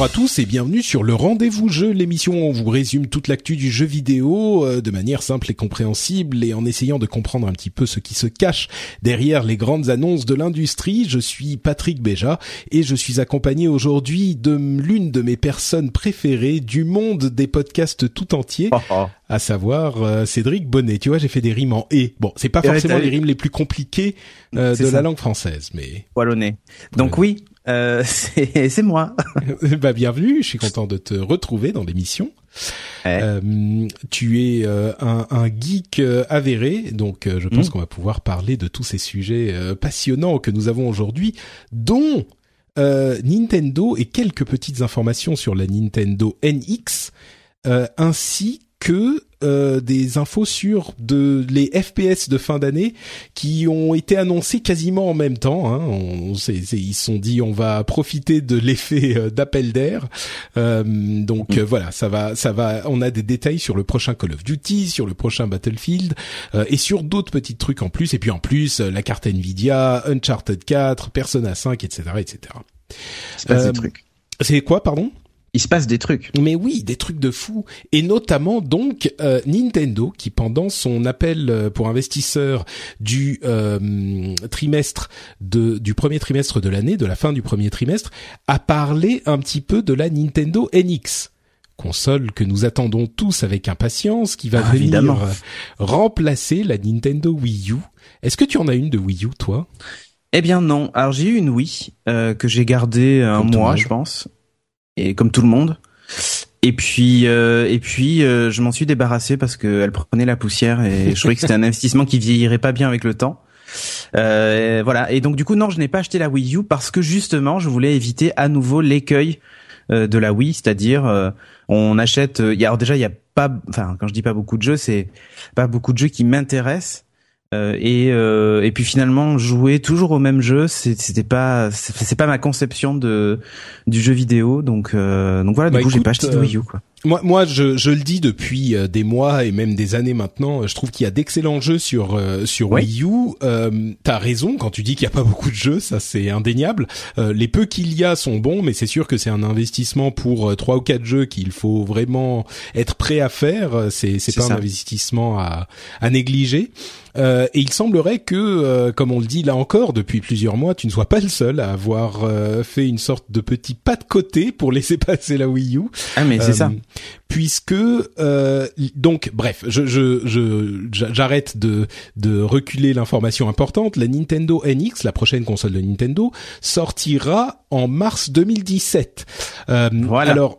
Bonjour à tous et bienvenue sur le Rendez-vous Jeu, l'émission où on vous résume toute l'actu du jeu vidéo euh, de manière simple et compréhensible et en essayant de comprendre un petit peu ce qui se cache derrière les grandes annonces de l'industrie. Je suis Patrick Béja et je suis accompagné aujourd'hui de l'une de mes personnes préférées du monde des podcasts tout entier, à savoir euh, Cédric Bonnet. Tu vois, j'ai fait des rimes en et. Bon, c'est pas forcément les rimes les plus compliquées euh, de la langue française, mais Wallonné. Donc oui, euh, c'est moi. bah bienvenue. Je suis content de te retrouver dans l'émission. Ouais. Euh, tu es euh, un, un geek euh, avéré, donc je pense Mm. qu'on va pouvoir parler de tous ces sujets passionnants que nous avons aujourd'hui, dont Nintendo et quelques petites informations sur la Nintendo NX, ainsi que euh, des infos sur de les FPS de fin d'année qui ont été annoncés quasiment en même temps. Hein. On, c'est- c'est- ils se sont dit on va profiter de l'effet euh, d'appel d'air. Euh, donc euh, voilà, ça va, ça va. On a des détails sur le prochain Call of Duty, sur le prochain Battlefield euh, et sur d'autres petits trucs en plus. Et puis en plus, euh, la carte Nvidia, Uncharted 4, Persona 5, etc., etc. Trucs. C'est quoi, pardon? Il se passe des trucs. mais oui, des trucs de fou. Et notamment donc euh, Nintendo qui pendant son appel euh, pour investisseurs du euh, trimestre de du premier trimestre de l'année, de la fin du premier trimestre, a parlé un petit peu de la Nintendo NX console que nous attendons tous avec impatience, qui va Ah, venir évidemment. euh, remplacer la Nintendo Wii U. Est-ce que tu en as une de Wii U, toi? Eh bien non. Alors j'ai eu une Wii euh, que j'ai gardée un Comme mois, je pense, et comme tout le monde. Et puis euh, et puis euh, je m'en suis débarrassé parce qu'elle prenait la poussière et je trouvais que c'était un investissement qui vieillirait pas bien avec le temps. Euh, voilà. Et donc du coup non, je n'ai pas acheté la Wii U parce que justement je voulais éviter à nouveau l'écueil euh, de la Wii, c'est-à-dire euh, on achète. euh, alors déjà il y a pas, enfin quand je dis pas beaucoup de jeux, c'est pas beaucoup de jeux qui m'intéressent. Euh, et euh, et puis finalement jouer toujours au même jeu, c'était pas c'est pas ma conception de du jeu vidéo. Donc euh, donc voilà, du Bah, coup j'ai pas acheté de euh, Wii U quoi. Moi, moi, je, je le dis depuis euh, des mois et même des années maintenant. euh, Je trouve qu'il y a d'excellents jeux sur euh, sur Oui. Wii U. Euh, T'as raison quand tu dis qu'il y a pas beaucoup de jeux, ça c'est indéniable. Euh, les peu qu'il y a sont bons, mais c'est sûr que c'est un investissement pour trois ou quatre jeux qu'il faut vraiment être prêt à faire. C'est c'est pas un investissement à à négliger. Euh, et il semblerait que, euh, comme on le dit là encore depuis plusieurs mois, tu ne sois pas le seul à avoir euh, fait une sorte de petit pas de côté pour laisser passer la Wii U Ah mais c'est ça. Puisque euh, donc bref, je je je j'arrête de de reculer l'information importante. La Nintendo NX, la prochaine console de Nintendo, sortira en mars 2017. Euh, Voilà. Alors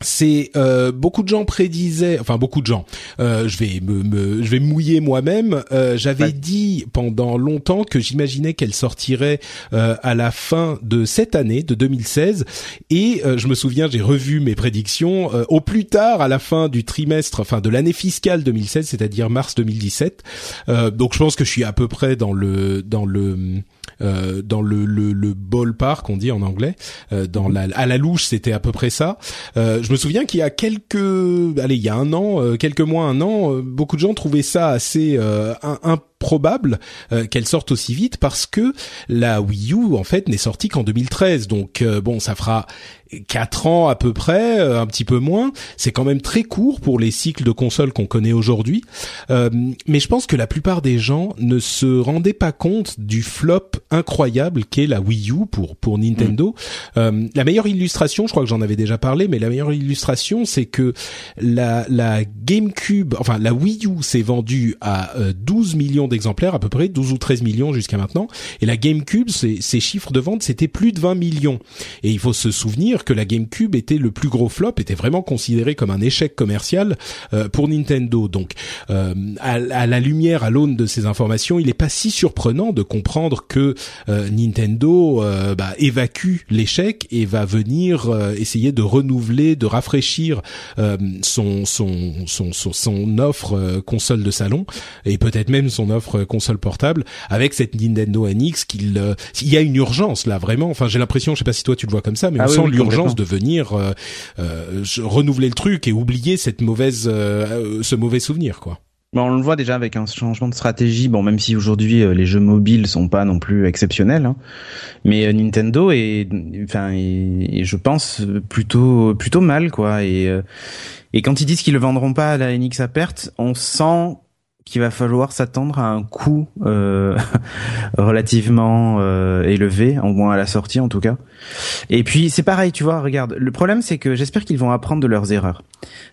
c'est euh, beaucoup de gens prédisaient, enfin beaucoup de gens. euh, je vais me, me- je vais mouiller moi-même. Euh, J'avais Ouais. dit pendant longtemps que j'imaginais qu'elle sortirait euh, à la fin de cette année, de 2016. Et euh, je me souviens, j'ai revu mes prédictions euh, au plus tard à la fin du trimestre, enfin de l'année fiscale 2016, c'est-à-dire mars 2017. Euh, donc je pense que je suis à peu près dans le dans le euh, dans le, le le ballpark, on dit en anglais. Euh, dans la à la louche, c'était à peu près ça. Euh, je me souviens qu'il y a quelques, allez, il y a un an, euh, quelques mois, un an, euh, beaucoup de gens trouvaient ça assez euh, un, un probable qu'elle sorte aussi vite parce que la Wii U en fait n'est sortie qu'en 2013. Donc bon, ça fera quatre ans à peu près, un petit peu moins. C'est quand même très court pour les cycles de consoles qu'on connaît aujourd'hui. mais je pense que la plupart des gens ne se rendaient pas compte du flop incroyable qu'est la Wii U pour pour Nintendo. Mm. la meilleure illustration, je crois que j'en avais déjà parlé, mais la meilleure illustration, c'est que la, la GameCube, enfin la Wii U s'est vendue à 12 euh, millions d'exemplaires à peu près, 12 ou 13 millions jusqu'à maintenant, et la GameCube, ses, ses chiffres de vente, c'était plus de 20 millions. Et il faut se souvenir que la GameCube était le plus gros flop, était vraiment considéré comme un échec commercial euh, pour Nintendo. Donc, euh, à, à, la lumière, à l'aune de ces informations, il n'est pas si surprenant de comprendre que Nintendo bah, évacue l'échec et va venir essayer de renouveler, de rafraîchir euh, son, son, son, son, offre euh, console de salon et peut-être même son offre console portable avec cette Nintendo NX qu'il il y a une urgence là vraiment. Enfin, j'ai l'impression, je sais pas si toi tu le vois comme ça, mais on ah sent l'urgence de venir euh, renouveler le truc et oublier cette mauvaise ce mauvais souvenir quoi. Bon, on le voit déjà avec un changement de stratégie. Bon, même si aujourd'hui les jeux mobiles sont pas non plus exceptionnels, hein. mais Nintendo est, enfin, je pense plutôt plutôt mal quoi. Et et quand ils disent qu'ils le vendront pas à la NX à perte, on sent qu'il va falloir s'attendre à un coût euh, relativement euh, élevé, au moins à la sortie en tout cas. Et puis c'est pareil, tu vois, regarde, le problème c'est que j'espère qu'ils vont apprendre de leurs erreurs.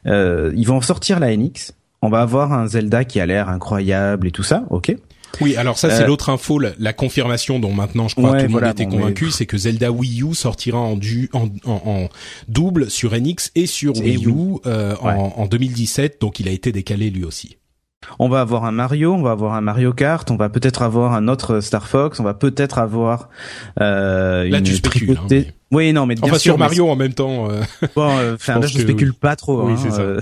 Euh, ils vont sortir la NX, on va avoir un Zelda qui a l'air incroyable et tout ça, ok. Oui, alors ça c'est euh, l'autre info, la, confirmation dont maintenant je crois tout le monde était convaincu, c'est que Zelda Wii U sortira en, du, en, en, double sur NX et sur Wii U euh, en, en 2017, donc il a été décalé lui aussi. On va avoir un Mario, on va avoir un Mario Kart, on va peut-être avoir un autre Star Fox, on va peut-être avoir euh, Là, une hein, oui, non, mais bien enfin, sûr, sur Mario en même temps. Euh... Bon, euh, enfin là, je, spécule pas trop. Oui, hein, euh,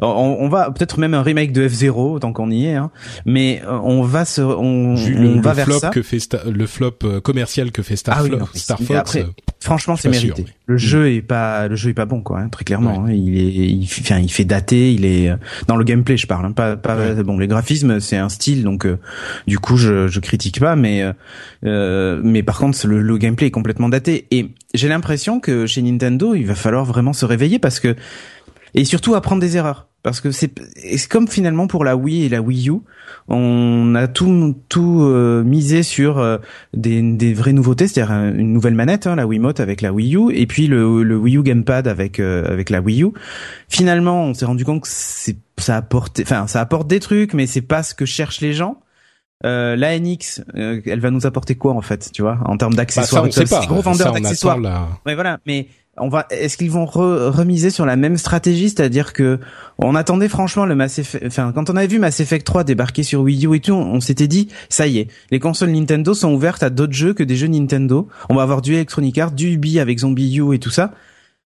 on, on, va peut-être même un remake de F 0 tant qu'on y est. Hein. Mais euh, on va se, on, on va vers ça. Que fait le flop commercial que fait Star, ah, oui, Star Fox. Après, franchement, c'est mérité. le jeu est pas, le jeu est pas bon, quoi. Hein, très clairement. Hein. il est, il, enfin, il fait dater. Il est dans le gameplay, je parle. Hein, pas, pas bon. Les graphismes, c'est un style, donc du coup, je, je critique pas, mais, mais par contre, le, le gameplay est complètement daté. Et j'ai l'impression que chez Nintendo, il va falloir vraiment se réveiller parce que et surtout apprendre des erreurs parce que c'est comme finalement pour la Wii et la Wii U, on a tout tout euh, misé sur euh, des, des vraies nouveautés, c'est-à-dire une nouvelle manette, hein, la Wiimote avec la Wii U, et puis le, le Wii U gamepad avec euh, avec la Wii U. Finalement, on s'est rendu compte que c'est ça apporte, enfin ça apporte des trucs, mais c'est pas ce que cherchent les gens. Euh, la NX, euh, elle va nous apporter quoi en fait, tu vois, en termes d'accessoires bah, ça, gros vendeurs d'accessoires. Ouais, voilà. Mais on va, est-ce qu'ils vont remiser sur la même stratégie, c'est-à-dire que on attendait franchement le Mass Effect, enfin quand on avait vu Mass Effect 3 débarquer sur Wii U et tout, on, s'était dit ça y est, les consoles Nintendo sont ouvertes à d'autres jeux que des jeux Nintendo. On va avoir du Electronic Arts, du Ubi avec Zombie U et tout ça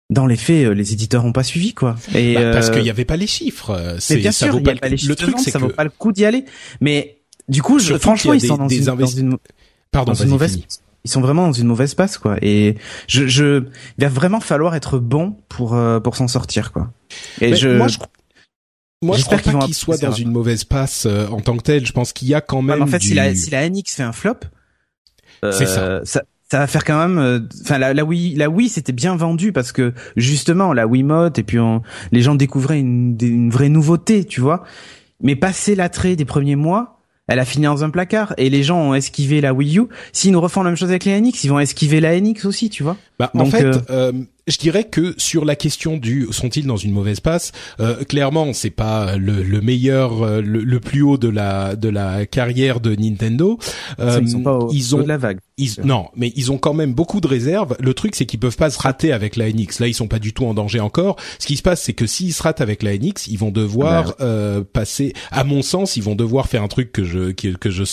dans les faits, euh, les éditeurs ont pas suivi quoi. Et bah, parce qu'il y avait pas les chiffres. Mais bien sûr, il y a pas les chiffres. Le truc, c'est ça vaut pas le coup d'y aller. Mais du coup, je, franchement, ils sont dans, une, dans une, Pardon, dans une mauvaise, ils sont vraiment dans une mauvaise passe, quoi. Et je, je, il va vraiment falloir être bon pour euh, pour s'en sortir, quoi. Et je, moi, je, moi, je crois pas qu'ils soient dans une mauvaise passe euh, en tant que tel. Je pense qu'il y a quand même. en fait, si la si la NX fait un flop, euh, ça. ça ça va faire quand même euh, enfin la, la Wii la Wii c'était bien vendu parce que justement la Wiimote et puis les gens découvraient une, une vraie nouveauté tu vois mais passer l'attrait des premiers mois elle a fini dans un placard et les gens ont esquivé la Wii U. S'ils nous refont la même chose avec la NX, ils vont esquiver la NX aussi, tu vois. Bah, en fait, euh, euh, je dirais que sur la question du sont-ils dans une mauvaise passe, euh, clairement c'est pas le, le meilleur, euh, le, le, plus haut de la de la carrière de Nintendo. Euh, ils, sont pas ils ont la vague. Ils, non, mais ils ont quand même beaucoup de réserves. Le truc c'est qu'ils peuvent pas se rater avec la NX. Là ils sont pas du tout en danger encore. Ce qui se passe c'est que s'ils se ratent avec la NX, ils vont devoir euh, passer. À mon sens, ils vont devoir faire un truc que je que, que je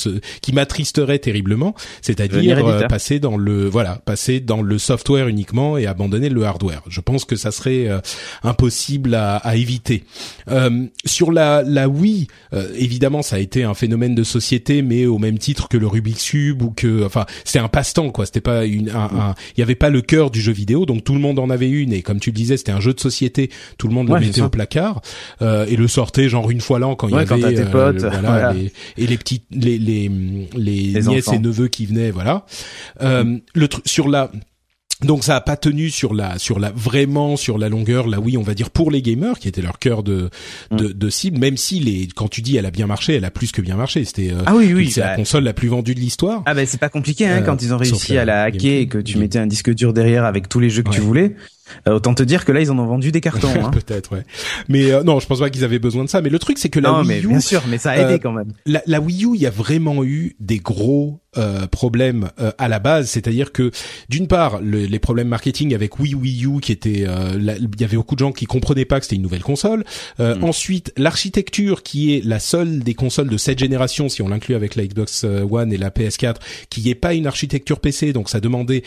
qui m'attristerait terriblement, c'est-à-dire euh, passer dans le voilà passer dans le software uniquement et abandonner le hardware. Je pense que ça serait euh, impossible à, à éviter. Euh, sur la, la Wii, euh, évidemment, ça a été un phénomène de société, mais au même titre que le Rubik's Cube ou que, enfin, c'était un passe-temps quoi. C'était pas une, un, il y avait pas le cœur du jeu vidéo, donc tout le monde en avait une et comme tu le disais, c'était un jeu de société. Tout le monde le mettait au placard euh, et le sortait genre une fois l'an quand il y avait tes potes, voilà, Les, et les petits les les les, nièces et neveux qui venaient voilà. Euh, le sur la donc ça a pas tenu sur la sur la vraiment sur la longueur là oui on va dire pour les gamers qui était leur cœur de mm. de, de, cible même si les quand tu dis elle a bien marché elle a plus que bien marché c'était euh, ah oui oui c'est la bah. console la plus vendue de l'histoire ah ben c'est pas compliqué hein, euh, quand ils ont réussi à la hacker et que tu mettais un disque dur derrière avec tous les jeux que tu voulais autant te dire que là ils en ont vendu des cartons. Hein. Peut-être, ouais. Mais euh, non, je pense pas qu'ils avaient besoin de ça. Mais le truc c'est que la non, Wii mais U, bien sûr, mais ça a aidé euh, quand même. La, la, Wii U, il y a vraiment eu des gros problèmes à la base. C'est-à-dire que d'une part, les problèmes marketing avec Wii Wii U, qui était, il y avait beaucoup de gens qui comprenaient pas que c'était une nouvelle console. Mm. Ensuite, l'architecture qui est la seule des consoles de cette génération, si on l'inclut avec la Xbox One et la PS4, qui est pas une architecture PC, donc ça demandait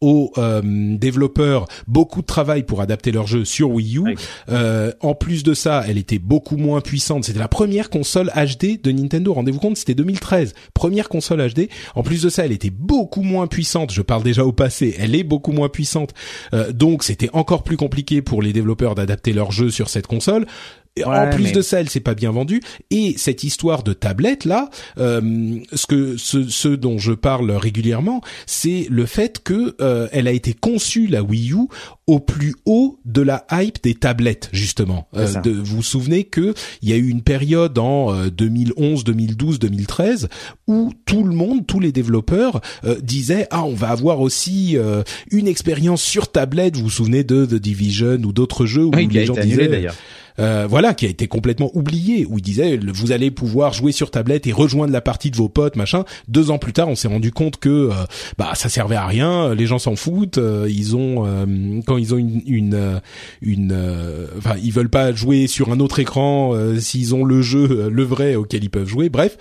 aux euh, développeurs beaucoup de travail pour adapter leur jeu sur Wii U. Euh, en plus de ça, elle était beaucoup moins puissante. C'était la première console HD de Nintendo. Rendez-vous compte, c'était 2013, première console HD. En plus de ça, elle était beaucoup moins puissante. Je parle déjà au passé. Elle est beaucoup moins puissante. Euh, donc, c'était encore plus compliqué pour les développeurs d'adapter leur jeu sur cette console en plus de ça, elle s'est pas bien vendue. Et cette histoire de tablette là, euh, ce que ce, dont je parle régulièrement, c'est le fait que euh, elle a été conçue la Wii U au plus haut de la hype des tablettes justement. Euh, de, vous vous souvenez que il y a eu une période en 2011, 2012, 2013 où tout le monde, tous les développeurs disaient ah on va avoir aussi une expérience sur tablette. Vous vous souvenez de The Division ou d'autres jeux où les gens disaient euh, voilà, qui a été complètement oublié, où il disait vous allez pouvoir jouer sur tablette et rejoindre la partie de vos potes, machin. Deux ans plus tard, on s'est rendu compte que euh, bah ça servait à rien, les gens s'en foutent, euh, ils ont quand ils ont une une, une enfin ils veulent pas jouer sur un autre écran s'ils ont le jeu le vrai auquel ils peuvent jouer. Bref,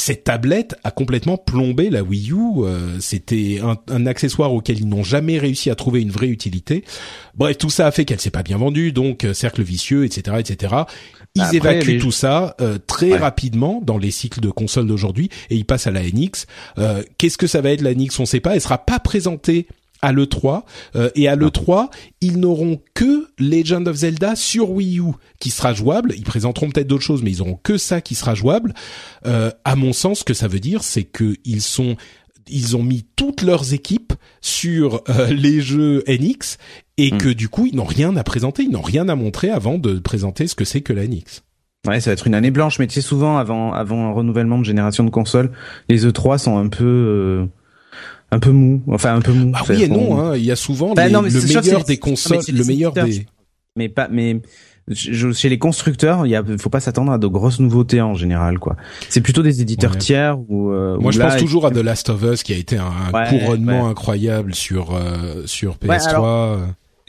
cette tablette a complètement plombé la Wii U. Euh, c'était un, accessoire auquel ils n'ont jamais réussi à trouver une vraie utilité. Bref, tout ça a fait qu'elle s'est pas bien vendue, donc euh, cercle vicieux, etc., etc. Ils évacuent tout ça euh, très rapidement dans les cycles de consoles d'aujourd'hui et ils passent à la NX. Qu'est-ce que ça va être la NX On sait pas. Elle sera pas présentée à l'E3 euh, et à l'E3 ils n'auront que Legend of Zelda sur Wii U qui sera jouable. Ils présenteront peut-être d'autres choses mais ils auront que ça qui sera jouable. Euh, à mon sens ce que ça veut dire c'est que ils sont ils ont mis toutes leurs équipes sur euh, les jeux NX et hmm. que du coup ils n'ont rien à présenter. Ils n'ont rien à montrer avant de présenter ce que c'est que la NX Ouais, ça va être une année blanche, mais tu sais souvent avant avant un renouvellement de génération de consoles, les E3 sont un peu euh, un peu mou, enfin un peu mou. Ah oui et non, hein. il y a souvent bah le meilleur des consoles, le meilleur des. Mais pas, mais chez les constructeurs, il y a, faut pas s'attendre à de grosses nouveautés en général, quoi. C'est plutôt des éditeurs tiers ou. Euh, Moi, je pense toujours à The Last of Us qui a été un, couronnement incroyable sur euh, sur PS3.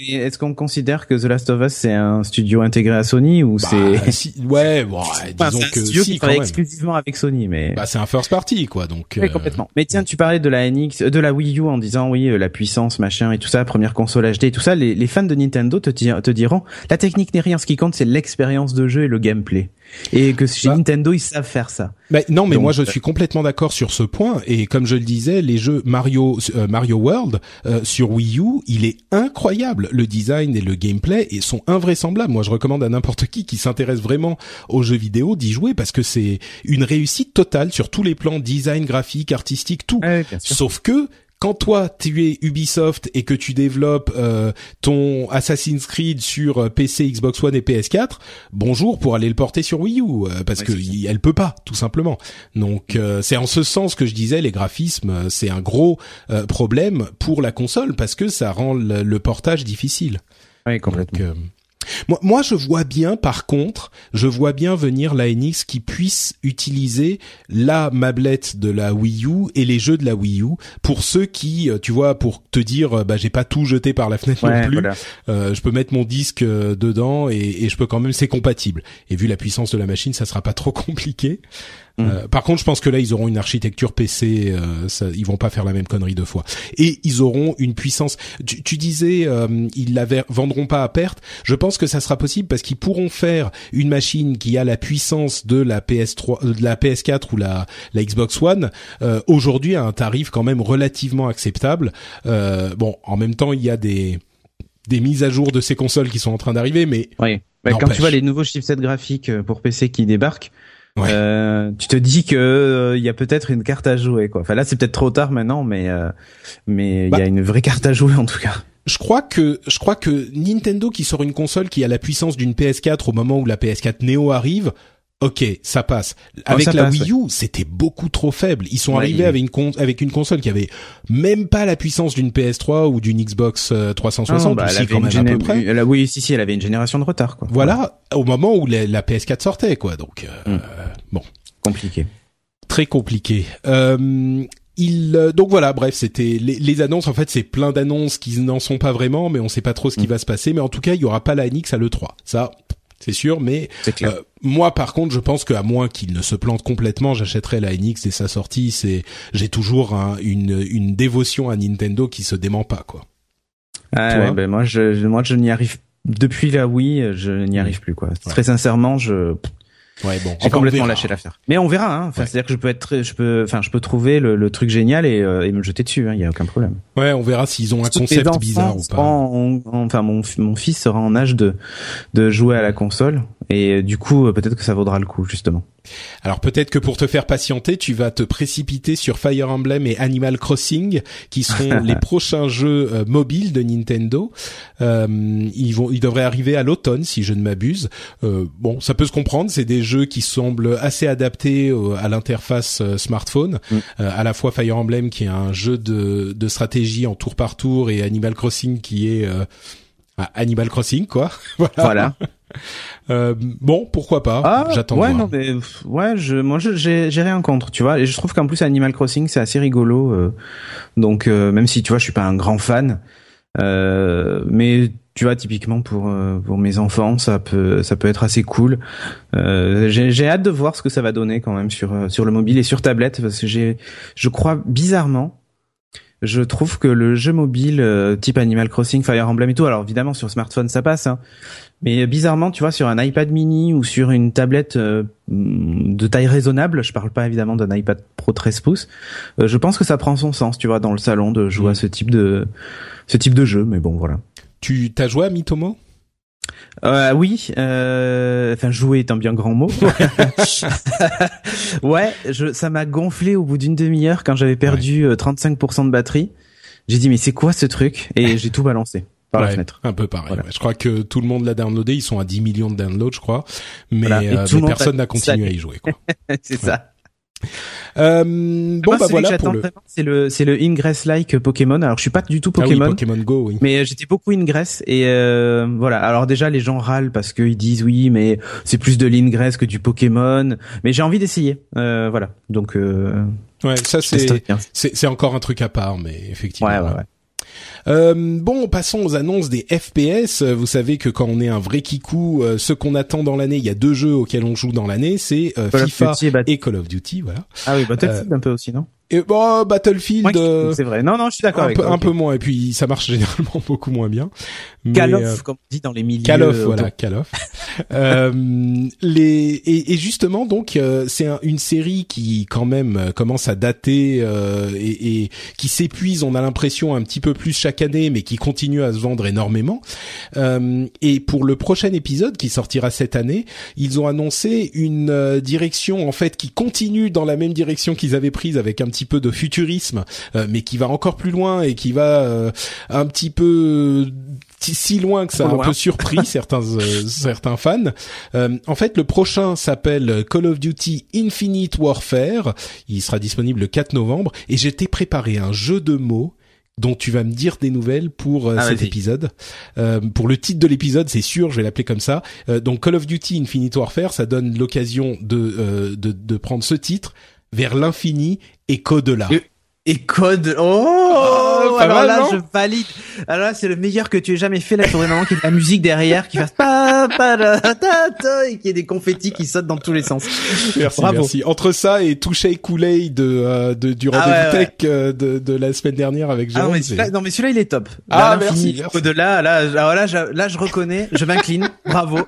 Est-ce qu'on considère que The Last of Us c'est un studio intégré à Sony ou bah, c'est ouais, bon, disons que un studio qui travaille exclusivement avec Sony, mais bah c'est un first party quoi, donc euh, complètement. Mais tiens, tu parlais de la NX, de la Wii U en disant oui euh, la puissance machin et tout ça, première console HD et tout ça. Les, les fans de Nintendo te, te diront la technique n'est rien, ce qui compte c'est l'expérience de jeu et le gameplay et que chez bah. Nintendo ils savent faire ça. Bah, non, mais moi je suis complètement d'accord sur ce point et comme je le disais, les jeux Mario euh, Mario World euh, sur Wii U, il est incroyable. Le design et le gameplay et sont invraisemblables. Moi, je recommande à n'importe qui qui s'intéresse vraiment aux jeux vidéo d'y jouer parce que c'est une réussite totale sur tous les plans design, graphique, artistique, tout. Sauf que quand toi tu es Ubisoft et que tu développes euh, ton Assassin's Creed sur euh, PC, Xbox One et PS4, bonjour pour aller le porter sur Wii U euh, parce que elle peut pas tout simplement. Donc c'est en ce sens que je disais les graphismes c'est un gros problème pour la console parce que ça rend le, portage difficile. Oui, complètement. Moi, moi, je vois bien, par contre, je vois bien venir la NX qui puisse utiliser la mablette de la Wii U et les jeux de la Wii U pour ceux qui, euh, tu vois, pour te dire, euh, bah, j'ai pas tout jeté par la fenêtre non plus. Euh, je peux mettre mon disque dedans et, et je peux quand même, c'est compatible. Et vu la puissance de la machine, ça sera pas trop compliqué. Mm. Euh, par contre, je pense que là, ils auront une architecture PC. Euh, ça, ils vont pas faire la même connerie deux fois. Et ils auront une puissance. Tu, tu disais, euh, ils la vendront pas à perte. Je pense que ça sera possible parce qu'ils pourront faire une machine qui a la puissance de la PS3, euh, de la PS4 ou la, la Xbox One euh, aujourd'hui à un tarif quand même relativement acceptable. bon, en même temps, il y a des des mises à jour de ces consoles qui sont en train d'arriver, mais oui. Bah, quand tu vois les nouveaux chipsets graphiques pour PC qui débarquent, euh, tu te dis que euh, il y a peut-être une carte à jouer quoi. Enfin là c'est peut-être trop tard maintenant mais euh, mais il y a bah. une vraie carte à jouer en tout cas. Je crois que je crois que Nintendo qui sort une console qui a la puissance d'une PS4 au moment où la PS4 Neo arrive, ok, ça passe. Avec la Wii U, c'était beaucoup trop faible. Ils sont arrivés avec une avec une console qui avait même pas la puissance d'une PS3 ou d'une Xbox 360 bah, aussi quand même à peu près. La Wii, si si, elle avait une génération de retard quoi. Voilà, au moment où la, PS4 sortait quoi. Donc euh, mm. bon, compliqué. Très compliqué. Euh, il, euh, donc voilà, bref, c'était les, les, annonces. En fait, c'est plein d'annonces qui n'en sont pas vraiment, mais on sait pas trop ce qui mm. va se passer. Mais en tout cas, il y aura pas la NX à le 3. Ça, c'est sûr, mais euh, moi par contre, je pense qu'à moins qu'il ne se plante complètement, j'achèterai la NX dès sa sortie. C'est j'ai toujours une une dévotion à Nintendo qui se dément pas quoi. Ah, ben moi je moi je n'y arrive depuis la Wii, je n'y arrive plus quoi. Très sincèrement, je Ouais, bon. J'ai complètement lâché l'affaire. Mais on verra. Hein. Enfin, c'est-à-dire que je peux être, je peux, enfin, je peux trouver le, le truc génial et, euh, et me jeter dessus. Il hein, y a aucun problème. Ouais, on verra s'ils ont un concept bizarre ou pas. enfin, mon, mon fils sera en âge de de jouer à la console et euh, du coup, euh, peut-être que ça vaudra le coup justement. Alors peut-être que pour te faire patienter, tu vas te précipiter sur Fire Emblem et Animal Crossing, qui seront les prochains jeux euh, mobiles de Nintendo. Euh, ils vont, ils devraient arriver à l'automne, si je ne m'abuse. Euh, bon, ça peut se comprendre. C'est des jeux qui semblent assez adaptés à l'interface smartphone. Mm. à la fois Fire Emblem, qui est un jeu de, de stratégie en tour par tour, et Animal Crossing, qui est Animal Crossing, quoi. voilà. Euh, bon, pourquoi pas ah, J'attends. Ouais, non, mais ouais, je, moi, j'ai, j'ai rien contre, tu vois. Et je trouve qu'en plus Animal Crossing, c'est assez rigolo. Euh, donc, euh, même si tu vois, je suis pas un grand fan, mais tu vois, typiquement pour pour mes enfants, ça peut ça peut être assez cool. j'ai, j'ai hâte de voir ce que ça va donner quand même sur sur le mobile et sur tablette, parce que j'ai, je crois bizarrement je trouve que le jeu mobile type Animal Crossing, Fire Emblem et tout, alors évidemment sur smartphone ça passe, hein, mais bizarrement, tu vois, sur un iPad mini ou sur une tablette euh, de taille raisonnable, je parle pas évidemment d'un iPad Pro 13 pouces, euh, je pense que ça prend son sens, tu vois, dans le salon de jouer à mm. ce type de ce type de jeu. Mais bon, voilà. Tu t'as joué à Mitomo? Euh, oui, euh, enfin jouer est un bien grand mot. ouais, je, ça m'a gonflé au bout d'une demi-heure quand j'avais perdu 35% de batterie. J'ai dit mais c'est quoi ce truc? Et j'ai tout balancé par la fenêtre. Un peu pareil. Je crois que tout le monde l'a downloadé. Ils sont à 10 millions de downloads, je crois. Mais, euh, personne n'a continué à y jouer. c'est ça. Euh, bon bah voilà pour le c'est le c'est le Ingress like Pokémon. Alors je suis pas du tout Pokémon. Ah oui, Pokémon Go oui. Mais euh, j'étais beaucoup Ingress et euh, voilà. Alors déjà les gens râlent parce qu'ils disent oui mais c'est plus de l'Ingress que du Pokémon. Mais j'ai envie d'essayer. Euh, voilà. Donc euh, Ouais, ça c'est c'est encore un truc à part mais effectivement. Ouais ouais ouais. Euh, bon, passons aux annonces des FPS. Vous savez que quand on est un vrai kikou, euh, ce qu'on attend dans l'année, il y a deux jeux auxquels on joue dans l'année, c'est euh, FIFA et, Call of Duty, voilà. Ah oui, Battlefield un peu aussi, non? et bon, Battlefield, euh, c'est vrai. Non, non, je suis d'accord. Un, peu, un peu moins. Et puis, ça marche généralement beaucoup moins bien. Call of, euh, comme on dit dans les milieux. Call of, voilà, Call of. Euh, et, justement, donc, euh, c'est une série qui quand même commence à dater et, et, qui s'épuise. On a l'impression un petit peu plus chaque année, mais qui continue à se vendre énormément. et pour le prochain épisode qui sortira cette année, ils ont annoncé une direction en fait qui continue dans la même direction qu'ils avaient prise avec un petit peu de futurisme, euh, mais qui va encore plus loin et qui va euh, un petit peu si loin que ça a un peu surpris certains euh, certains fans. en fait, le prochain s'appelle Call of Duty Infinite Warfare. Il sera disponible le 4 novembre et j'étais préparé un jeu de mots dont tu vas me dire des nouvelles pour ah, cet épisode. pour le titre de l'épisode, c'est sûr, je vais l'appeler comme ça. donc Call of Duty Infinite Warfare, ça donne l'occasion de, de, de prendre ce titre vers l'infini et qu'au-delà. Et, code. Oh, alors là, je valide. Alors là, c'est le meilleur que tu aies jamais fait. Là, il faudrait vraiment qu'il y ait de la musique derrière, qui fasse pa, pa, ta, ta, et qu'il y ait des confettis qui sautent dans tous les sens. Merci, merci. Entre ça et toucher couler de, euh, de du rendez-vous ah tech euh, de, de la semaine dernière avec Jérôme. Ah, non, mais celui-là, non, mais celui-là, il est top. Ah, merci, merci. Au-delà, là, là, là, je, là, je reconnais, je m'incline. Bravo. Là,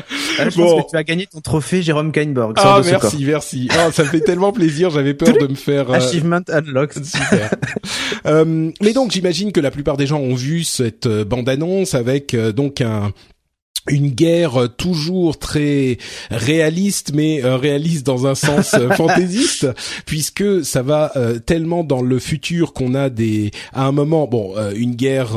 je bon. pense que tu as gagné ton trophée Jérôme Kainborg. Ah, merci, merci. Oh, ça me fait tellement plaisir. J'avais peur de me faire... Euh... Achievement unlocked. Super. euh, mais donc, j'imagine que la plupart des gens ont vu cette euh, bande-annonce avec euh, donc un une guerre toujours très réaliste, mais euh, réaliste dans un sens euh, fantaisiste, puisque ça va euh, tellement dans le futur qu'on a des, à un moment, bon, une guerre,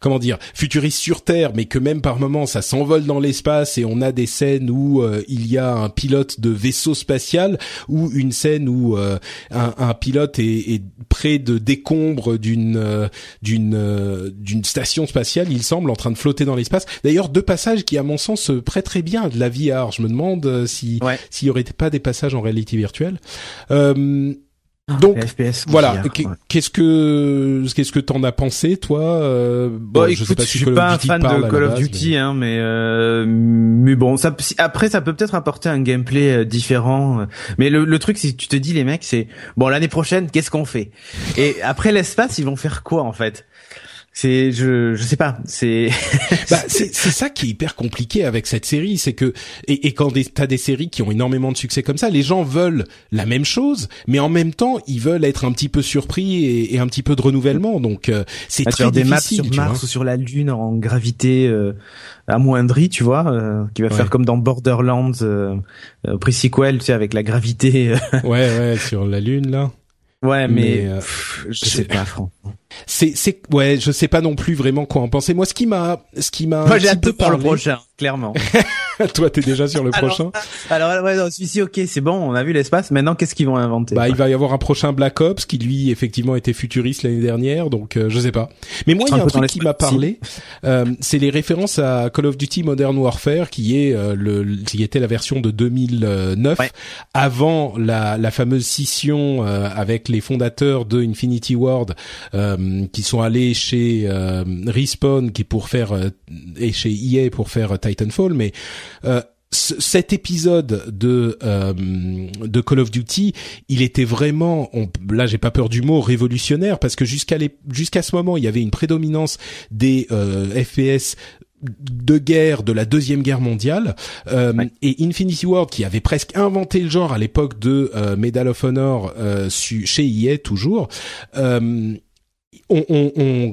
comment dire, futuriste sur Terre, mais que même par moment ça s'envole dans l'espace et on a des scènes où il y a un pilote de vaisseau spatial ou une scène où un, un, pilote est, est, près de décombres d'une d'une d'une station spatiale, il semble, en train de flotter dans l'espace. D'ailleurs, deux passages qui, à mon sens, se prêterait bien de la VR. Je me demande euh, si s'il y aurait pas des passages en réalité virtuelle. Euh, ah, donc voilà, qu'est-ce que qu'est-ce que t'en as pensé toi euh, bon, bah, Je sais pas si je suis pas un fan de Call of Duty, mais... hein, mais euh, mais bon, ça après ça peut peut-être apporter un gameplay euh, différent. Mais le, le truc, si tu te dis les mecs, c'est bon l'année prochaine, qu'est-ce qu'on fait? Et après l'espace, ils vont faire quoi en fait? C'est je je sais pas c'est bah, c'est c'est ça qui est hyper compliqué avec cette série c'est que et, et quand t'as des séries qui ont énormément de succès comme ça les gens veulent la même chose mais en même temps ils veulent être un petit peu surpris et, et un petit peu de renouvellement. Donc euh, c'est bah, très des difficile maps sur Mars ou sur la Lune en gravité euh, amoindrie tu vois euh, qui va faire comme dans Borderlands euh, euh pre-sequel tu sais avec la gravité ouais ouais sur la Lune là. Ouais, mais, euh, je sais pas, franchement. C'est, c'est, ouais, je sais pas non plus vraiment quoi en penser. Moi, ce qui m'a, ce qui m'a. Moi, j'ai hâte de le prochain, clairement. Toi, t'es déjà sur le prochain. Alors, ouais, non, celui-ci, ok, c'est bon, on a vu l'espace. Maintenant, qu'est-ce qu'ils vont inventer Bah, il va y avoir un prochain Black Ops qui lui, effectivement, était futuriste l'année dernière, donc euh, je sais pas. Mais moi, il y a un, truc qui m'a parlé. Euh, c'est les références à Call of Duty Modern Warfare, qui est euh, le, qui était la version de 2009, avant la, la fameuse scission euh, avec les fondateurs de Infinity Ward, qui sont allés chez Respawn, qui pour faire et chez EA pour faire Titanfall, mais euh, cet épisode de euh, de Call of Duty, il était vraiment, on, là j'ai pas peur du mot, révolutionnaire parce que jusqu'à jusqu'à ce moment, il y avait une prédominance des euh, FPS de guerre de la deuxième guerre mondiale et Infinity Ward qui avait presque inventé le genre à l'époque de Medal of Honor chez EA toujours on,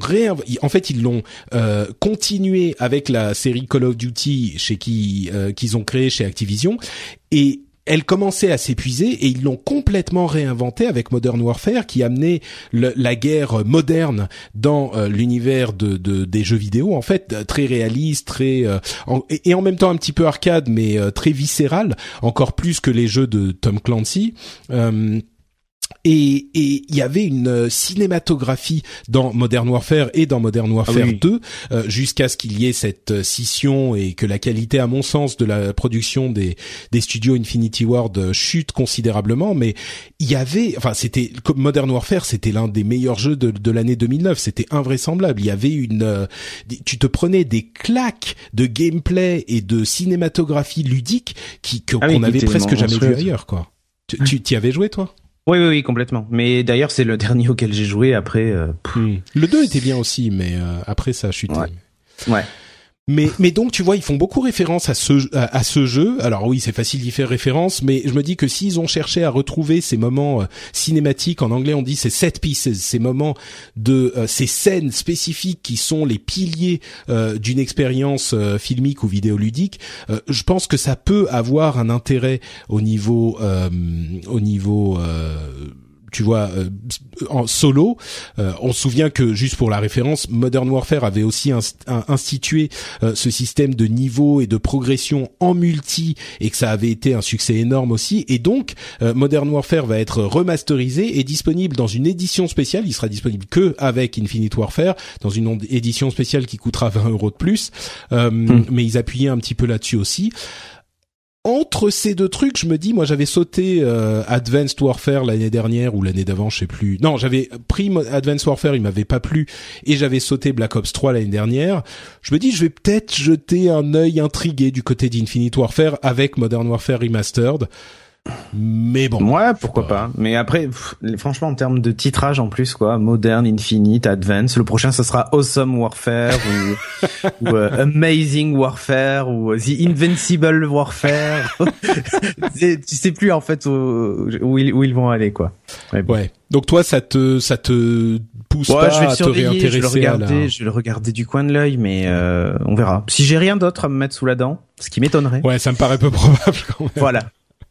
en fait ils l'ont euh, continué avec la série Call of Duty chez qui euh, qu'ils ont créé chez Activision. Et elle commençait à s'épuiser et ils l'ont complètement réinventé avec Modern Warfare qui amenait la guerre moderne dans euh, l'univers de, de, des jeux vidéo en fait très réaliste très et, en même temps un petit peu arcade mais très viscéral encore plus que les jeux de Tom Clancy et il y avait une euh, cinématographie dans Modern Warfare et dans Modern ah Warfare 2 euh, jusqu'à ce qu'il y ait cette euh, scission et que la qualité à mon sens de la production des des studios Infinity Ward chute considérablement. Mais il y avait enfin c'était Modern Warfare c'était l'un des meilleurs jeux de, de l'année 2009 c'était invraisemblable. Il y avait une tu te prenais des claques de gameplay et de cinématographie ludique qui ah qu'on avait presque jamais vu ailleurs quoi. Tu tu y avais joué toi? Oui, oui, oui, complètement. Mais d'ailleurs, c'est le dernier auquel j'ai joué. Après, euh, le 2 était bien aussi, mais euh, après ça a chuté. Ouais. ouais. Mais, mais donc tu vois, ils font beaucoup référence à ce à, ce jeu. Alors oui, c'est facile d'y faire référence, mais je me dis que s'ils ont cherché à retrouver ces moments euh, cinématiques, en anglais on dit ces set pieces, ces moments de euh, ces scènes spécifiques qui sont les piliers euh, d'une expérience filmique ou vidéoludique, je pense que ça peut avoir un intérêt au niveau au niveau tu vois, euh, en solo. Euh, on se souvient que juste pour la référence, Modern Warfare avait aussi institué euh, ce système de niveau et de progression en multi et que ça avait été un succès énorme aussi. Et donc, Modern Warfare va être remasterisé et disponible dans une édition spéciale. Il sera disponible que avec Infinite Warfare dans une édition spéciale qui coûtera 20 euros de plus. Hmm. Mais ils appuyaient un petit peu là-dessus aussi entre ces deux trucs, je me dis, moi j'avais sauté euh, Advanced Warfare l'année dernière ou l'année d'avant, je sais plus. Non, j'avais pris Advanced Warfare, il m'avait pas plu, et j'avais sauté Black Ops 3 l'année dernière. Je me dis, je vais peut-être jeter un œil intrigué du côté d'Infinite Warfare avec Modern Warfare Remastered. Mais bon. Ouais, pourquoi pas. Mais après, franchement, en termes de titrage en plus, quoi, Modern, Infinite, Advance. Le prochain, ce sera Awesome Warfare ou, euh, Amazing Warfare ou The Invincible Warfare. tu sais plus en fait où, ils, vont aller, quoi. Ouais. Donc toi, ça te, ça te pousse pas je vais à te réintéresser je vais le regarder, Je vais le regarder du coin de l'œil, mais euh, on verra. Si j'ai rien d'autre à me mettre sous la dent, ce qui m'étonnerait. Ouais, ça me paraît peu probable quand même. Voilà.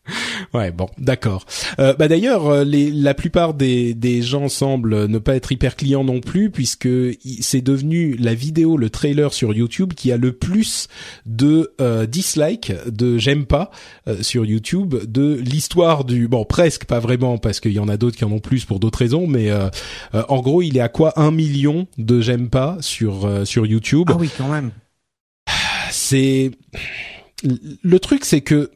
Ouais, bon, d'accord. Euh, bah d'ailleurs, euh, la plupart des, des gens semblent ne pas être hyper clients non plus, puisque c'est devenu la vidéo, le trailer sur YouTube qui a le plus de euh, dislikes, de j'aime pas euh, sur YouTube, de l'histoire du bon presque pas vraiment parce qu'il y en a d'autres qui en ont plus pour d'autres raisons, mais en gros, il est à quoi un million de j'aime pas sur sur YouTube. Ah oui, quand même. C'est le truc, c'est que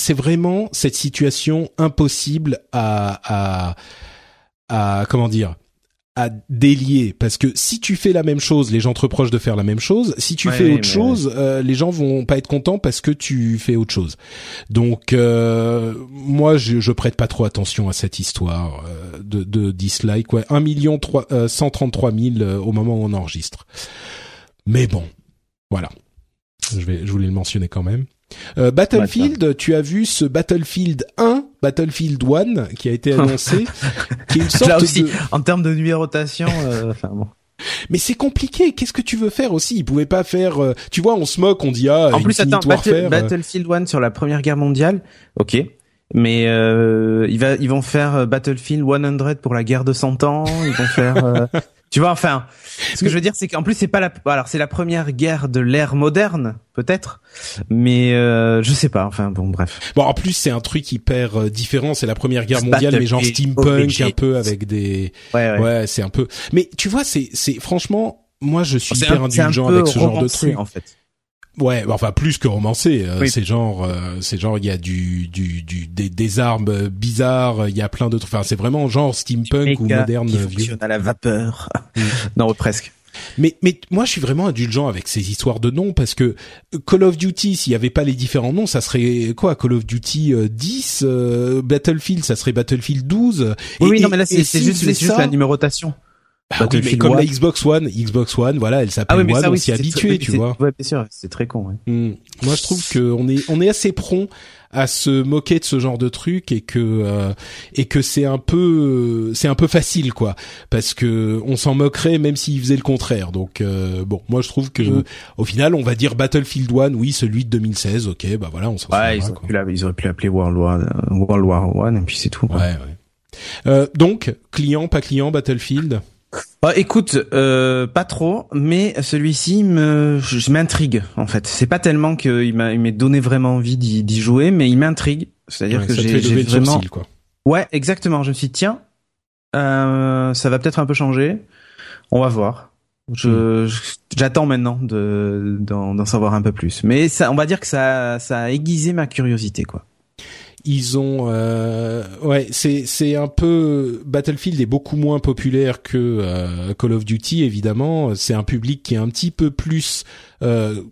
c'est vraiment cette situation impossible à, à, à comment dire à délier parce que si tu fais la même chose, les gens te reprochent de faire la même chose. Si tu fais autre chose, euh, les gens vont pas être contents parce que tu fais autre chose. Donc euh, moi, je, je prête pas trop attention à cette histoire euh, de, de dislike. Ouais, 1 million 133 000 au moment où on enregistre. Mais bon, voilà. Je vais, je voulais le mentionner quand même. Euh, Battlefield, tu as vu ce Battlefield 1, Battlefield 1 qui a été annoncé, qui est une sorte Là aussi, de... en termes de numérotation, euh, enfin bon. Mais c'est compliqué. Qu'est-ce que tu veux faire aussi? Ils pouvaient pas faire. Euh, tu vois, on se moque, on dit ah. En plus, attends, Battlefield 1 sur la Première Guerre mondiale, ok. Mais euh, ils, va, ils vont faire Battlefield 100 pour la guerre de 100 ans. Ils vont faire. Tu vois, enfin, ce que je veux dire, c'est qu'en plus c'est pas la, alors c'est la première guerre de l'ère moderne, peut-être, mais euh, je sais pas. Enfin bon, bref. Bon, en plus c'est un truc hyper euh, différent. C'est la première guerre mondiale, mais genre steampunk un peu avec des. Ouais, ouais. ouais c'est un peu. Mais tu vois, c'est, c'est franchement, moi je suis hyper indulgent avec ce genre de truc. En fait. Ouais, enfin plus que romancé, euh, c'est genre, euh, c'est genre il y a du, du, du des, des armes bizarres, il y a plein trucs. Enfin, c'est vraiment genre steampunk ou moderne qui vieux. à la vapeur. Mm. non, presque. Mais, mais moi, je suis vraiment indulgent avec ces histoires de noms parce que Call of Duty, s'il y avait pas les différents noms, ça serait quoi? Call of Duty 10, euh, Battlefield, ça serait Battlefield 12. Oui, oui non, mais là, c'est juste, juste la numérotation. Bah mais comme la Xbox One, Xbox One, voilà, elle s'appelle ah One, on s'y habitué, tu vois. Ouais, bien sûr, c'est très con. Ouais. Hmm. Moi, je trouve que on est on est assez prompt à se moquer de ce genre de truc et que euh, et que c'est un peu c'est un peu facile quoi, parce que on s'en moquerait même s'il faisait le contraire. Donc euh, bon, moi je trouve que hmm. au final, on va dire Battlefield One, oui, celui de 2016, ok, bah voilà, on s'en. Ouais, ils, ils auraient pu l'appeler World War World War One et puis c'est tout. Ouais, ouais. Euh, donc client, pas client, Battlefield? Bah, écoute, euh, pas trop, mais celui-ci me, je, m'intrigue en fait. C'est pas tellement qu'il m'a, il m'a donné vraiment envie d'y, jouer, mais il m'intrigue. C'est-à-dire que j'ai, j'ai vraiment. quoi. Ouais, exactement. Je me suis dit, tiens, euh, ça va peut-être un peu changer. On va voir. Je, hmm. j'attends maintenant de d'en, savoir un peu plus. Mais ça, on va dire que ça, ça a aiguisé ma curiosité, quoi ils ont euh, ouais c'est c'est un peu Battlefield est beaucoup moins populaire que euh, Call of Duty évidemment. C'est un public qui est un petit peu plus euh,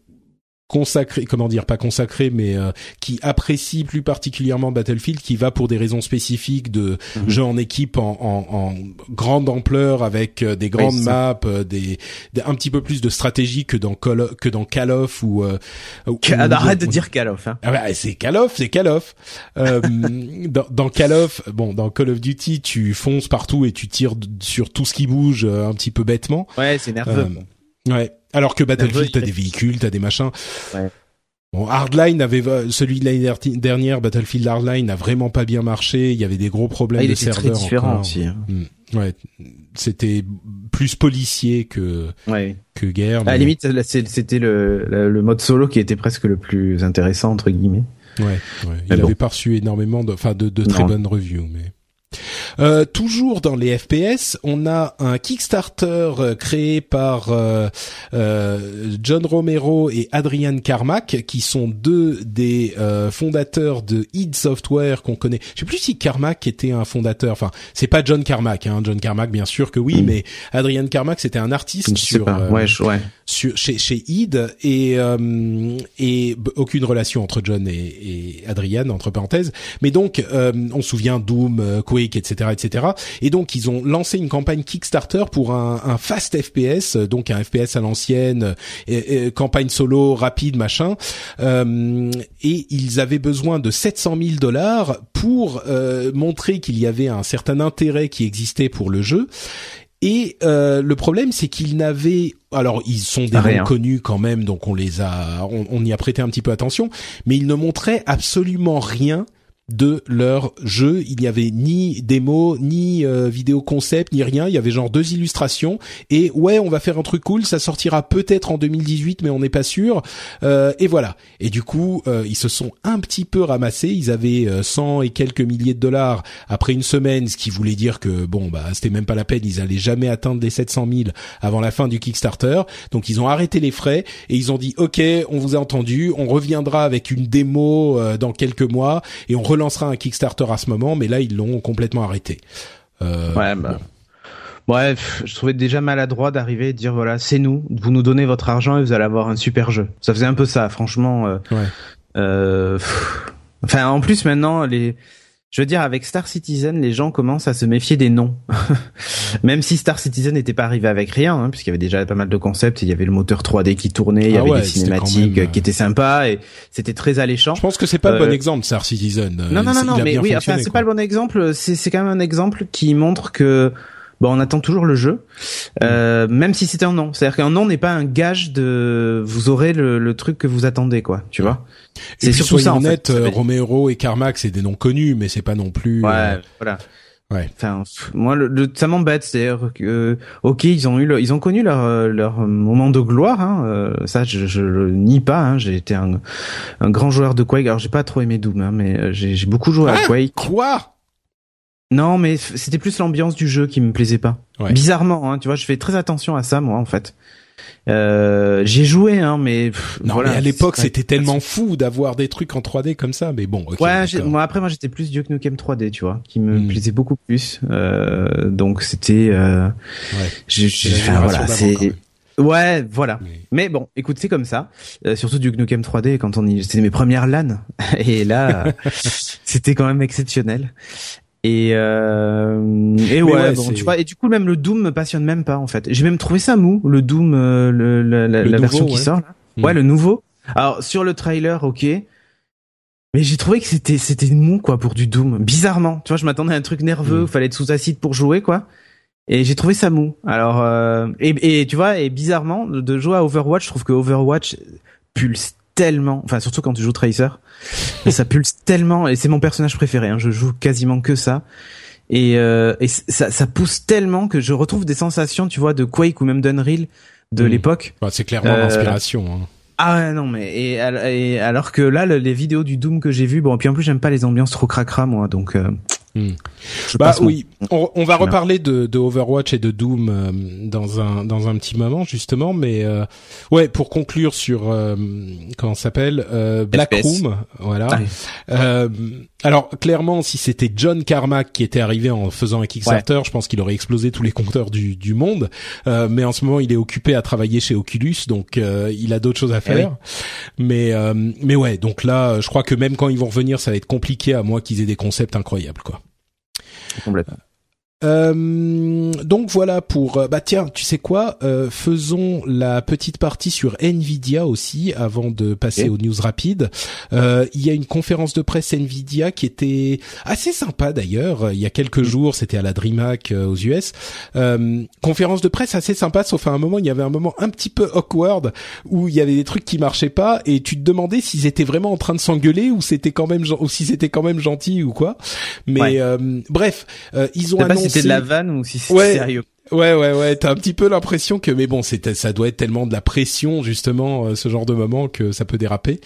consacré, comment dire, pas consacré, mais euh, qui apprécie plus particulièrement Battlefield, qui va pour des raisons spécifiques de mhm. jeu en équipe en, en, en grande ampleur avec euh, des grandes maps, euh, des, un petit peu plus de stratégie que dans Call que dans Call of ou, arrête de dire Call of. Hein. Ah bah, c'est Call of, c'est Call of. dans, dans Call of, bon, dans Call of Duty, tu fonces partout et tu tires sur tout ce qui bouge un petit peu bêtement. Ouais, c'est nerveux. ouais. Alors que Battlefield, t'as des véhicules, t'as des machins. Ouais. Bon, Hardline avait celui de l'année dernière, Battlefield Hardline n'a vraiment pas bien marché. Il y avait des gros problèmes ah, de serveurs. Très différent aussi. Hein. Hmm. Ouais, c'était plus policier que que guerre. À la limite, c'était le, le, mode solo qui était presque le plus intéressant entre guillemets. Ouais, ouais. il avait pas reçu énormément de, enfin de, de très bonnes reviews, mais. Euh, toujours dans les FPS, on a un Kickstarter euh, créé par euh, John Romero et Adrian Carmack, qui sont deux des fondateurs de id Software qu'on connaît. Je sais plus si Carmack était un fondateur. Enfin, c'est pas John Carmack. Hein. John Carmack, bien sûr que oui, mm. mais Adrian Carmack, c'était un artiste sur, ouais, ouais. Sur chez chez id et et aucune relation entre John et, Adrian entre parenthèses. Mais donc, on se souvient Doom, Quake, etc., etc. Et donc ils ont lancé une campagne Kickstarter pour un, un fast FPS, donc un FPS à l'ancienne, campagne solo rapide, machin. Euh, et ils avaient besoin de 700 000 dollars pour euh, montrer qu'il y avait un certain intérêt qui existait pour le jeu. Et euh, le problème, c'est qu'ils n'avaient, alors ils sont des noms connus quand même, donc on les a, on, on, y a prêté un petit peu attention, mais ils ne montraient absolument rien de leur jeu. Il n'y avait ni démo, ni euh, vidéo concept, ni rien. Il y avait genre deux illustrations et ouais, on va faire un truc cool. Ça sortira peut-être en 2018, mais on n'est pas sûr. Euh, et voilà. Et du coup, euh, ils se sont un petit peu ramassés. Ils avaient 100 et quelques milliers de dollars après une semaine, ce qui voulait dire que bon, bah c'était même pas la peine. Ils allaient jamais atteindre les 700 000 avant la fin du Kickstarter. Donc ils ont arrêté les frais et ils ont dit OK, on vous a entendu. On reviendra avec une démo dans quelques mois et on lancera un Kickstarter à ce moment, mais là ils l'ont complètement arrêté. Euh, ouais, bah. Bref, je trouvais déjà maladroit d'arriver et de dire voilà, c'est nous, vous nous donnez votre argent et vous allez avoir un super jeu. Ça faisait un peu ça, franchement. Euh, ouais. euh, enfin, en plus maintenant les je veux dire, avec Star Citizen, les gens commencent à se méfier des noms. Même si Star Citizen n'était pas arrivé avec rien, hein, puisqu'il y avait déjà pas mal de concepts, il y avait le moteur 3D qui tournait, il y ah avait des cinématiques euh, qui étaient sympas et c'était très alléchant. Je pense que c'est pas le bon euh, exemple, Star Citizen. Non, non, non, non, mais oui, enfin, c'est pas le bon exemple. C'est quand même un exemple qui montre que bon, on attend toujours le jeu, euh, même si c'était un nom. C'est-à-dire qu'un nom n'est pas un gage de vous aurez le, le, truc que vous attendez, quoi. Tu vois C'est surtout ça. En fait, euh, Romero et Carmack, c'est des noms connus, mais c'est pas non plus. Ouais, euh, voilà. Ouais. Enfin, moi, le, ça m'embête. C'est-à-dire que, ok, ils ont eu, ils ont connu leur leur moment de gloire. Hein, ça, je, je le nie pas. Hein, j'ai été un, un grand joueur de Quake. Alors, j'ai pas trop aimé Doom, hein, mais j'ai beaucoup joué à ah, Quake. Quoi? Non, mais c'était plus l'ambiance du jeu qui me plaisait pas. Bizarrement, hein, tu vois, je fais très attention à ça, moi, en fait. Euh, j'ai joué, hein, mais non, voilà, mais à l'époque, c'était tellement fou d'avoir des trucs en 3D comme ça. Mais bon, ouais. Moi, après, moi, j'étais plus Duke Nukem 3D, tu vois, qui me hmm. plaisait beaucoup plus. Euh, donc, c'était. Euh, ouais. voilà, c'est. Ouais, voilà. Mais... bon, écoute, c'est comme ça. Euh, surtout Duke Nukem 3D quand on y, c'était mes premières LAN. Et là, c'était quand même exceptionnel. Et euh, et ouais, bon, tu vois et du coup même le Doom me passionne même pas en fait. J'ai même trouvé ça mou le Doom euh, le, la, version qui sort là. Mm. Ouais, le nouveau. Alors sur le trailer, OK. Mais j'ai trouvé que c'était c'était mou quoi pour du Doom. Bizarrement, tu vois, je m'attendais à un truc nerveux, mm. fallait être sous acide pour jouer quoi. Et j'ai trouvé ça mou. Alors euh, et, et tu vois et bizarrement de jouer à Overwatch, je trouve que Overwatch pulse tellement, enfin surtout quand tu joues Tracer, ça pulse tellement et c'est mon personnage préféré. Hein, je joue quasiment que ça et, euh, et ça, ça pousse tellement que je retrouve des sensations, tu vois, de Quake ou même d'Unreal de hmm. l'époque. Bah, c'est clairement euh, l'inspiration. Hein. Ah non mais et, alors que là les vidéos du Doom que j'ai vu bon et puis en plus j'aime pas les ambiances trop cracra moi donc euh, Hmm. Bah oui, on, va reparler de, de, Overwatch et de Doom euh, dans un dans un petit moment justement, mais euh, ouais pour conclure sur euh, comment s'appelle euh, Black Room, voilà. Ah alors clairement, si c'était John Carmack qui était arrivé en faisant un Kickstarter, je pense qu'il aurait explosé tous les compteurs du, du monde. mais en ce moment, il est occupé à travailler chez Oculus, donc il a d'autres choses à eh faire. Mais mais ouais, donc là, je crois que même quand ils vont revenir, ça va être compliqué à moins qu'ils aient des concepts incroyables, quoi. komplett. Euh, donc voilà pour euh, bah tiens tu sais quoi euh, faisons la petite partie sur Nvidia aussi avant de passer aux news rapides. Euh, il y a une conférence de presse Nvidia qui était assez sympa d'ailleurs il y a quelques jours c'était à la DreamHack aux US. Conférence de presse assez sympa sauf à un moment il y avait un moment un petit peu awkward où il y avait des trucs qui marchaient pas et tu te demandais s'ils étaient vraiment en train de s'engueuler ou c'était quand même ou si c'était quand même gentil ou quoi. Mais bref ils ont annoncé c'était de la vanne ou si c'est sérieux. Ouais, ouais, ouais. T'as un petit peu l'impression que, mais bon, c'est ça doit être tellement de la pression justement, euh, ce genre de moment que ça peut déraper.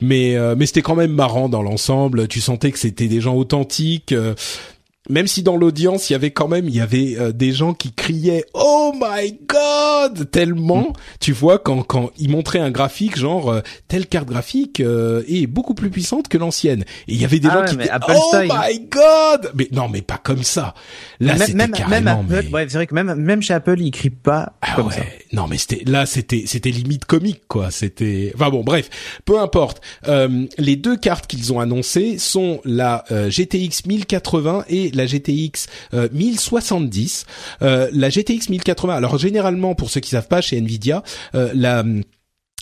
Mais euh, mais c'était quand même marrant dans l'ensemble. Tu sentais que c'était des gens authentiques. Euh, même si dans l'audience il y avait quand même il y avait euh, des gens qui criaient oh my god tellement tu vois quand quand ils montraient un graphique genre euh, telle carte graphique euh, est beaucoup plus puissante que l'ancienne et il y avait des Ah gens ouais, qui disaient oh style. my god mais non mais pas comme ça là c'était même, carrément même Apple, mais- ouais, c'est vrai que même, même chez Apple, ils crient pas ah comme ouais. ça. Non mais c'était là c'était c'était limite comique quoi. C'était enfin bon bref, peu importe. Euh, les deux cartes qu'ils ont annoncées sont la euh, GTX 1080 et la GTX euh, 1070. Euh, la GTX 1080. Alors généralement pour ceux qui savent pas chez Nvidia, euh, la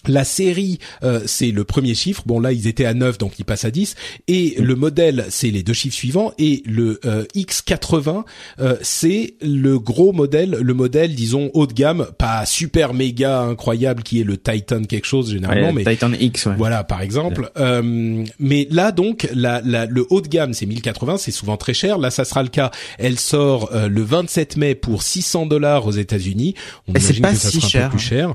la série, euh, c'est le premier chiffre. Bon, là, ils étaient à 9, donc ils passent à 10. Et le modèle, c'est les deux chiffres suivants. Et le euh, X80, euh, c'est le gros modèle, le modèle, disons, haut de gamme, pas super méga incroyable, qui est le Titan quelque chose généralement, Ouais, mais Titan X, ouais. voilà, par exemple. Euh, mais là, donc, la, la- le haut de gamme, c'est 1080, c'est souvent très cher. Là, ça sera le cas. Elle sort euh, le 27 mai pour 600 dollars aux États-Unis. On Et c'est imagine pas que ça si sera un cher. peu plus cher.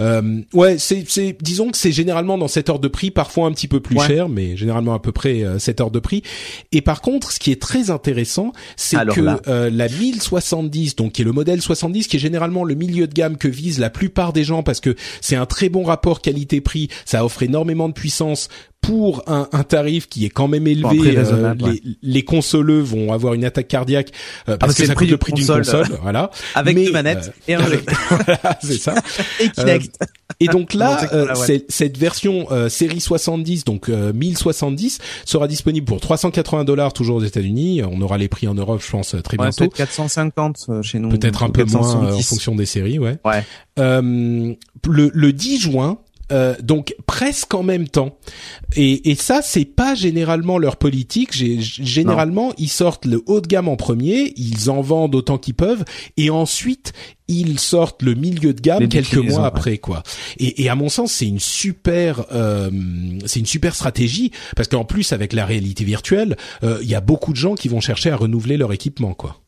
Euh, ouais, c'est, c'est, disons que c'est généralement dans cette heure de prix, parfois un petit peu plus Ouais. cher, mais généralement à peu près euh, cette heure de prix. Et par contre, ce qui est très intéressant, c'est que euh, la 1070, donc qui est le modèle 70, qui est généralement le milieu de gamme que visent la plupart des gens parce que c'est un très bon rapport qualité-prix, ça offre énormément de puissance pour un, un tarif qui est quand même élevé. euh, les, ouais. les consoleux vont avoir une attaque cardiaque euh, parce parce que ça coûte le prix d'une console, console, voilà. Avec Mais, deux manettes euh, et un jeu. voilà, c'est ça. et Kinect. Et donc là, euh, cette version euh, série 70, donc euh, 1070, sera disponible pour 380 dollars toujours aux États-Unis. On aura les prix en Europe, je pense, très Ouais, bientôt. peut-être 450 euh, chez nous. Peut-être un peu moins euh, en 470. fonction des séries, ouais. Ouais. Euh, le, le 10 juin. Euh, donc presque en même temps et, et ça c'est pas généralement leur politique généralement ils sortent le haut de gamme en premier ils en vendent autant qu'ils peuvent et ensuite ils sortent le milieu de gamme Les quelques mois ouais. après quoi et, et à mon sens c'est une super euh, c'est une super stratégie parce qu'en plus avec la réalité virtuelle euh, il y a beaucoup de gens qui vont chercher à renouveler leur équipement quoi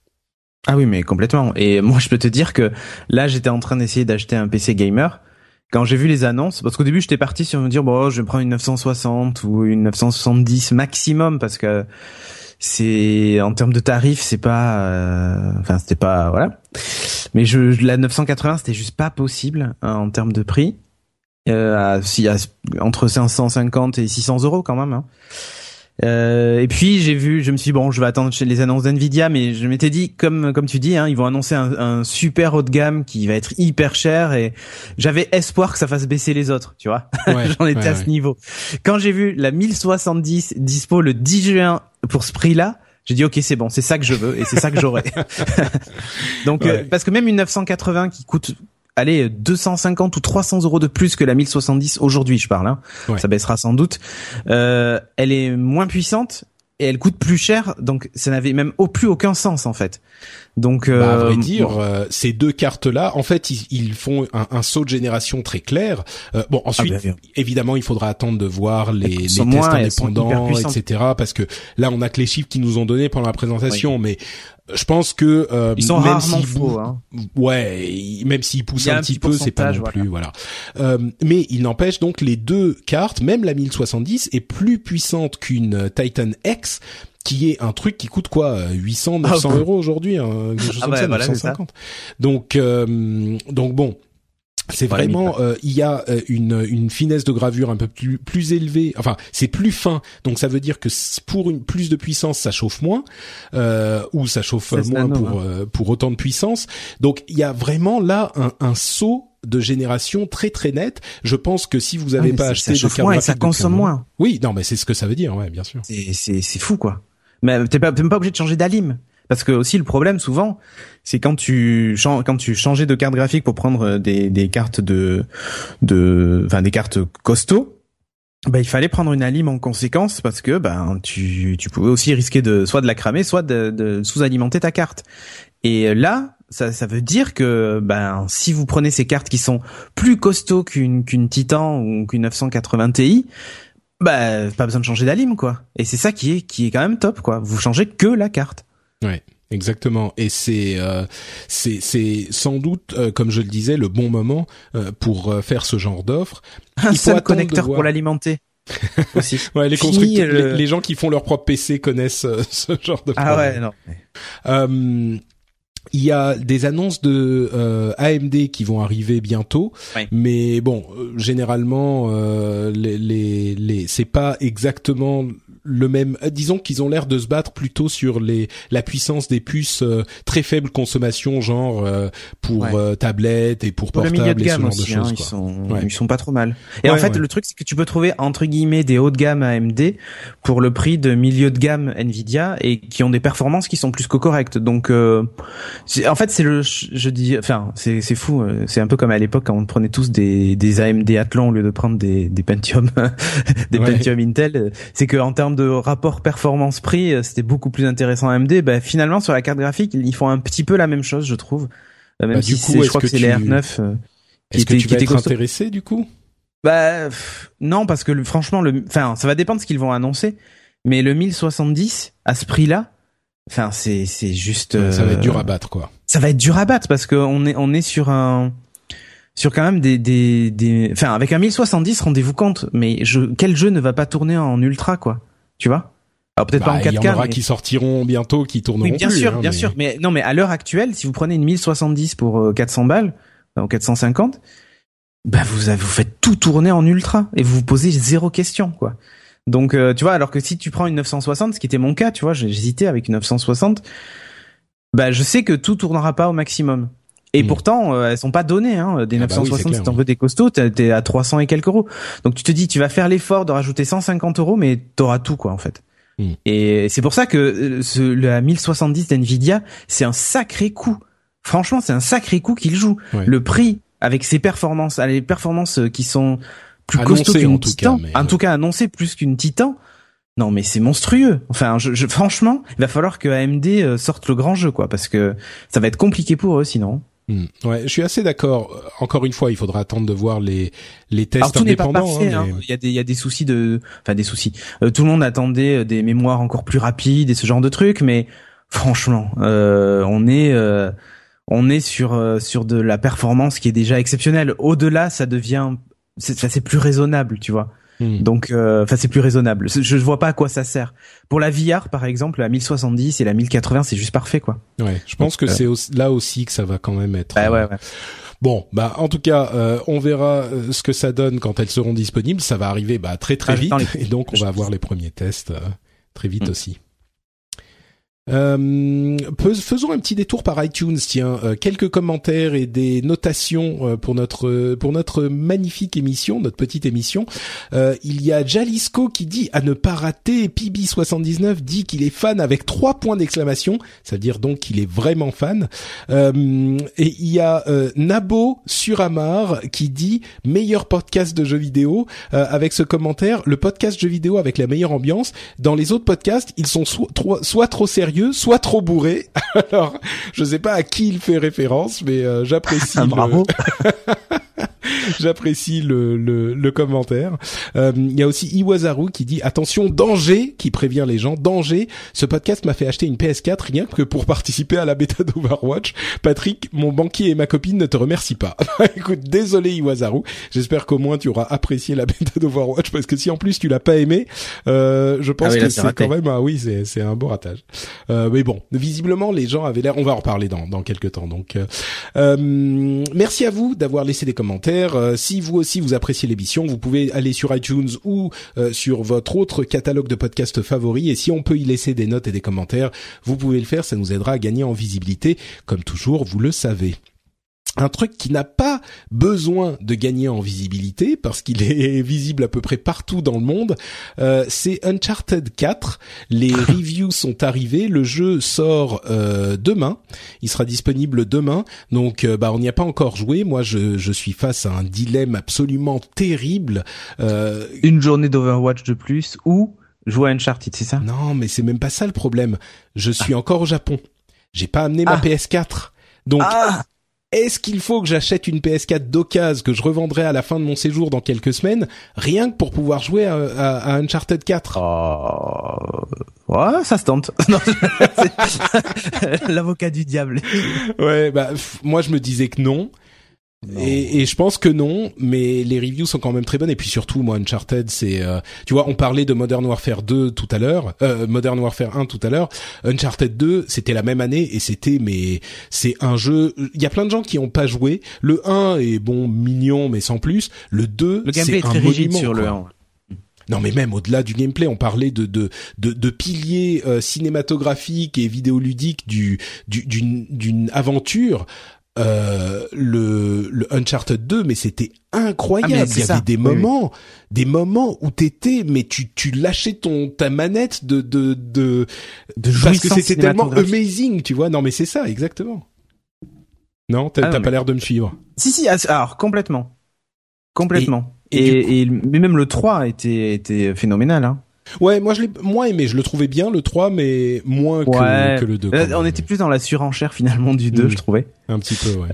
Ah oui, mais complètement. Et moi, je peux te dire que là, j'étais en train d'essayer d'acheter un PC gamer. Quand j'ai vu les annonces, parce qu'au début, j'étais parti sur me dire, bon, je vais prendre une 960 ou une 970 maximum, parce que c'est, en termes de tarifs, c'est pas, euh, enfin, c'était pas, voilà. Mais je, la 980, c'était juste pas possible, hein, en termes de prix. Euh, à- y a entre 550 et 600 euros quand même. Hein. Euh, et puis j'ai vu, je me suis dit, bon, je vais attendre les annonces d'Nvidia, mais je m'étais dit, comme comme tu dis, hein, ils vont annoncer un, un super haut de gamme qui va être hyper cher, et j'avais espoir que ça fasse baisser les autres, tu vois. Ouais, J'en étais ouais, à ouais. ce niveau. Quand j'ai vu la 1070 dispo le 10 juin pour ce prix-là, j'ai dit ok c'est bon, c'est ça que je veux et c'est ça que j'aurai. Donc euh, parce que même une 980 qui coûte allez 250 ou 300 euros de plus que la 1070 aujourd'hui je parle, hein, Ouais. ça baissera sans doute. Euh, elle est moins puissante et elle coûte plus cher, donc ça n'avait même au plus aucun sens en fait. Donc Bah, à euh, vrai dire, bon. euh, ces deux cartes-là, en fait, ils, ils font un, un saut de génération très clair. Euh, bon, ensuite, Ah, bien, bien. évidemment, il faudra attendre de voir les, les tests moins, indépendants, etc. Parce que là, on a que les chiffres qu'ils nous ont donnés pendant la présentation, mais je pense que euh, ils sont même rarement faux. Hein. ouais, même s'ils poussent un un petit peu, c'est pas non plus, voilà. Euh, mais il n'empêche donc les deux cartes, même la 1070 est plus puissante qu'une euh, Titan X qui est un truc qui coûte quoi euh, 800 900 Ah, euros aujourd'hui hein, quelque chose Ah comme bah, ça, voilà, c'est 950 donc euh, donc bon c'est vraiment euh, il y a euh, une une finesse de gravure un peu plus plus élevée enfin c'est plus fin donc ça veut dire que pour une plus de puissance ça chauffe moins euh, ou ça chauffe 16 moins nano, pour euh, pour autant de puissance donc il y a vraiment là un, un saut de génération très très net. Je pense que si vous n'avez pas acheté ça de moins et ça consomme moins. Oui, non, mais c'est ce que ça veut dire, ouais, bien sûr. C'est c'est c'est fou quoi. Mais t'es pas t'es même pas obligé de changer d'alim. Parce que aussi le problème souvent, c'est quand tu quand tu changeais de carte graphique pour prendre des des cartes de de enfin des cartes costauds, bah il fallait prendre une alim en conséquence parce que ben tu tu pouvais aussi risquer de soit de la cramer, soit de, de sous-alimenter ta carte. Et là, ça ça veut dire que ben si vous prenez ces cartes qui sont plus costauds qu'une qu'une Titan ou qu'une 980 Ti, bah pas besoin de changer d'alim quoi. Et c'est ça qui est qui est quand même top quoi. Vous changez que la carte. Ouais. Exactement, et c'est euh, c'est c'est sans doute, euh, comme je le disais, le bon moment euh, pour euh, faire ce genre d'offre. Un Il seul connecteur pour l'alimenter. aussi. ouais, les, Fini, les, les gens qui font leur propre PC connaissent euh, ce genre de Ah problème. ouais, non. Euh, il y a des annonces de euh, AMD qui vont arriver bientôt, Ouais. mais bon, euh, généralement, euh, les, les, les c'est pas exactement le même. euh, disons qu'ils ont l'air de se battre plutôt sur les la puissance des puces euh, très faible consommation, genre euh, pour Ouais. euh, tablette et pour Pour le portable et ce genre aussi, de hein, choses. ils quoi. sont Ouais. ils sont pas trop mal. Et en fait, le truc c'est que tu peux trouver entre guillemets des hauts de gamme AMD pour le prix de milieu de gamme Nvidia et qui ont des performances qui sont plus que correctes. Donc, euh, en fait, c'est le je dis, enfin, c'est c'est fou. euh, C'est un peu comme à l'époque quand on prenait tous des des AMD Athlon au lieu de prendre des des Pentium des. Pentium Intel. C'est que en termes de rapport performance-prix, euh, c'était beaucoup plus intéressant AMD. Bah, finalement, sur la carte graphique, ils font un petit peu la même chose, je trouve. Euh, Même Bah, si coup, je crois que c'est les tu- R9. euh, Est-ce que tu vas être intéressé du coup? Bah pff, non parce que le- franchement le enfin ça va dépendre de ce qu'ils vont annoncer mais le 1070 à ce prix-là enfin c'est c'est juste Ça va être dur à battre quoi. ça va être dur à battre parce que on est on est sur un sur quand même des des des enfin avec un 1070 rendez-vous compte mais je quel jeu ne va pas tourner en ultra quoi? Tu vois? Alors peut-être Bah, pas en il y 4K en aura mais- qui sortiront bientôt, qui tourneront oui, bien plus, sûr, hein, bien mais- sûr. Mais non, mais à l'heure actuelle, si vous prenez une 1070 pour euh, 400 balles, euh, ou 450, bah vous avez, vous faites tout tourner en ultra et vous vous posez zéro question, quoi. Donc, euh, tu vois, alors que si tu prends une 960, ce qui était mon cas, tu vois, j'hésitais avec une 960, bah je sais que tout tournera pas au maximum. Et pourtant, euh, elles sont pas données, hein. Des Ah bah oui, 960, si t'en veux des costauds, t'es à 300 et quelques euros. Donc tu te dis, tu vas faire l'effort de rajouter 150 euros, mais t'auras tout, quoi, en fait. Et c'est pour ça que euh, ce, la 1070 d'Nvidia, c'est un sacré coup. Franchement, c'est un sacré coup qu'il joue. Ouais. Le prix, avec ses performances, les performances euh, qui sont plus Annoncées, costauds qu'une Titan, cas, en ouais. tout cas annoncé plus qu'une Titan. Non, mais c'est monstrueux. Enfin, je, je- franchement, il va falloir que AMD euh, sorte le grand jeu, quoi, parce que ça va être compliqué pour eux, sinon. Hmm. Ouais, je suis assez d'accord. Encore une fois, il faudra attendre de voir les les tests Alors tout n'est pas indépendants. parfait. hein, hein. Il y a des, il y a des soucis de, enfin des soucis. Euh, tout le monde attendait euh, des mémoires encore plus rapides et ce genre de trucs, mais franchement, euh, on est, euh, on est sur euh, sur de la performance qui est déjà exceptionnelle. Au-delà, ça devient, c'est plus raisonnable, tu vois. Hmm. Donc, euh, enfin, c'est plus raisonnable. Je ne vois pas à quoi ça sert. Pour la VR, par exemple, la 1070 et la 1080, c'est juste parfait, quoi. Ouais, je pense que Donc, euh, c'est aussi- là aussi que ça va quand même être. Bah ouais, euh, ouais. Bon, bah en tout cas, euh, on verra ce que ça donne quand elles seront disponibles. Ça va arriver bah très très Ah, vite, et donc on va avoir les premiers tests euh, très vite Mm. aussi. Euh, faisons un petit détour par iTunes, tiens, euh, quelques commentaires et des notations euh, pour notre pour notre magnifique émission, notre petite émission. Euh, il y a Jalisco qui dit à ne pas rater. PB79 dit qu'il est fan avec trois points d'exclamation, ça veut dire donc qu'il est vraiment fan. Euh, et il y a euh, Nabo Suramar qui dit meilleur podcast de jeux vidéo avec ce commentaire le podcast jeux vidéo avec la meilleure ambiance. Dans les autres podcasts, ils sont soit trop sérieux, soit trop bourrés. Alors, je sais pas à qui il fait référence, mais euh, j'apprécie. Ah, le- bravo. J'apprécie le, le, le commentaire. Euh, Il y a aussi Iwazaru qui dit attention danger, qui prévient les gens danger. Ce podcast m'a fait acheter une PS4 rien que pour participer à la bêta d'Overwatch. Patrick, mon banquier et ma copine ne te remercient pas. Écoute, désolé Iwazaru. J'espère qu'au moins tu auras apprécié la bêta d'Overwatch parce que si en plus tu l'as pas aimé, euh, je pense Ah oui, que c'est quand même ah oui c'est c'est un beau ratage. Euh, mais bon, visiblement les gens avaient l'air. On va en reparler dans dans quelques temps. Donc euh, euh, merci à vous d'avoir laissé des commentaires. Euh, si vous aussi vous appréciez l'émission, vous pouvez aller sur iTunes ou euh, sur votre autre catalogue de podcasts favoris. Et si on peut y laisser des notes et des commentaires, vous pouvez le faire. Ça nous aidera à gagner en visibilité. Comme toujours, vous le savez. Un truc qui n'a pas besoin de gagner en visibilité parce qu'il est visible à peu près partout dans le monde, euh, c'est Uncharted 4. Les reviews sont arrivées, le jeu sort euh, demain, il sera disponible demain. Donc euh, bah on n'y a pas encore joué. Moi je, je suis face à un dilemme absolument terrible. Euh, Une journée d'Overwatch de plus ou jouer à Uncharted, c'est ça? Non mais c'est même pas ça le problème. Je suis encore au Japon. J'ai pas amené ma Ah. PS4. Donc Ah est-ce qu'il faut que j'achète une PS4 d'occasion que je revendrai à la fin de mon séjour dans quelques semaines, rien que pour pouvoir jouer à, à- à Uncharted 4 Oh... Ouais, ça se tente. L'avocat du diable. Ouais, bah moi je me disais que non. Et, et, je pense que non, mais les reviews sont quand même très bonnes. Et puis surtout, moi, Uncharted, c'est, euh, tu vois, on parlait de Modern Warfare 2 tout à l'heure, euh, Modern Warfare 1 tout à l'heure. Uncharted 2, c'était la même année et c'était, mais c'est un jeu. Il y a plein de gens qui ont pas joué. Le 1 est bon, mignon, mais sans plus. Le 2, le gameplay est, très rigide sur le 1. Non, mais même au-delà du gameplay, on parlait de de de, de piliers euh, cinématographiques et vidéoludiques du d'une d'une aventure. Euh, le, le Uncharted 2, mais c'était incroyable. Ah, Il y avait des moments, des moments où t'étais, mais tu tu lâchais ton ta manette de de de, de parce que c'était tellement amazing, tu vois. Non, mais c'est ça, exactement. Non, t'as ah pas l'air de me suivre. Si si, alors complètement, complètement. Et, et, mais même le 3 était, était phénoménal. Hein. Ouais, moi je l'ai moins aimé, je le trouvais bien le 3 mais moins que, que, le 2. on était plus dans la surenchère finalement du 2, mm. je trouvais. Un petit peu, ouais.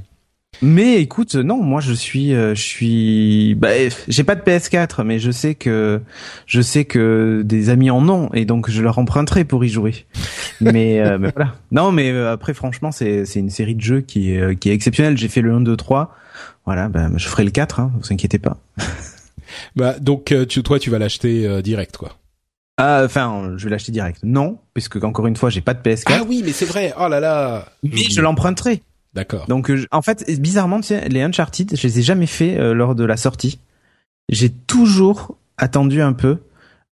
Mais écoute, non, moi je suis, euh, je suis, bah, j'ai pas de PS4, mais je sais que, je sais que des amis en ont, et donc je leur emprunterai pour y jouer. mais, euh, mais voilà. Non, mais euh, après franchement, c'est, c'est une série de jeux qui est, qui est exceptionnelle. J'ai fait le 1, 2, 3 voilà, ben, je ferai le 4, hein, vous inquiétez pas. bah donc euh, tu, toi tu vas l'acheter euh, direct quoi. Ah, enfin, je vais l'acheter direct. Non, puisque encore une fois, j'ai pas de PS4. Ah oui, mais c'est vrai. Oh là là. Mais je l'emprunterai. D'accord. Donc, euh, en fait, bizarrement, tu sais, les Uncharted, je les ai jamais fait lors de la sortie. J'ai toujours attendu un peu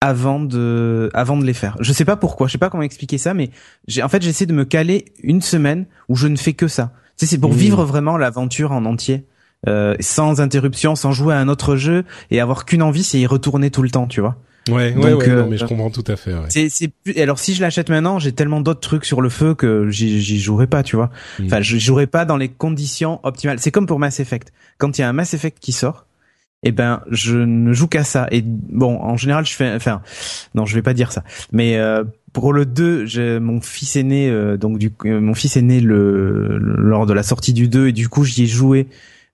avant de avant de les faire. Je sais pas pourquoi, je sais pas comment expliquer ça, mais j'ai en fait j'essaie de me caler une semaine où je ne fais que ça. Tu sais, c'est pour mmh. vivre vraiment l'aventure en entier. Euh, sans interruption, sans jouer à un autre jeu et avoir qu'une envie, c'est y retourner tout le temps, tu vois. Ouais, ouais, ouais non, euh, mais je comprends tout à fait. Ouais. C'est, c'est alors si je l'achète maintenant, j'ai tellement d'autres trucs sur le feu que j'y, j'y jouerai pas, tu vois. Mm. Enfin, je jouerai pas dans les conditions optimales. C'est comme pour Mass Effect. Quand il y a un Mass Effect qui sort, eh ben, je ne joue qu'à ça. Et bon, en général, je fais, enfin, non, je vais pas dire ça, mais euh, pour le 2, j'ai mon fils est né, donc du, mon fils est né le, lors de la sortie du 2 et du coup j'y ai joué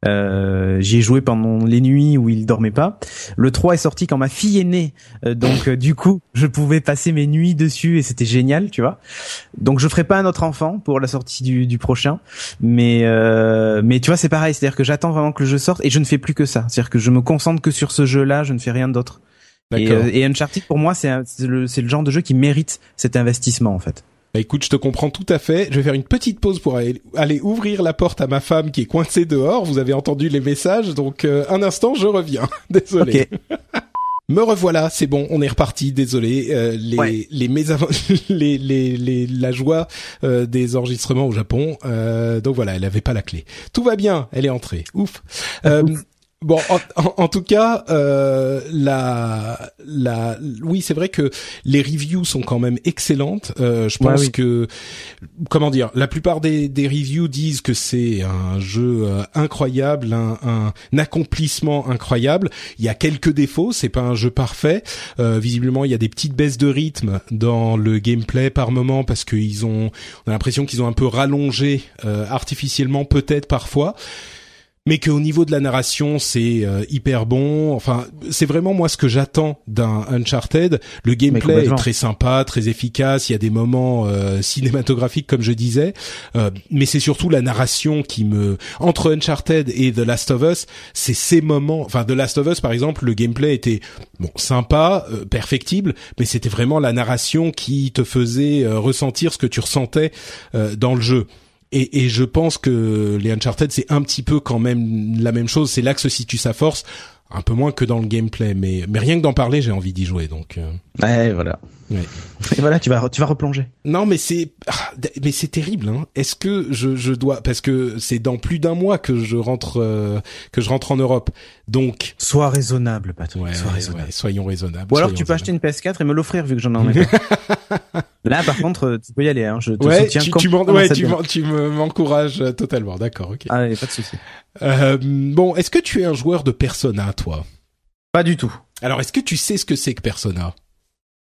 euh, J'y ai joué pendant les nuits où il dormait pas. Le 3 est sorti quand ma fille est née, euh, donc euh, du coup je pouvais passer mes nuits dessus et c'était génial, tu vois. Donc je ferai pas un autre enfant pour la sortie du, du prochain, mais euh, mais tu vois c'est pareil, c'est-à-dire que j'attends vraiment que le jeu sorte et je ne fais plus que ça, c'est-à-dire que je me concentre que sur ce jeu-là, je ne fais rien d'autre. Et, et Uncharted pour moi c'est le, le genre de jeu qui mérite cet investissement en fait. Bah écoute, je te comprends tout à fait. Je vais faire une petite pause pour aller, ouvrir la porte à ma femme qui est coincée dehors. Vous avez entendu les messages, donc euh, un instant, je reviens. Désolé. Me revoilà, c'est bon, on est reparti. Désolé, euh, les, les, les, les, les, la joie euh, des enregistrements au Japon. donc voilà, elle avait pas la clé. Tout va bien, elle est entrée. Ouf. Ouf. Bon, en, tout cas, euh, la, la, oui, c'est vrai que les reviews sont quand même excellentes. Euh, je pense que, comment dire, la plupart des, des reviews disent que c'est un jeu euh, incroyable, un, un, accomplissement incroyable. Il y a quelques défauts, c'est pas un jeu parfait. Euh, visiblement, il y a des petites baisses de rythme dans le gameplay par moment parce qu'ils ont, on a l'impression qu'ils ont un peu rallongé euh, artificiellement, peut-être parfois mais qu'au niveau de la narration c'est euh, hyper bon. Enfin, c'est vraiment moi ce que j'attends d'un Uncharted. Le gameplay est très sympa, très efficace. Il y a des moments euh, cinématographiques comme je disais, euh, mais c'est surtout la narration qui me entre Uncharted et The Last of Us, c'est ces moments. Enfin, The Last of Us par exemple, le gameplay était bon sympa, perfectible, mais c'était vraiment la narration qui te faisait ressentir ce que tu ressentais dans le jeu. Et, je pense que les Uncharted c'est un petit peu quand même la même chose. C'est là que se situe sa force, un peu moins que dans le gameplay, mais mais rien que d'en parler, j'ai envie d'y jouer. Donc euh. ouais, voilà. Ouais. Et voilà, tu vas tu vas replonger. Non, mais c'est ah, mais c'est terrible. Hein. Est-ce que je je dois parce que c'est dans plus d'un mois que je rentre euh, que je rentre en Europe. Donc sois raisonnable, Patrick. Ouais, sois raisonnable. Soyons raisonnables. Ou alors tu peux acheter une PS4 et me l'offrir vu que j'en ai. Là, par contre, tu peux y aller. Hein. Je te ouais, soutiens. Tu, tu, ouais, tu, tu m'encourages totalement. D'accord, ok. Ah, y a pas de souci. Euh, bon, est-ce que tu es un joueur de Persona, toi? Pas du tout. Alors, est-ce que tu sais ce que c'est que Persona?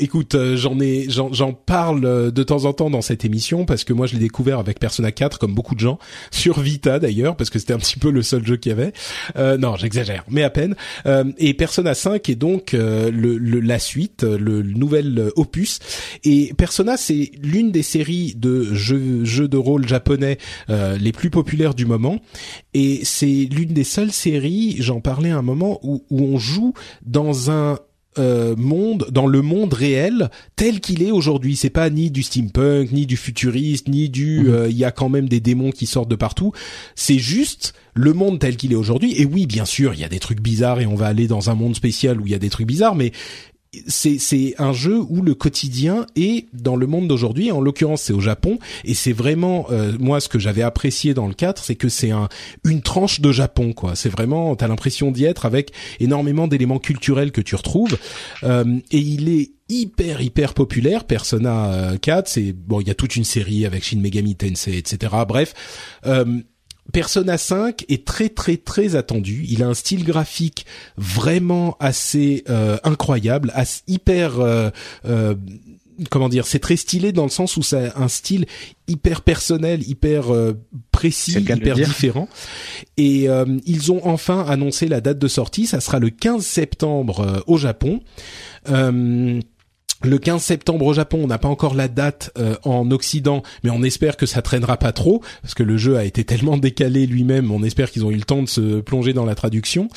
Écoute, euh, j'en ai, j'en, parle euh, de temps en temps dans cette émission parce que moi je l'ai découvert avec Persona 4 comme beaucoup de gens sur Vita d'ailleurs parce que c'était un petit peu le seul jeu qu'il y avait. Euh, non, j'exagère, mais à peine. Euh, et Persona 5 est donc euh, le, le- la suite, euh, le, nouvel opus. Et Persona, c'est l'une des séries de jeux, jeux de rôle japonais les plus populaires du moment. Et c'est l'une des seules séries, j'en parlais à un moment, où, où on joue dans un euh, monde dans le monde réel tel qu'il est aujourd'hui. C'est pas ni du steampunk, ni du futuriste, ni du euh, il y a quand même des démons qui sortent de partout. C'est juste le monde tel qu'il est aujourd'hui. Et oui, bien sûr, il y a des trucs bizarres et on va aller dans un monde spécial où il y a des trucs bizarres, mais c'est un jeu où le quotidien est dans le monde d'aujourd'hui. En l'occurrence, c'est au Japon et c'est vraiment euh, moi ce que j'avais apprécié dans le 4, c'est que c'est un une tranche de Japon quoi. C'est vraiment t'as l'impression d'y être avec énormément d'éléments culturels que tu retrouves Euh, et il est hyper hyper populaire Persona euh, 4 c'est bon il y a toute une série avec Shin Megami Tensei etc bref euh, Persona 5 est très très très attendu. Il a un style graphique vraiment assez euh, incroyable, assez, hyper euh, euh, comment dire, c'est très stylé dans le sens où c'est un style hyper personnel, hyper euh, précis, hyper différent. Et euh, ils ont enfin annoncé la date de sortie. Ça sera le 15 septembre euh, au Japon. Euh, le 15 septembre au Japon, on n'a pas encore la date euh, en Occident, mais on espère que ça traînera pas trop, parce que le jeu a été tellement décalé lui-même, on espère qu'ils ont eu le temps de se plonger dans la traduction.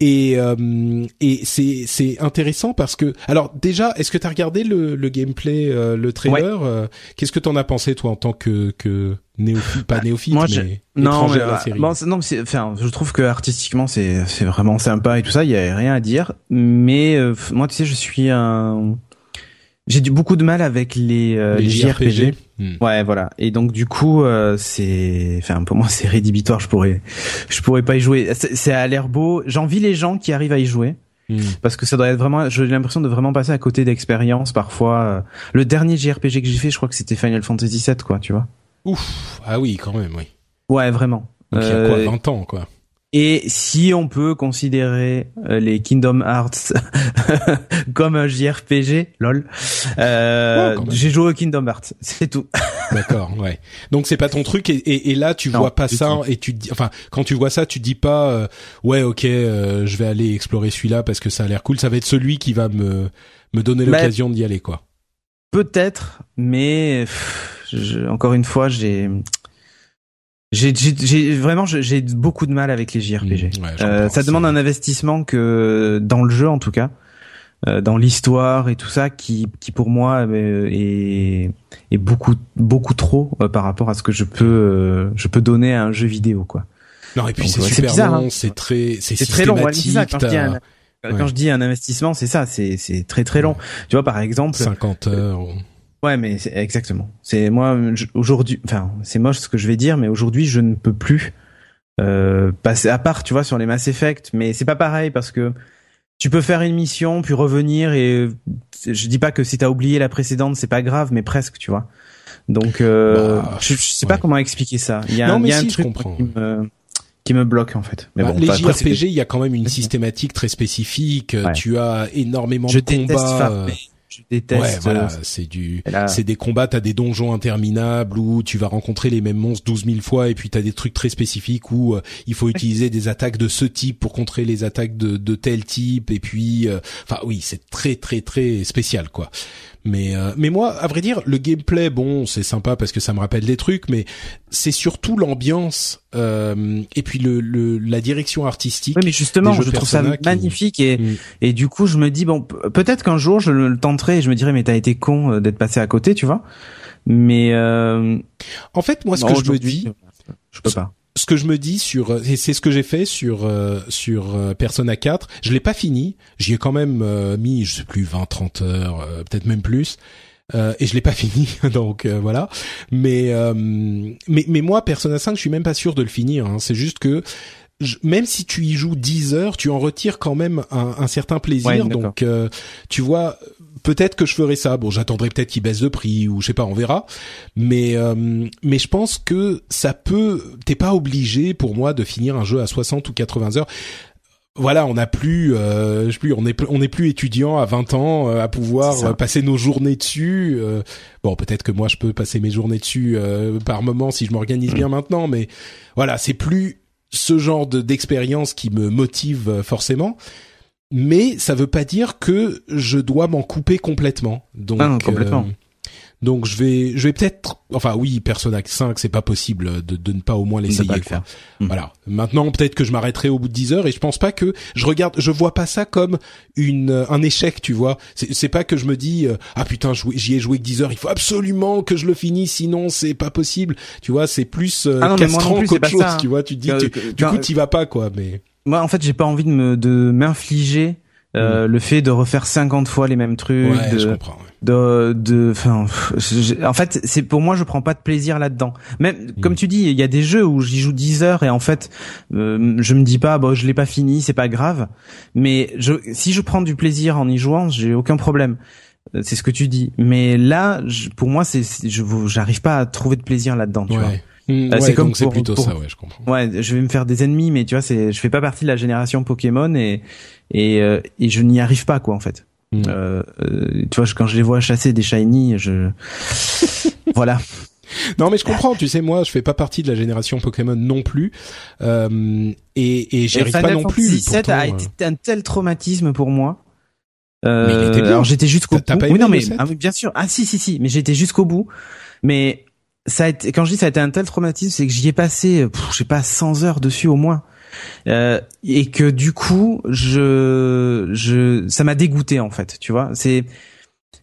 Et, euh, et c'est c'est intéressant parce que alors déjà, est-ce que tu as regardé le, le gameplay, euh, le trailer euh, Qu'est-ce que t'en as pensé toi en tant que que néophyte, pas néophyte, moi, mais Non, étranger mais, à la euh, série? bon, non, c'est, enfin, je trouve que artistiquement c'est c'est vraiment sympa et tout ça, il y a rien à dire. Mais euh, moi, tu sais, je suis un, j'ai du beaucoup de mal avec les, euh, les JRPG. Hmm. Ouais, voilà. Et donc du coup, euh, c'est, enfin pour moi c'est rédhibitoire. Je pourrais, je pourrais pas y jouer. C'est, à l'air beau. J'envie les gens qui arrivent à y jouer Hmm. parce que ça doit être vraiment. J'ai l'impression de vraiment passer à côté d'expériences parfois. euh. Le dernier JRPG que j'ai fait, je crois que c'était Final Fantasy VII, quoi. Tu vois. Ouf, ah oui, quand même, oui. Ouais, vraiment. Donc il y a quoi, Euh, 20 ans, quoi. Et si on peut considérer euh, les Kingdom Hearts comme un JRPG, lol, euh, même. j'ai joué au Kingdom Hearts, c'est tout. D'accord, ouais. Donc c'est pas ton truc et, et, et là tu Non, vois pas ça tout. et tu dis, enfin quand tu vois ça tu dis pas euh, ouais ok euh, je vais aller explorer celui-là parce que ça a l'air cool. Ça va être celui qui va me me donner Bah, l'occasion d'y aller quoi. Peut-être, mais pff, je- encore une fois, j'ai j'ai j'ai- j'ai- vraiment j'ai beaucoup de mal avec les JRPG. Mmh, ouais, j'en Euh, ça demande un investissement que dans le jeu en tout cas, euh, dans l'histoire et tout ça, qui qui pour moi euh, est est beaucoup beaucoup trop euh, par rapport à ce que je peux euh, je peux donner à un jeu vidéo quoi. Non et puis c'est super bizarre, long, hein. c'est très c'est très long. ouais, quand ouais. je dis un investissement, c'est ça, c'est c'est très très long. Tu vois par exemple, 50 heures. Ou- Ouais, mais exactement. C'est moi aujourd'hui. Enfin, c'est moche ce que je vais dire, mais aujourd'hui, je ne peux plus euh, passer à part, tu vois, sur les Mass Effect. Mais c'est pas pareil parce que tu peux faire une mission puis revenir et je dis pas que si t'as oublié la précédente, c'est pas grave, mais presque, tu vois. Donc, euh, Bah, je, je sais pas comment expliquer ça. Il y a, Non, un, mais il y a si, un je truc qui me qui me bloque en fait. Mais Bah, bon, les c'est- JRPG, il y a quand même une systématique très spécifique. Ouais. Tu as énormément je de combats. euh, farmer. Ouais, voilà, euh, c'est du, là- c'est des combats, t'as des donjons interminables où tu vas rencontrer les mêmes monstres 12 000 fois et puis t'as des trucs très spécifiques où euh, il faut utiliser des attaques de ce type pour contrer les attaques de, de tel type et puis, euh, enfin oui, c'est très très très spécial quoi. Mais euh, mais moi, à vrai dire, le gameplay, bon, c'est sympa parce que ça me rappelle des trucs, mais c'est surtout l'ambiance euh, et puis le, le la direction artistique. Oui, mais justement, je trouve ça qui- magnifique et Mm. et du coup, je me dis bon, pe- peut-être qu'un jour je le tenterai et je me dirai mais t'as été con euh, d'être passé à côté, tu vois. Mais euh, En fait, moi, ce non, que je me dis, je peux pas. Ce que je me dis sur et c'est ce que j'ai fait sur euh, sur euh, Persona 4, je l'ai pas fini, j'y ai quand même euh, mis je sais plus 20 30 heures, peut-être même plus. et je l'ai pas fini donc voilà mais mais mais moi Persona 5 je suis même pas sûr de le finir hein. c'est juste que même si tu y joues 10 heures, tu en retires quand même un, un certain plaisir. donc, tu vois, peut-être que je ferai ça. Bon, j'attendrai peut-être qu'il baisse de prix ou je sais pas, on verra. Mais euh, mais je pense que ça peut. T'es pas obligé pour moi de finir un jeu à 60 ou 80 heures voilà, on n'a plus, euh, plus, on est, on est plus étudiant à 20 ans euh, à pouvoir passer nos journées dessus. bon, peut-être que moi je peux passer mes journées dessus par moment si je m'organise bien maintenant, mais voilà, c'est plus ce genre de d'expérience qui me motive forcément mais ça veut pas dire que je dois m'en couper complètement. Donc, ah, complètement. Euh, donc je vais, je vais peut-être, enfin oui, Persona 5, c'est pas possible de, de ne pas au moins l'essayer. le faire. Hmm. Voilà. Maintenant, peut-être que je m'arrêterai au bout de 10 heures et je pense pas que je regarde, je vois pas ça comme une un échec, tu vois. C'est pas que je me dis euh, ah putain, j'y ai joué que 10 heures, il faut absolument que je le finisse, sinon c'est pas possible. Tu vois, c'est plus euh, ah castrant qu'autre chose, tu vois. Tu te dis, du coup, t'y vas pas quoi, mais moi en fait j'ai pas envie de me de m'infliger euh, mm. le fait de refaire 50 fois les mêmes trucs ouais, de, je comprends, de de enfin en fait c'est pour moi je prends pas de plaisir là-dedans. Même mm. comme tu dis il y a des jeux où j'y joue 10 heures et en fait euh, je me dis pas bon je l'ai pas fini c'est pas grave. Mais je si je prends du plaisir en y jouant j'ai aucun problème. Euh, c'est ce que tu dis. Mais là pour moi c'est je j'arrive pas à trouver de plaisir là-dedans tu vois Mmh, euh, c'est comme plutôt ça, ouais, je comprends. Ouais, je vais me faire des ennemis, mais tu vois, c'est, je fais pas partie de la génération Pokémon et et euh, et je n'y arrive pas quoi en fait. Mmh. Euh, euh, tu vois, quand je les vois chasser des shiny, je voilà. Non mais je comprends, tu sais moi je fais pas partie de la génération Pokémon non plus euh, et et j'y arrive pas non plus. 17 a été un tel traumatisme pour moi. Euh, mais il était bien. Alors j'étais jusqu'au bout. oui non mais ah, bien sûr. Ah si si si, mais j'étais jusqu'au bout. Mais ça a été, quand je dis ça a été un tel traumatisme, c'est que j'y ai passé, je sais pas, 100 heures dessus au moins. Euh, et que du coup, je, je, ça m'a dégoûté en fait, tu vois. C'est,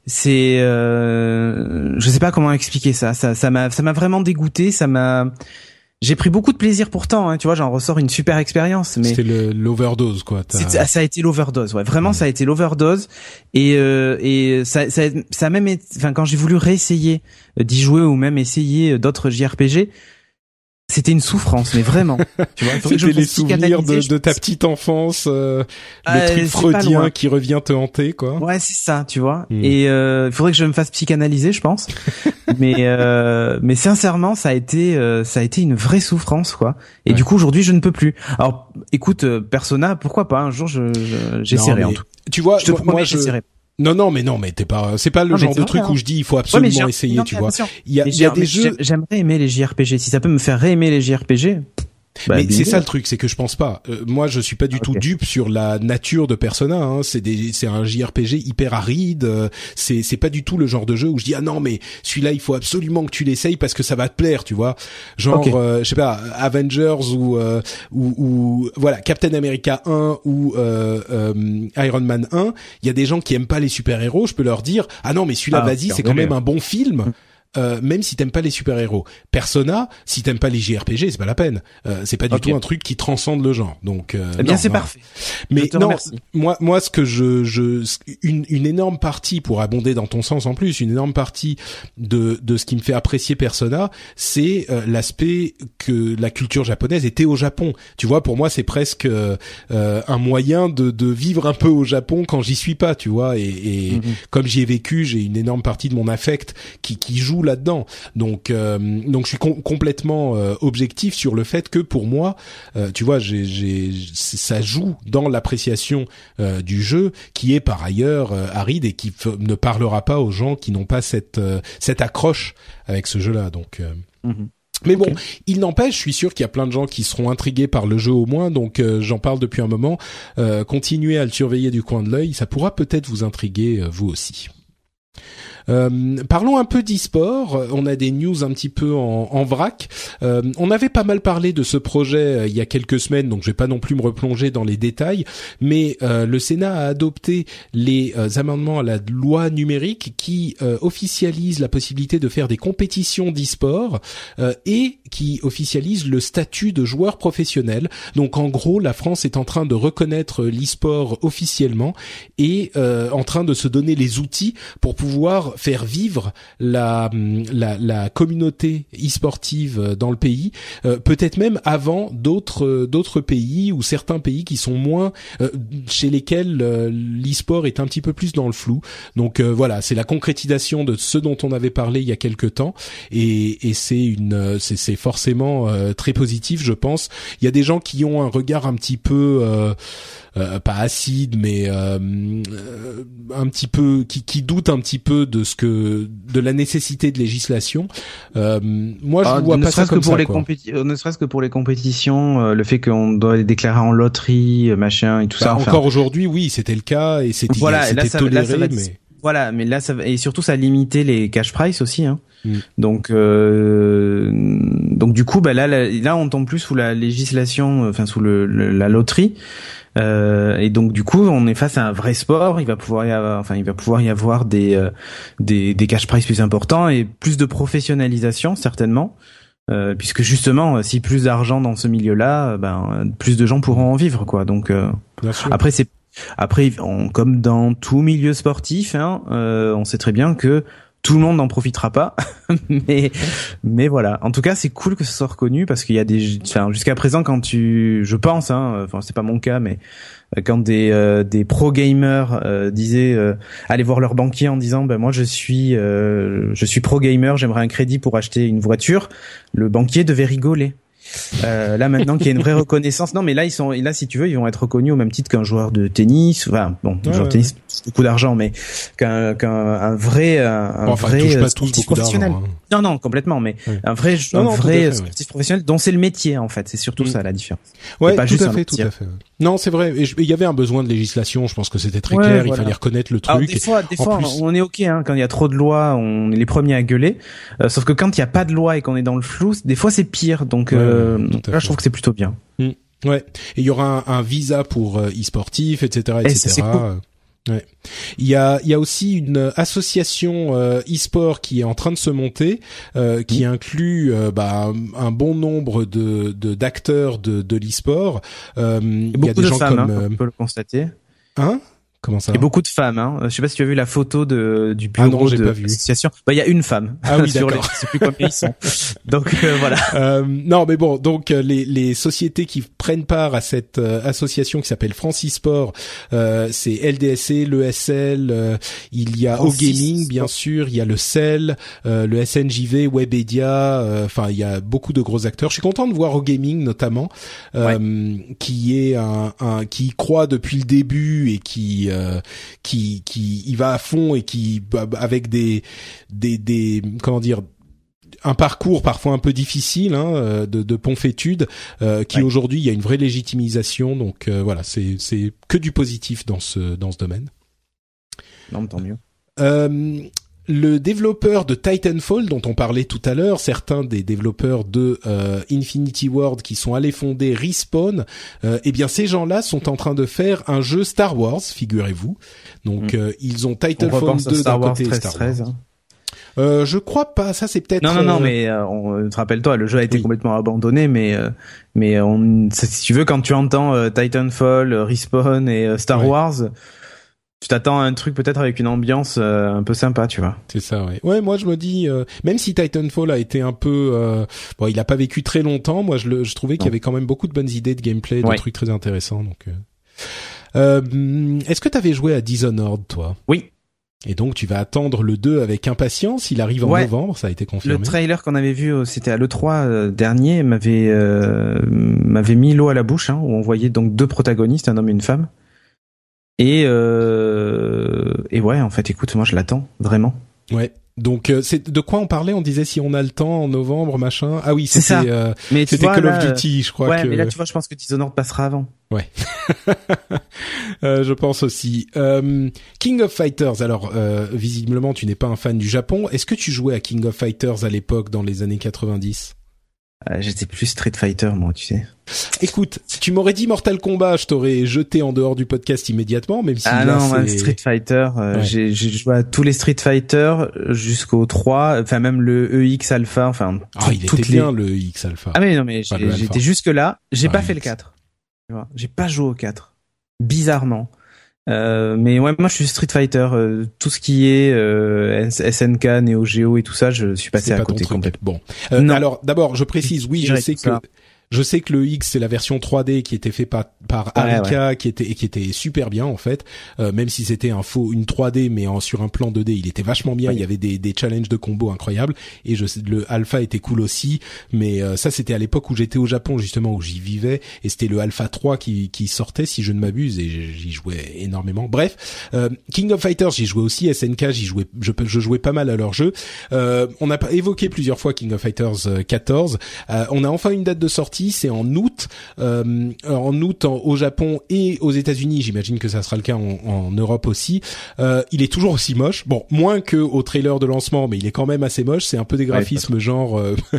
c'est, euh, je sais pas comment expliquer ça. Ça, ça m'a, ça m'a vraiment dégoûté. Ça m'a, j'ai pris beaucoup de plaisir pourtant, hein, tu vois, j'en ressors une super expérience. Mais c'était l'overdose, quoi. Ça, ça a été l'overdose, ouais. Vraiment, ça a été l'overdose. Et euh, et ça, ça, ça a même, enfin, quand j'ai voulu réessayer d'y jouer ou même essayer d'autres JRPG, c'était une souffrance, mais vraiment. Tu vois, c'était les souvenirs de, de, ta petite enfance, euh, le truc freudien qui revient te hanter, quoi. Ouais, c'est ça, tu vois. Hmm. Et euh, il faudrait que je me fasse psychanalyser, je pense. mais euh, mais sincèrement, ça a été euh, ça a été une vraie souffrance, quoi. Et du coup, aujourd'hui, je ne peux plus. Alors, écoute, Persona, pourquoi pas Un jour, je j'essaierai en tout. Tu vois, je te promets, j'essaierai. Non, non, mais non, mais t'es pas. C'est pas le genre de truc où je dis il faut absolument essayer, tu vois. Il y a, il y a des jeux. J'aimerais aimer les JRPG. Si ça peut me faire réaimer les JRPG, bah, mais c'est ça le truc, c'est que je pense pas. Euh, moi, je suis pas du tout dupe sur la nature de Persona. Hein. C'est des, c'est un JRPG hyper aride. Euh, c'est, c'est pas du tout le genre de jeu où je dis ah non mais celui-là il faut absolument que tu l'essayes parce que ça va te plaire, tu vois. Genre, euh, je sais pas, Avengers ou, ou, ou voilà Captain America 1 ou Iron Man 1. Il y a des gens qui aiment pas les super héros. Je peux leur dire ah non mais celui-là ah, vas-y c'est quand même un bon film. Euh, même si t'aimes pas les super-héros. Persona, si t'aimes pas les JRPG, c'est pas la peine. Euh, c'est pas du tout un truc qui transcende le genre. Donc, euh, eh bien, c'est parfait. Mais non, moi, moi, ce que je, je, une, une énorme partie pour abonder dans ton sens en plus, une énorme partie de de ce qui me fait apprécier Persona, c'est euh, l'aspect que la culture japonaise était au Japon. Tu vois, pour moi, c'est presque euh, un moyen de de vivre un peu au Japon quand j'y suis pas. Tu vois, et, et mhm. comme j'y ai vécu, j'ai une énorme partie de mon affect qui qui joue là-dedans. Donc euh, donc je suis complètement euh, objectif sur le fait que pour moi, euh, tu vois, j'ai, ça joue dans l'appréciation du jeu qui est par ailleurs aride et qui ne parlera pas aux gens qui n'ont pas cette cette accroche avec ce jeu-là. Donc mhm. Mais bon, il n'empêche, je suis sûr qu'il y a plein de gens qui seront intrigués par le jeu au moins, donc j'en parle depuis un moment. continuez à le surveiller du coin de l'œil, ça pourra peut-être vous intriguer vous aussi. Euh, parlons un peu d'e-sport. On a des news un petit peu en, en vrac. Euh, on avait pas mal parlé de ce projet euh, il y a quelques semaines, donc je vais pas non plus me replonger dans les détails. Mais euh, le Sénat a adopté les euh, amendements à la loi numérique qui officialisent la possibilité de faire des compétitions d'e-sport et qui officialise le statut de joueur professionnel. Donc en gros, la France est en train de reconnaître l'e-sport officiellement et en train de se donner les outils pour pouvoir faire vivre la, la, la communauté e-sportive dans le pays, euh, peut-être même avant d'autres d'autres pays ou certains pays qui sont moins euh, chez lesquels euh, l'e-sport est un petit peu plus dans le flou. Donc voilà, c'est la concrétisation de ce dont on avait parlé il y a quelque temps et, et c'est une c'est forcément très positif, je pense. Il y a des gens qui ont un regard un petit peu euh, pas acide, mais euh, euh, un petit peu qui, qui doute un petit peu de ce que de la nécessité de législation. moi, je ah, vois pas ça comme que pour ça, les compétitions, ne serait-ce que pour les compétitions, le fait qu'on doit les déclarer en loterie, machin et tout bah, ça. Encore aujourd'hui, oui, c'était le cas et c'était voilà, toléré, mais voilà, mais là ça et surtout ça a limité les cash price aussi. Hein. Mm. Donc, euh, donc du coup, bah là, là, on tombe plus sous la législation, enfin sous le, la loterie. Euh, et donc du coup, on est face à un vrai sport. Il va pouvoir y avoir, enfin, il va pouvoir y avoir des euh, des, des cash prize plus importants et plus de professionnalisation certainement. Euh, puisque justement, si plus d'argent dans ce milieu-là, ben plus de gens pourront en vivre, quoi. Donc après, c'est après, comme dans tout milieu sportif, hein, on sait très bien que tout le monde n'en profitera pas, mais mais voilà. En tout cas, c'est cool que ce soit reconnu parce qu'il y a des, enfin, jusqu'à présent, quand tu, je pense, hein, enfin, c'est pas mon cas, mais euh, quand des euh, des pro gamers euh, disaient euh, aller voir leur banquier en disant ben moi je suis je suis pro gamer, j'aimerais un crédit pour acheter une voiture, le banquier devait rigoler. Euh, là maintenant qu'il y a une vraie reconnaissance, non mais là ils sont, là si tu veux, ils vont être reconnus au même titre qu'un joueur de tennis. Enfin bon, un joueur de tennis, beaucoup d'argent, mais qu'un qu'un vrai, un, vrai pas tous professionnel. Hein. Non non complètement, mais un vrai, un vrai sportif professionnel dont c'est le métier en fait. C'est surtout mm. ça la différence. Ouais, pas tout juste à fait, tout à fait. Non, c'est vrai. Il y avait un besoin de législation. Je pense que c'était très clair. Il fallait reconnaître le truc. des fois, des fois on est ok hein, quand il y a trop de lois, on est les premiers à gueuler. Euh, sauf que quand il y a pas de loi et qu'on est dans le flou, des fois c'est pire. Donc euh, là, je trouve que c'est plutôt bien. Mm. Ouais. Et il y aura un, un visa pour euh, e-sportif, etc., etc. Ouais. Il y a, il y a aussi une association euh, e-sport qui est en train de se monter, euh, qui mm. inclut euh, bah, un bon nombre de d'acteurs de, de, l'e-sport. Euh, il y a des gens femmes, comme, hein, on peut le constater. Hein? Comment ça Il y a beaucoup de femmes. Hein. Je sais pas si tu as vu la photo de du bureau ah non, de l'association. Bah il y a une femme. Ah oui d'accord. C'est plus combien ils sont. Donc euh, voilà. Euh, non mais bon donc euh, les les sociétés qui prennent part à cette euh, association qui s'appelle Francisport, euh, c'est LDSC, l'ESL, il y a O-Gaming bien sûr, il y a le CEL, le SNJV, Webedia. Enfin il y a beaucoup de gros acteurs. Je suis content de voir O-Gaming notamment, qui est un, un qui croit depuis le début et qui euh, qui qui y va à fond et qui bah, avec des des des comment dire un parcours parfois un peu difficile hein, euh, de, de Ponfétude, euh, qui aujourd'hui il y a une vraie légitimisation. Donc voilà, c'est c'est que du positif dans ce dans ce domaine. Non, tant mieux. Euh, le développeur de Titanfall dont on parlait tout à l'heure, certains des développeurs de euh, Infinity Ward qui sont allés fonder Respawn, euh, eh bien ces gens-là sont en train de faire un jeu Star Wars, figurez-vous. Donc mm. euh, ils ont Titanfall 2 d'un côté 13, Star Wars. 13, hein. Euh, je crois pas. Ça, c'est peut-être. Non, non, non. Mais on, te rappelle-toi, le jeu a été complètement abandonné. Mais mais on, si tu veux, quand tu entends Titanfall, Respawn et Star Wars, tu t'attends à un truc peut-être avec une ambiance euh, un peu sympa, tu vois. C'est ça, ouais. Ouais, moi je me dis, euh, même si Titanfall a été un peu, euh, bon, il a pas vécu très longtemps. Moi, je, le, je trouvais qu'il y avait quand même beaucoup de bonnes idées de gameplay, de trucs très intéressants. Donc, est-ce que t'avais joué à Dishonored, toi? Oui. Et donc tu vas attendre le 2 avec impatience. Il arrive en novembre, ça a été confirmé. Le trailer qu'on avait vu, c'était à le 3 dernier, m'avait m'avait mis l'eau à la bouche, hein, où on voyait donc deux protagonistes, un homme et une femme. Et euh, et ouais, en fait, écoute, moi je l'attends vraiment. Ouais. Donc euh, c'est de quoi on parlait? On disait si on a le temps en novembre, machin. Ah oui, C'est ça. c'était euh, Mais c'était Call là, of Duty, je crois ouais, que. mais là, tu vois, je pense que Dishonored passera avant. Ouais. Euh, je pense aussi. Euh, King of Fighters. Alors, euh, visiblement, tu n'es pas un fan du Japon. Est-ce que tu jouais à King of Fighters à l'époque, dans les années 90 Euh, J'étais plus Street Fighter, moi, tu sais. Écoute, tu m'aurais dit Mortal Kombat, je t'aurais jeté en dehors du podcast immédiatement, même si ah là, non, moi, Street Fighter, euh, Ouais. j'ai joué à tous les Street Fighter jusqu'au 3, enfin même le EX Alpha, enfin Ah, tout- il était les... bien le X Alpha. Ah mais non mais j'étais jusque là, j'ai Ah, pas fait le X. 4. Tu vois, j'ai pas joué au 4. Bizarrement. Euh, mais ouais, moi je suis Street Fighter, euh, tout ce qui est euh, SNK, Neo Geo et tout ça, je suis passé à pas ton côté complètement. Bon, Euh, alors d'abord, je précise, oui, je sais que ça. Je sais que le X c'est la version 3D qui était fait par par Ouais, Arika, qui était qui était super bien en fait, Euh, même si c'était un faux une 3D mais en sur un plan 2D, il était vachement bien. Ouais. Il y avait des des challenges de combo incroyables et je le Alpha était cool aussi, mais euh, ça c'était à l'époque où j'étais au Japon justement où j'y vivais et c'était le Alpha 3 qui qui sortait si je ne m'abuse et j'y jouais énormément. Bref, euh, King of Fighters j'y jouais aussi, SNK j'y jouais je je jouais pas mal à leur jeu. Euh, on a évoqué plusieurs fois King of Fighters euh, 14. Euh, on a enfin une date de sortie, c'est en août. Euh, en août en- au Japon et aux États-Unis. J'imagine que ça sera le cas en, en Europe aussi. Euh, il est toujours aussi moche. Bon, moins que au trailer de lancement, mais il est quand même assez moche. C'est un peu des graphismes genre. euh,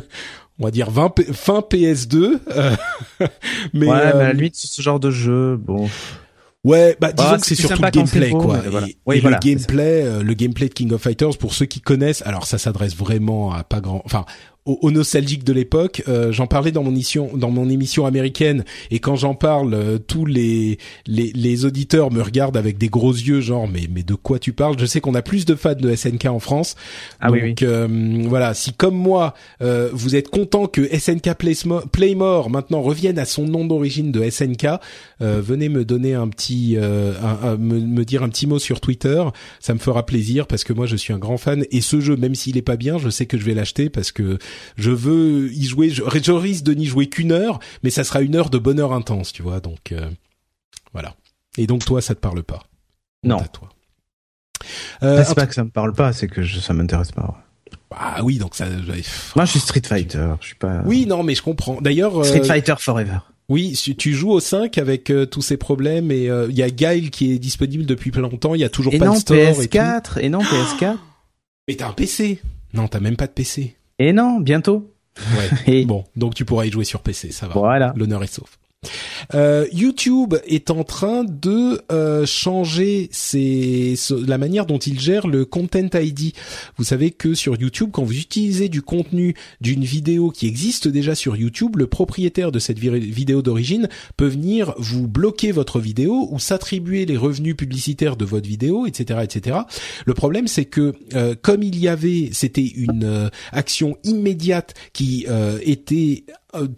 On va dire 20 P- fin PS2, euh, mais, ouais, mais à la limite ce genre de jeu, bon. Ouais, bah disons Ah, que c'est surtout le gameplay beau, quoi. mais voilà. Et, Oui, et voilà, le gameplay, euh, le gameplay de King of Fighters pour ceux qui connaissent, alors ça s'adresse vraiment à pas grand, enfin aux, aux nostalgiques de l'époque. Euh, j'en parlais dans mon émission, dans mon émission américaine, et quand j'en parle, euh, tous les, les les auditeurs me regardent avec des gros yeux, genre mais mais de quoi tu parles? Je sais qu'on a plus de fans de SNK en France, Ah oui, donc euh, voilà, si comme moi euh, vous êtes content que SNK Playsmo- Playmore maintenant revienne à son nom d'origine de SNK, euh, venez me donner un petit, euh, un- un- me, me dire un petit mot sur Twitter, ça me fera plaisir parce que moi je suis un grand fan. Et ce jeu, même s'il est pas bien, je sais que je vais l'acheter parce que je veux y jouer. Je, je risque de n'y jouer qu'une heure, mais ça sera une heure de bonheur intense, tu vois. Donc euh, voilà. Et donc toi, ça te parle pas? Non. À toi? Euh, c'est pas que ça me parle pas, c'est que je, ça m'intéresse pas. ah oui, donc ça. Moi, je suis Street Fighter, je suis pas. Oui, non, mais je comprends. D'ailleurs, euh, Street Fighter Forever. oui, si tu joues au 5 avec euh, tous ces problèmes et euh, il y a Guile qui est disponible depuis plein longtemps. Il y a toujours Et pas non de store et tout. PS4, et non PS4, Mais t'as un PC Non, t'as même pas de PC. Et non bientôt. Ouais. Et bon, donc tu pourras y jouer sur PC, ça va. voilà. L'honneur est sauf. Euh, YouTube est en train de euh, changer ses, la manière dont il gère le Content ID. Vous savez que sur YouTube, quand vous utilisez du contenu d'une vidéo qui existe déjà sur YouTube, le propriétaire de cette vi- vidéo d'origine peut venir vous bloquer votre vidéo ou s'attribuer les revenus publicitaires de votre vidéo, etc., etc. Le problème, c'est que euh, comme il y avait, c'était une euh, action immédiate qui était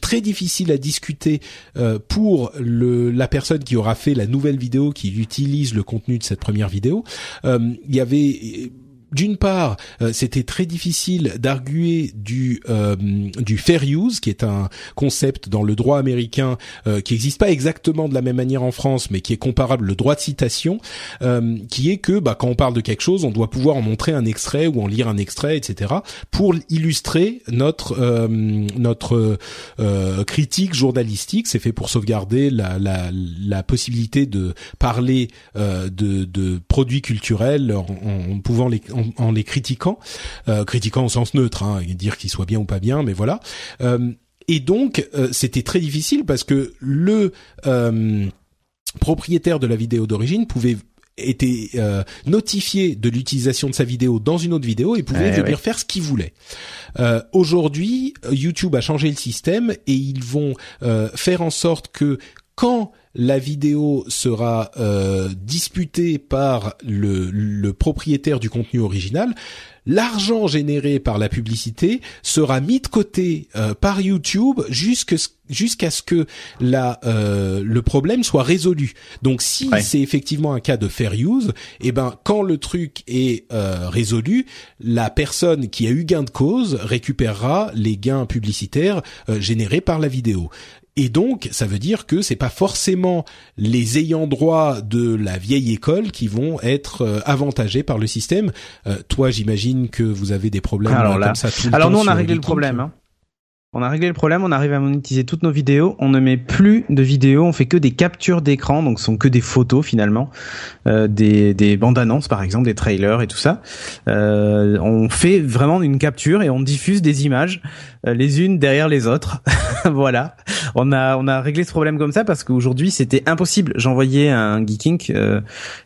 très difficile à discuter euh, pour le, la personne qui aura fait la nouvelle vidéo, qui utilise le contenu de cette première vidéo. Euh, il y avait d'une part, euh, c'était très difficile d'arguer du euh, du fair use, qui est un concept dans le droit américain euh, qui n'existe pas exactement de la même manière en France, mais qui est comparable le droit de citation, euh, qui est que bah, quand on parle de quelque chose, on doit pouvoir en montrer un extrait ou en lire un extrait, etc., pour illustrer notre euh, notre euh, critique journalistique. C'est fait pour sauvegarder la, la, la possibilité de parler de, de produits culturels en, en pouvant les en, en les critiquant, euh, critiquant au sens neutre, hein, et dire qu'ils soient bien ou pas bien, mais voilà. Euh, et donc euh, c'était très difficile parce que le propriétaire de la vidéo d'origine pouvait était euh, notifié de l'utilisation de sa vidéo dans une autre vidéo et pouvait Ouais, venir ouais. faire ce qu'il voulait. Euh, Aujourd'hui, YouTube a changé le système et ils vont euh, faire en sorte que quand la vidéo sera euh, disputée par le, le propriétaire du contenu original, l'argent généré par la publicité sera mis de côté euh, par YouTube jusqu'à ce que la euh, le problème soit résolu. Donc si Ouais. c'est effectivement un cas de fair use, eh ben quand le truc est euh, résolu, la personne qui a eu gain de cause récupérera les gains publicitaires euh, générés par la vidéo. Et donc, ça veut dire que c'est pas forcément les ayants droit de la vieille école qui vont être euh, avantagés par le système. Euh, toi, j'imagine que vous avez des problèmes Alors euh, là- comme ça tout le Alors temps nous, on a réglé le problème. Hein. On a réglé le problème, on arrive à monétiser toutes nos vidéos. On ne met plus de vidéos, on fait que des captures d'écran, donc ce sont que des photos finalement, euh, des, des bandes annonces par exemple, des trailers et tout ça. Euh, on fait vraiment une capture et on diffuse des images euh, les unes derrière les autres. voilà. On a on a réglé ce problème comme ça parce qu'aujourd'hui c'était impossible. J'envoyais un Geeking euh,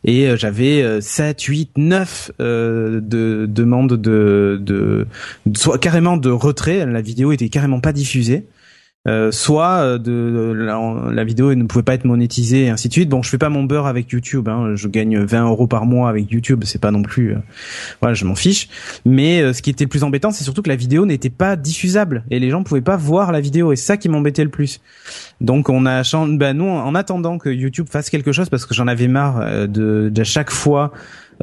et j'avais euh, 7, 8, 9 euh, de demandes de, de soit carrément de retrait, la vidéo était carrément pas diffusée. Euh, soit euh, de la, la vidéo ne pouvait pas être monétisée et ainsi de suite. Bon, je fais pas mon beurre avec YouTube. Hein, je gagne 20 euros par mois avec YouTube, c'est pas non plus. euh, voilà, je m'en fiche. Mais euh, ce qui était le plus embêtant, c'est surtout que la vidéo n'était pas diffusable et les gens pouvaient pas voir la vidéo. Et ça qui m'embêtait le plus. Donc on a. Ben nous, en attendant que YouTube fasse quelque chose, parce que j'en avais marre euh, de, de chaque fois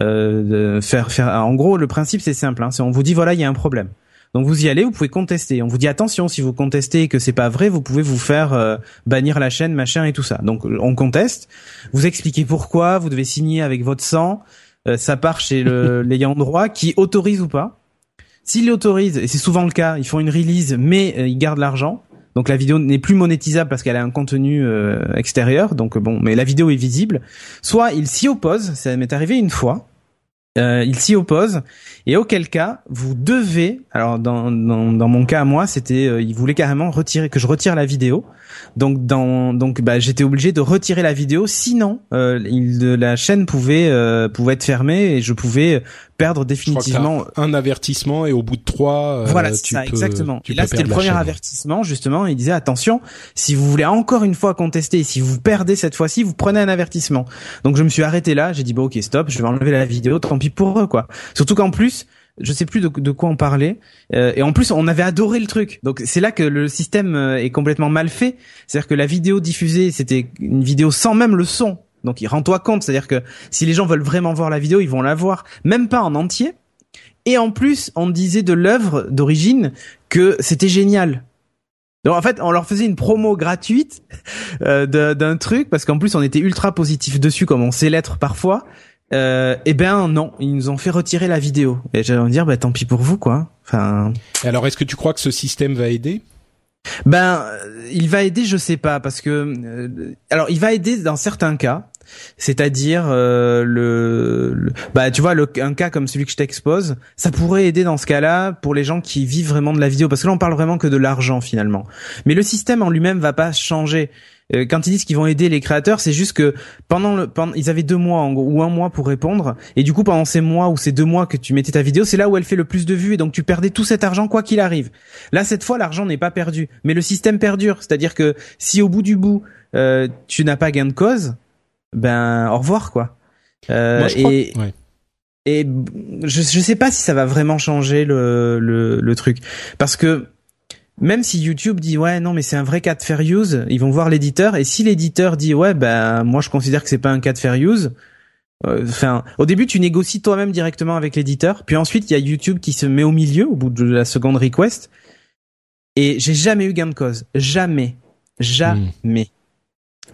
euh, de faire faire. En gros, le principe c'est simple. Hein, c'est on vous dit voilà, il y a un problème. Donc vous y allez, vous pouvez contester. On vous dit attention, si vous contestez et que c'est pas vrai, vous pouvez vous faire euh, bannir la chaîne, machin et tout ça. Donc on conteste. Vous expliquez pourquoi. Vous devez signer avec votre sang. Euh, ça part chez le- l'ayant droit qui autorise ou pas. S'il autorise, et c'est souvent le cas, ils font une release, mais euh, ils gardent l'argent. Donc la vidéo n'est plus monétisable parce qu'elle a un contenu euh, extérieur. Donc bon, mais la vidéo est visible. Soit il s'y oppose. Ça m'est arrivé une fois. Euh, il s'y oppose. Et auquel cas vous devez alors dans dans, dans mon cas à moi c'était euh, il voulait carrément retirer que je retire la vidéo donc dans donc bah j'étais obligé de retirer la vidéo sinon euh, il, de- la chaîne pouvait euh, pouvait être fermée et je pouvais perdre définitivement un avertissement et au bout de trois, euh, voilà, c'est tu ça, peux, exactement. tu Et là, c'était le premier chaîne. avertissement, justement. Il disait, attention, si vous voulez encore une fois contester, si vous perdez cette fois-ci, vous prenez un avertissement. Donc, je me suis arrêté là. J'ai dit, bon, ok, stop, je vais enlever la vidéo, tant pis pour eux, quoi. Surtout qu'en plus, je sais plus de, quoi on parlait. Euh, et en plus, on avait adoré le truc. Donc, c'est là que le système euh, est complètement mal fait. C'est-à-dire que la vidéo diffusée, c'était une vidéo sans même le son. Donc, il rend-toi compte. C'est-à-dire que si les gens veulent vraiment voir la vidéo, ils vont la voir, même pas en entier. Et en plus, on disait de l'œuvre d'origine que c'était génial. Donc en fait, on leur faisait une promo gratuite euh, d'un truc parce qu'en plus on était ultra positif dessus comme on sait l'être parfois. Euh, et ben non, ils nous ont fait retirer la vidéo. Et j'allais me dire bah tant pis pour vous quoi. Enfin Et Alors, est-ce que tu crois que ce système va aider? Ben euh, il va aider, je sais pas parce que euh, alors il va aider dans certains cas. C'est-à-dire euh, le, le- bah tu vois le, un cas comme celui que je t'expose, ça pourrait aider dans ce cas-là pour les gens qui vivent vraiment de la vidéo parce que là on parle vraiment que de l'argent finalement. Mais le système en lui-même va pas changer. Euh, Quand ils disent qu'ils vont aider les créateurs, c'est juste que pendant le pendant ils avaient deux mois en gros, ou un mois pour répondre et du coup pendant ces mois ou ces deux mois que tu mettais ta vidéo, c'est là où elle fait le plus de vues et donc tu perdais tout cet argent quoi qu'il arrive. Là cette fois l'argent n'est pas perdu, mais le système perdure, c'est-à-dire que si au bout du bout euh, tu n'as pas gain de cause, ben au revoir quoi. Euh, Moi, je crois et ouais. et je je sais pas si ça va vraiment changer le le, le truc parce que même si YouTube dit ouais non mais c'est un vrai cas de fair use, ils vont voir l'éditeur et si l'éditeur dit ouais ben moi je considère que c'est pas un cas de fair use. euh, Enfin, au début, tu négocies toi-même directement avec l'éditeur, puis ensuite il y a YouTube qui se met au milieu au bout de la seconde request. Et j'ai jamais eu gain de cause, jamais, jamais.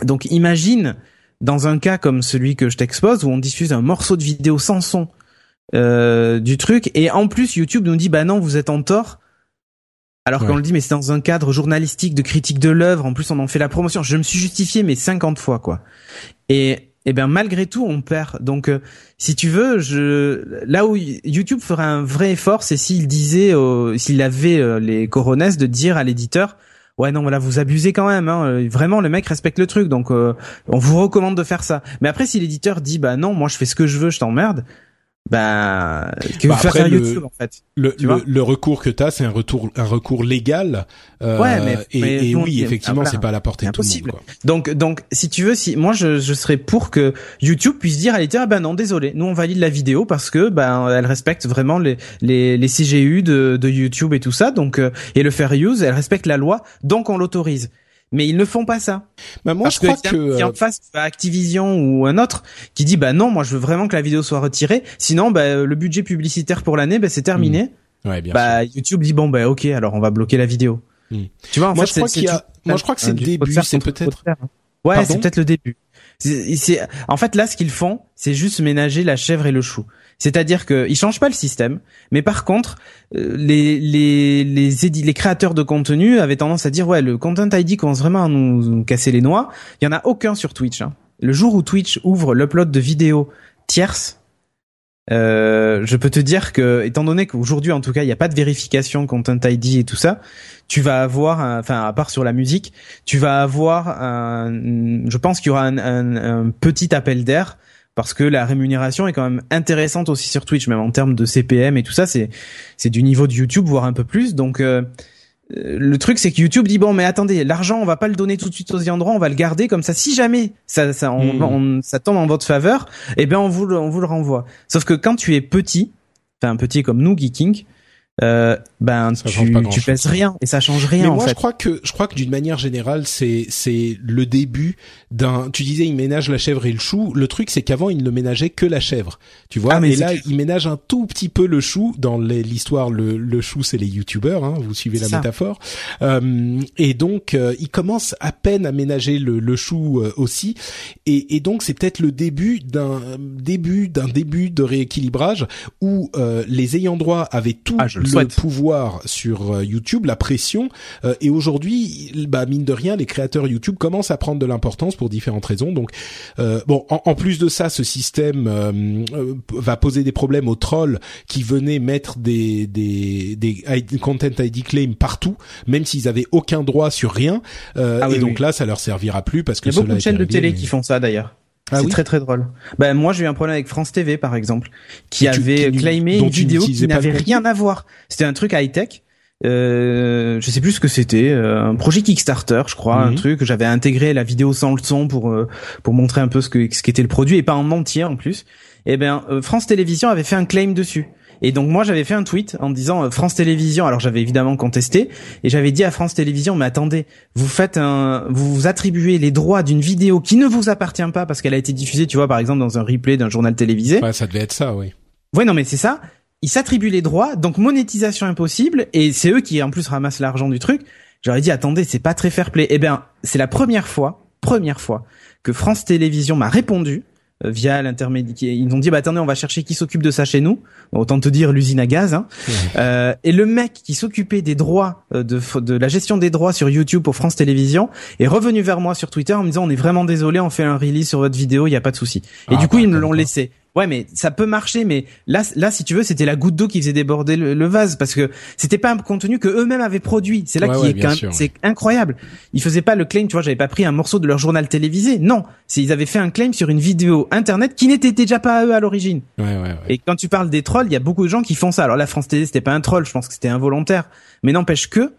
Donc imagine dans un cas comme celui que je t'expose où on diffuse un morceau de vidéo sans son euh, du truc et en plus YouTube nous dit bah non vous êtes en tort alors Ouais. qu'on le dit mais c'est dans un cadre journalistique de critique de l'œuvre. En plus on en fait la promotion. Je me suis justifié mais 50 fois quoi. Et et ben malgré tout on perd. Donc euh, si tu veux je là où YouTube ferait un vrai effort c'est s'il disait euh, s'il avait euh, les coronesses de dire à l'éditeur ouais non voilà vous abusez quand même hein. Euh, vraiment le mec respecte le truc. Donc euh, on vous recommande de faire ça mais après si l'éditeur dit bah non moi je fais ce que je veux je t'emmerde bah que Bah, veut faire après, le- YouTube en fait Le, le, le recours que tu as, c'est un retour, un recours légal. euh, Ouais, mais- et, mais et oui, effectivement, c'est pas à la portée de tout le monde. impossible. quoi. Donc, donc, si tu veux, si moi je, je serais pour que YouTube puisse dire à l'éditeur, ah ben non, désolé, nous on valide la vidéo parce que ben elle respecte vraiment les les, les CGU de, de YouTube et tout ça, donc euh, et le fair use, elle respecte la loi, donc on l'autorise. Mais ils ne font pas ça. Bah, moi, parce je crois que, que, si euh, en face as Activision ou un autre qui dit bah non, moi je veux vraiment que la vidéo soit retirée, sinon bah, le budget publicitaire pour l'année, bah, c'est terminé. ouais, bien sûr. Bah YouTube dit bon bah ok, alors on va bloquer la vidéo. Hmm. Tu vois, en Moi, fait, je crois qu'il y a, moi je crois que c'est le début, c'est peut-être. Ouais, c'est peut-être le début. C'est, en fait là, ce qu'ils font, c'est juste ménager la chèvre et le chou. C'est-à-dire qu'ils changent pas le système, mais par contre, euh, les les les, les créateurs de contenu avaient tendance à dire ouais, le Content ID commence vraiment à nous, casser les noix. Il y en a aucun sur Twitch. Hein. Le jour où Twitch ouvre l'upload de vidéos tierces, euh, je peux te dire que, étant donné qu'aujourd'hui, en tout cas, il n'y a pas de vérification Content ID et tout ça, tu vas avoir, enfin, à part sur la musique, tu vas avoir, un, je pense qu'il y aura un, un petit appel d'air parce que la rémunération est quand même intéressante aussi sur Twitch, même en termes de CPM et tout ça, c'est c'est du niveau de YouTube, voire un peu plus. Donc euh, euh, le truc c'est que YouTube dit bon mais attendez l'argent on va pas le donner tout de suite aux endroits on va le garder comme ça si jamais ça ça hmm. on, ça tombe en votre faveur eh bien on vous on vous le renvoie sauf que quand tu es petit enfin petit comme nous Geeking euh, ben tu, tu pèses rien et ça change rien. Mais moi, je crois que je crois que d'une manière générale, c'est c'est le début d'un. Tu disais, il ménage la chèvre et le chou. Le truc, c'est qu'avant, il ne ménageait que la chèvre. Tu vois? Ah, mais et là, il ménage un tout petit peu le chou. Dans l'histoire, le, le chou, c'est les youtubeurs. Hein, vous suivez la métaphore. Euh, et donc, euh, il commence à peine à ménager le, le chou euh, aussi. Et, et donc, c'est peut-être le début d'un début d'un début de rééquilibrage où euh, les ayants droit avaient tout ah, le, pouvoir sur euh, YouTube, la pression. Euh, et aujourd'hui, bah mine de rien, les créateurs YouTube commencent à prendre de l'importance pour différentes raisons. Donc, euh, bon, en, plus de ça, ce système va poser des problèmes aux trolls qui venaient mettre des des, des content ID claim partout, même s'ils avaient aucun droit sur rien. Ah et donc là, ça leur servira plus parce que il y a beaucoup de chaînes de télé qui font ça d'ailleurs. Ah c'est très très drôle. Ben moi j'ai eu un problème avec France TV par exemple, qui avait claimé une vidéo qui n'avait rien à voir. C'était un truc high tech. Euh, je sais plus ce que c'était, euh, un projet Kickstarter, je crois, un mhm. truc. J'avais intégré la vidéo sans le son pour euh, pour montrer un peu ce que ce qu'était le produit et pas en entier en plus. Et eh ben euh, France Télévisions avait fait un claim dessus. Et donc moi j'avais fait un tweet en disant euh, France Télévisions. Alors j'avais évidemment contesté et j'avais dit à France Télévisions mais attendez, vous faites un, vous vous attribuez les droits d'une vidéo qui ne vous appartient pas parce qu'elle a été diffusée, tu vois par exemple dans un replay d'un journal télévisé. Ouais, ça devait être ça, oui. Ouais non mais c'est ça. Ils s'attribuent les droits, donc monétisation impossible et c'est eux qui en plus ramassent l'argent du truc. J'aurais dit attendez c'est pas très fair play. Eh bien c'est la première fois, première fois que France Télévisions m'a répondu via l'intermédiaire. Ils ont dit bah attendez, on va chercher qui s'occupe de ça chez nous. Autant te dire l'usine à gaz. Hein. Euh, et le mec qui s'occupait des droits euh, de, de la gestion des droits sur YouTube pour France Télévisions est revenu vers moi sur Twitter en me disant on est vraiment désolé, on fait un release sur votre vidéo, il y a pas de souci. Et ah, du coup ils me l'ont laissé. Ouais, mais ça peut marcher, mais là, là, si tu veux, c'était la goutte d'eau qui faisait déborder le, vase parce que c'était pas un contenu que eux-mêmes avaient produit. C'est là qui est quand même, c'est incroyable. Ils faisaient pas le claim, tu vois, j'avais pas pris un morceau de leur journal télévisé. Non, c'est ils avaient fait un claim sur une vidéo internet qui n'était déjà pas à eux à l'origine. Et quand tu parles des trolls, il y a beaucoup de gens qui font ça. Alors la France Télé, c'était pas un troll, je pense que c'était involontaire, mais n'empêche que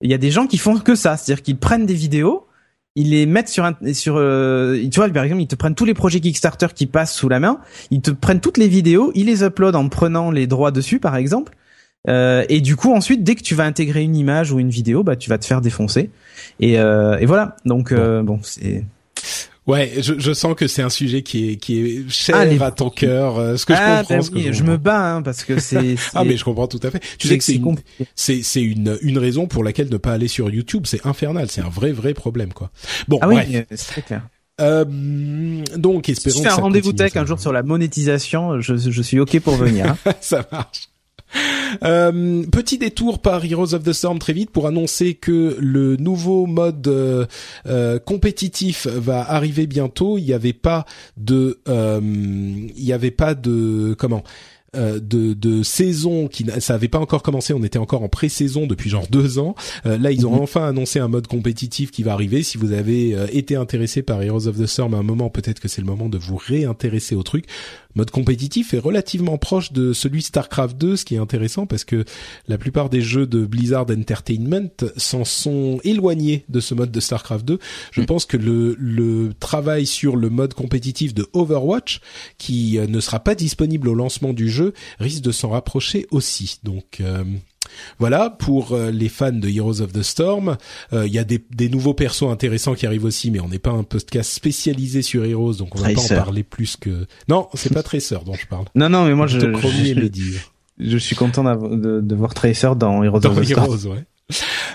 il y a des gens qui font que ça, c'est-à-dire qu'ils prennent des vidéos ils les mettent sur un, sur euh, tu vois par exemple ils te prennent tous les projets Kickstarter qui passent sous la main, ils te prennent toutes les vidéos, ils les uploadent en prenant les droits dessus par exemple. Euh, et du coup ensuite dès que tu vas intégrer une image ou une vidéo, bah tu vas te faire défoncer. Et, euh, et voilà. Donc bon, bon c'est Ouais, je, je sens que c'est un sujet qui est qui est cher ah, à ton cœur. Euh, ce que je ah, comprends, ben ce que je, me bats hein, parce que c'est. ah mais je comprends tout à fait. Tu sais que c'est c'est c'est une une raison pour laquelle ne pas aller sur YouTube, c'est infernal, c'est un vrai vrai problème quoi. Bon, ah bref. oui, c'est très clair. Euh, donc, espérons. Si tu fais un rendez-vous tech un jour sur la monétisation, je, je suis ok pour venir. Hein. ça marche. Euh, petit détour par Heroes of the Storm très vite pour annoncer que le nouveau mode euh, euh compétitif va arriver bientôt. Il n'y avait pas de, euh, il n'y avait pas de comment euh, de, de saison qui ça avait pas encore commencé, on était encore en pré-saison depuis genre deux ans. Euh, là, ils ont mhm. enfin annoncé un mode compétitif qui va arriver. Si vous avez euh, été intéressé par Heroes of the Storm à un moment, peut-être que c'est le moment de vous réintéresser au truc. Mode compétitif est relativement proche de celui Starcraft 2, ce qui est intéressant parce que la plupart des jeux de Blizzard Entertainment s'en sont éloignés de ce mode de Starcraft 2. Je mm. pense que le, le travail sur le mode compétitif de Overwatch, qui ne sera pas disponible au lancement du jeu, risque de s'en rapprocher aussi. Donc euh, voilà pour euh, les fans de Heroes of the Storm. Euh, il y a des, nouveaux persos intéressants qui arrivent aussi, mais on n'est pas un podcast spécialisé sur Heroes, donc on va pas en parler plus que. Non, c'est pas Tracer dont je parle. Non, non, mais moi je. Je, je, je suis content de, de, voir Tracer dans Heroes of the Storm.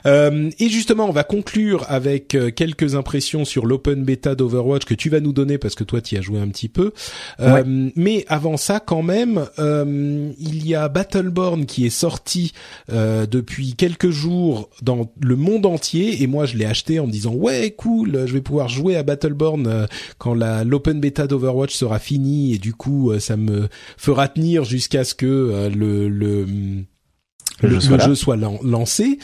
Euh, et justement, on va conclure avec euh, quelques impressions sur l'open beta d'Overwatch que tu vas nous donner parce que toi tu y as joué un petit peu. Euh, Mais avant ça, quand même, euh, il y a Battleborn qui est sorti depuis quelques jours dans le monde entier. Et moi je l'ai acheté en me disant ouais cool, je vais pouvoir jouer à Battleborn quand l'open beta d'Overwatch sera finie. Et du coup ça me fera tenir jusqu'à ce que le, le le, jeu soit, lancé.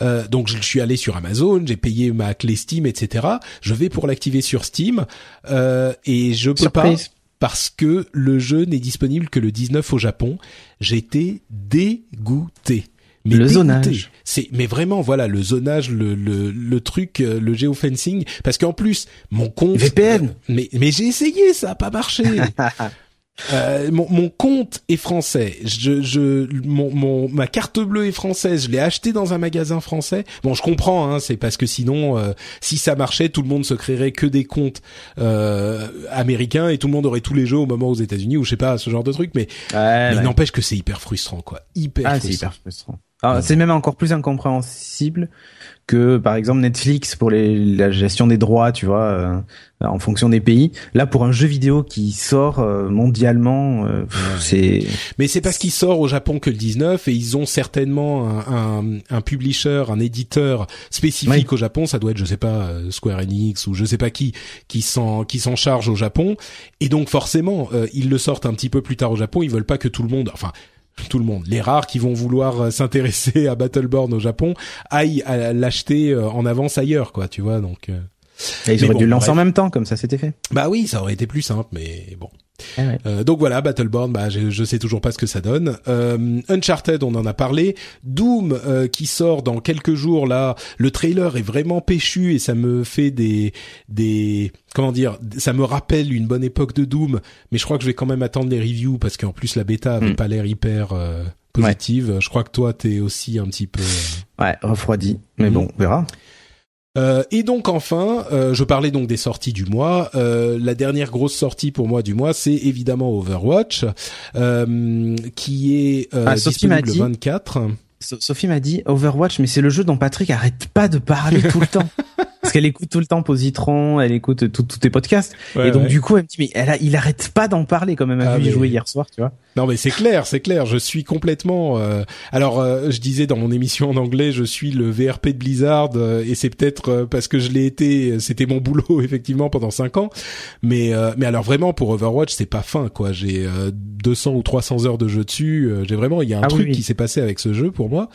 Euh, donc je suis allé sur Amazon, j'ai payé ma clé Steam, etc. Je vais pour l'activer sur Steam euh, et je peux pas parce que le jeu n'est disponible que le 19 au Japon. J'étais dégoûté. Mais le zonage. C'est mais vraiment voilà le zonage, le le, le truc, euh, le géofencing, parce qu'en plus mon compte. VPN. mais mais j'ai essayé, ça a pas marché. Euh, mon, mon, compte est français. Je, je, mon, mon, ma carte bleue est française. Je l'ai acheté dans un magasin français. Bon, je comprends. Hein, c'est parce que sinon, euh, si ça marchait, tout le monde se créerait que des comptes euh, américains et tout le monde aurait tous les jeux au moment aux États-Unis ou je sais pas ce genre de truc. Mais, mais n'empêche que c'est hyper frustrant, quoi. Hyper ah, frustrant. Hyper frustrant. C'est même encore plus incompréhensible que par exemple Netflix pour les, la gestion des droits, tu vois, euh, en fonction des pays. Là, pour un jeu vidéo qui sort euh, mondialement, euh, c'est. Mais c'est parce qu'il sort au Japon que le 19 et ils ont certainement un, un, un publisher, un éditeur spécifique au Japon. Ça doit être, je sais pas, Square Enix ou je sais pas qui qui s'en qui s'en charge au Japon. Et donc forcément, ils le sortent un petit peu plus tard au Japon. Ils veulent pas que tout le monde, enfin tout le monde, les rares qui vont vouloir euh, s'intéresser à Battleborn au Japon, aillent l'acheter euh, en avance ailleurs, quoi, tu vois. Donc, euh. Et ils auraient dû le lancer en même temps, comme ça c'était fait. Bah oui, ça aurait été plus simple, mais bon. Ah euh, donc voilà, Battleborn, bah je, je sais toujours pas ce que ça donne. Euh, Uncharted, on en a parlé. Doom euh, qui sort dans quelques jours là. Le trailer est vraiment péchu et ça me fait des des comment dire, ça me rappelle une bonne époque de Doom. Mais je crois que je vais quand même attendre les reviews parce qu'en plus la bêta avait hmm. pas l'air hyper positive. Je crois que toi t'es aussi un petit peu ouais refroidi. Mais hmm. bon, on verra. Euh, et donc enfin, euh, je parlais donc des sorties du mois. Euh, la dernière grosse sortie pour moi du mois, c'est évidemment Overwatch, qui est ah, disponible le 24. Sophie m'a dit Overwatch, mais c'est le jeu dont Patrick arrête pas de parler tout le temps. Parce qu'elle écoute tout le temps Positron, elle écoute tous tes podcasts. et donc du coup, elle me dit mais elle a, il arrête pas d'en parler quand même à ah, vu jouer hier soir, tu vois. Non mais c'est clair, c'est clair. Je suis complètement. Euh... Alors euh, je disais dans mon émission en anglais, je suis le VRP de Blizzard euh, et c'est peut-être euh, parce que je l'ai été. C'était mon boulot effectivement pendant cinq ans. Mais mais alors vraiment pour Overwatch, c'est pas fin quoi. J'ai 200 ou 300 heures de jeu dessus. J'ai vraiment il y a un ah truc qui s'est passé avec ce jeu pour moi.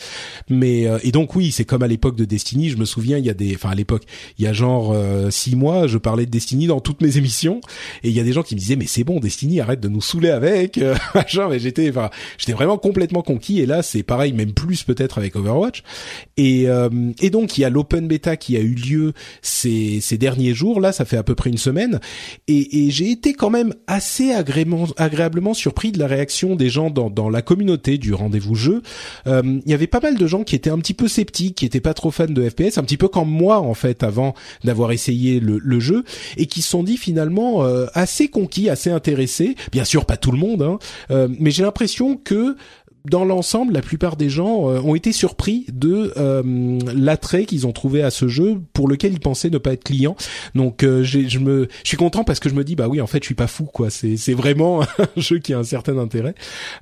Mais et donc oui, c'est comme à l'époque de Destiny. Je me souviens, il y a des. Enfin à l'époque, il y a genre six mois, je parlais de Destiny dans toutes mes émissions et il y a des gens qui me disaient mais c'est bon Destiny, arrête de nous saouler avec mais j'étais, enfin, j'étais vraiment complètement conquis. Et là, c'est pareil, même plus peut-être avec Overwatch. Et euh, et donc il y a l'open beta qui a eu lieu ces ces derniers jours. Là, ça fait à peu près une semaine. Et, et j'ai été quand même assez agréablement agréablement surpris de la réaction des gens dans dans la communauté du rendez-vous jeu. Euh, il y avait pas mal de gens qui étaient un petit peu sceptiques, qui étaient pas trop fans de FPS, un petit peu comme moi en fait avant d'avoir essayé le, le jeu et qui se sont dit finalement euh, assez conquis, assez intéressés. Bien sûr, pas tout le monde, hein, euh, mais j'ai l'impression que dans l'ensemble, la plupart des gens euh, ont été surpris de euh, l'attrait qu'ils ont trouvé à ce jeu pour lequel ils pensaient ne pas être clients. Donc euh, je me je suis content parce que je me dis bah oui en fait je suis pas fou quoi. C'est c'est vraiment un jeu qui a un certain intérêt.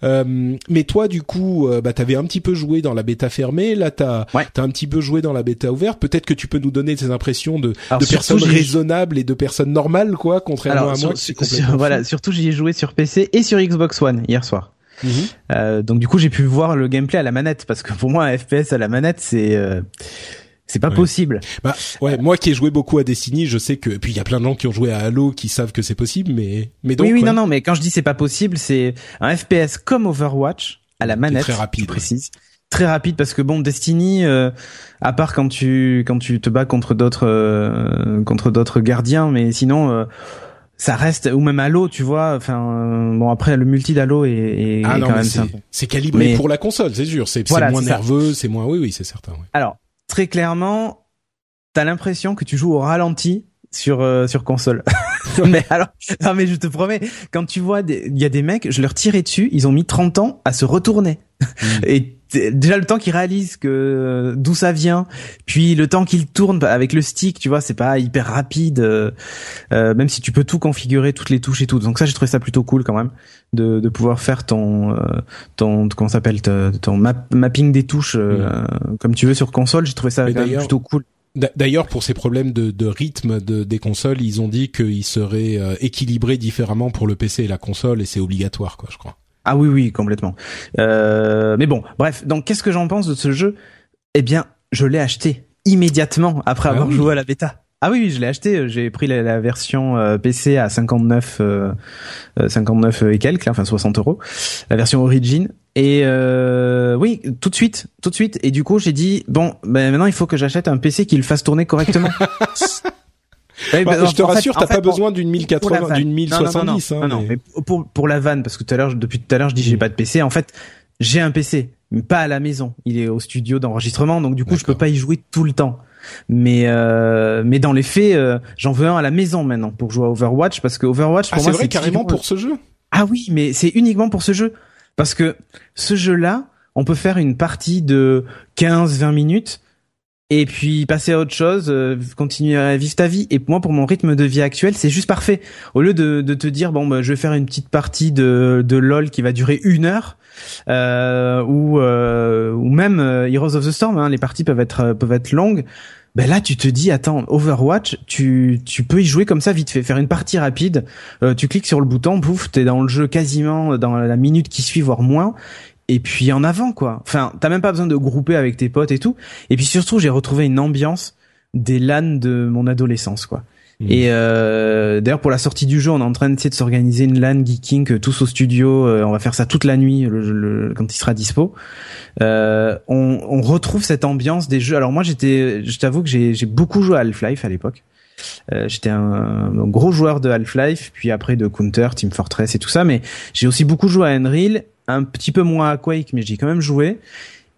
mais toi du coup bah t'avais un petit peu joué dans la bêta fermée. Là t'as ouais. t'as un petit peu joué dans la bêta ouverte. Peut-être que tu peux nous donner tes impressions de de personnes raisonnables et de personnes normales quoi contrairement à moi. voilà surtout j'y ai joué sur PC et sur Xbox One hier soir. Mhm. Euh, donc du coup, j'ai pu voir le gameplay à la manette parce que pour moi, un FPS à la manette, c'est euh, c'est pas possible. Bah ouais, moi qui ai joué beaucoup à Destiny, je sais que et puis il y a plein de gens qui ont joué à Halo qui savent que c'est possible, mais mais donc oui oui non non, mais quand je dis c'est pas possible, c'est un FPS comme Overwatch à la manette. Très rapide, précise. Très rapide parce que bon Destiny, euh, à part quand tu quand tu te bats contre d'autres euh, contre d'autres gardiens, mais sinon ça reste ou même Halo tu vois enfin euh, bon après le multi d'Halo est, est, ah quand même c'est calibré pour la console c'est sûr. C'est moins nerveux c'est moins oui oui c'est certain alors très clairement t'as l'impression que tu joues au ralenti sur euh, sur console. Mais alors non mais je te promets quand tu vois il y a des mecs je leur tirais dessus ils ont mis 30 ans à se retourner. Hmm. et déjà le temps qu'il réalise que d'où ça vient, puis le temps qu'il tourne avec le stick, tu vois, c'est pas hyper rapide, euh, euh, même si tu peux tout configurer, toutes les touches et tout. Donc ça, j'ai trouvé ça plutôt cool quand même de, de pouvoir faire ton euh, ton comment s'appelle ton mapping des touches mm. comme tu veux sur console. J'ai trouvé ça plutôt cool. D'ailleurs, pour ces problèmes de, de rythme de, des consoles, ils ont dit qu'ils seraient équilibrés différemment pour le PC et la console, et c'est obligatoire, quoi, je crois. Ah oui, oui, complètement. Euh, mais bon, bref. Donc, qu'est-ce que j'en pense de ce jeu? Eh bien, je l'ai acheté immédiatement après ah avoir joué à la bêta. Ah oui, je l'ai acheté. J'ai pris la, version euh, PC à 59, 59 euh, et quelques, enfin 60 euros, la version Origin. Et oui, tout de suite, tout de suite. Et du coup, j'ai dit bon, ben maintenant il faut que j'achète un PC qui le fasse tourner correctement. Bah, je te rassure, t'as pas besoin d'une 1080, d'une 1070. Non, non, hein, mais... pour pour la vanne, parce que tout à l'heure, depuis tout à l'heure, je dis j'ai pas de PC. En fait, j'ai un PC, mais pas à la maison. Il est au studio d'enregistrement, donc du coup, je peux pas y jouer tout le temps. Mais euh, mais dans les faits, euh, j'en veux un à la maison maintenant pour jouer à Overwatch parce que Overwatch pour ah, moi c'est carrément pour ce jeu? Ah oui, mais c'est uniquement pour ce jeu parce que ce jeu-là, on peut faire une partie de 15-20 minutes et puis passer à autre chose, euh, continuer à vivre ta vie. Et moi, pour mon rythme de vie actuel, c'est juste parfait. Au lieu de, de te dire bon, bah, je vais faire une petite partie de, de LOL qui va durer une heure, euh, ou euh, ou même euh, Heroes of the Storm, hein, les parties peuvent être peuvent être longues. Ben là, tu te dis, attends, Overwatch, tu, tu peux y jouer comme ça vite fait, faire une partie rapide. tu cliques sur le bouton, pouf, t'es dans le jeu quasiment dans la minute qui suit, voire moins et puis en avant quoi. Enfin, t'as même pas besoin de grouper avec tes potes et tout. Et puis surtout, j'ai retrouvé une ambiance des LAN de mon adolescence quoi. Mmh. Et euh, d'ailleurs pour la sortie du jeu, on est en train d'essayer de s'organiser une LAN geeking euh, tous au studio. Euh, on va faire ça toute la nuit le, quand il sera dispo. Euh, on, on, retrouve cette ambiance des jeux. Alors moi j'étais, je t'avoue que j'ai beaucoup joué à Half-Life à l'époque. Euh, j'étais un, un, gros joueur de Half-Life, puis après de Counter, Team Fortress et tout ça. Mais j'ai aussi beaucoup joué à Unreal un petit peu moins à Quake, mais j'ai quand même joué.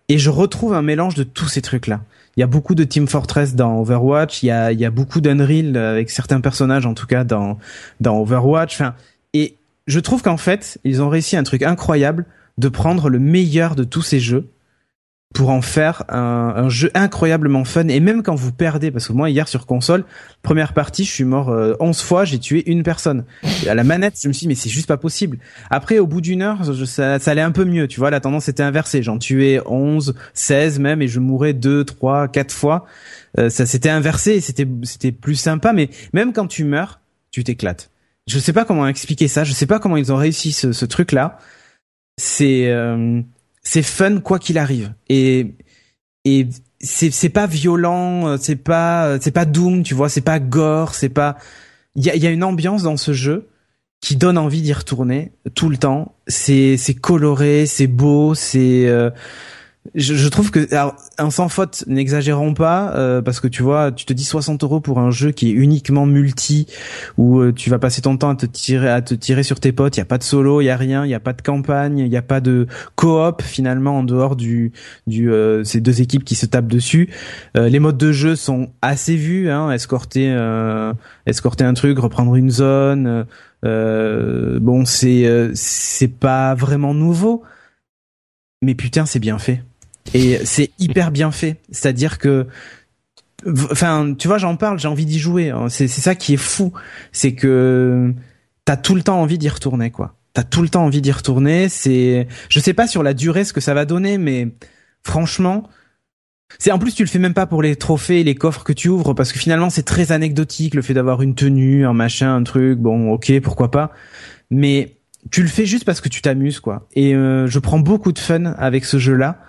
Et je retrouve un mélange de tous ces trucs-là. Il y a beaucoup de Team Fortress dans Overwatch, il y a, il y a beaucoup d'Unreal avec certains personnages, en tout cas dans, dans Overwatch. Enfin, et je trouve qu'en fait, ils ont réussi un truc incroyable de prendre le meilleur de tous ces jeux pour en faire un, un, jeu incroyablement fun. Et même quand vous perdez parce que moi hier sur console première partie je suis mort euh, 11 fois j'ai tué une personne. À la manette je me suis dit mais c'est juste pas possible. Après au bout d'une heure ça, ça allait un peu mieux tu vois. La tendance était inversée. J'en tuais 11 16 même et je mourais 2 3 4 fois. Euh, ça s'était inversé c'était c'était plus sympa. Mais même quand tu meurs tu t'éclates. Je sais pas comment expliquer ça. Je sais pas comment ils ont réussi ce, ce truc là c'est euh, c'est fun quoi qu'il arrive. Et et c'est c'est pas violent, c'est pas c'est pas doom, tu vois, c'est pas gore, c'est pas il y a y a une ambiance dans ce jeu qui donne envie d'y retourner tout le temps. C'est c'est coloré, c'est beau, c'est euh, je, je, trouve que alors, un sans faute, n'exagérons pas, euh, parce que tu vois, tu te dis 60 euros pour un jeu qui est uniquement multi, où euh, tu vas passer ton temps à te tirer, à te tirer sur tes potes. Il y a pas de solo, il y a rien, il y a pas de campagne, il y a pas de coop finalement en dehors du du euh, ces deux équipes qui se tapent dessus. les modes de jeu sont assez vus, hein, escorter escorter un truc, reprendre une zone. bon, c'est c'est pas vraiment nouveau mais putain c'est bien fait et c'est hyper bien fait. C'est-à-dire que enfin tu vois j'en parle j'ai envie d'y jouer hein. c'est ça qui est fou. C'est que t'as tout le temps envie d'y retourner quoi. T'as tout le temps envie d'y retourner. C'est je sais pas sur la durée ce que ça va donner mais franchement c'est en plus tu le fais même pas pour les trophées les coffres que tu ouvres parce que finalement c'est très anecdotique le fait d'avoir une tenue un machin un truc. Bon ok pourquoi pas. Mais tu le fais juste parce que tu t'amuses quoi. Et euh, je prends beaucoup de fun avec ce jeu là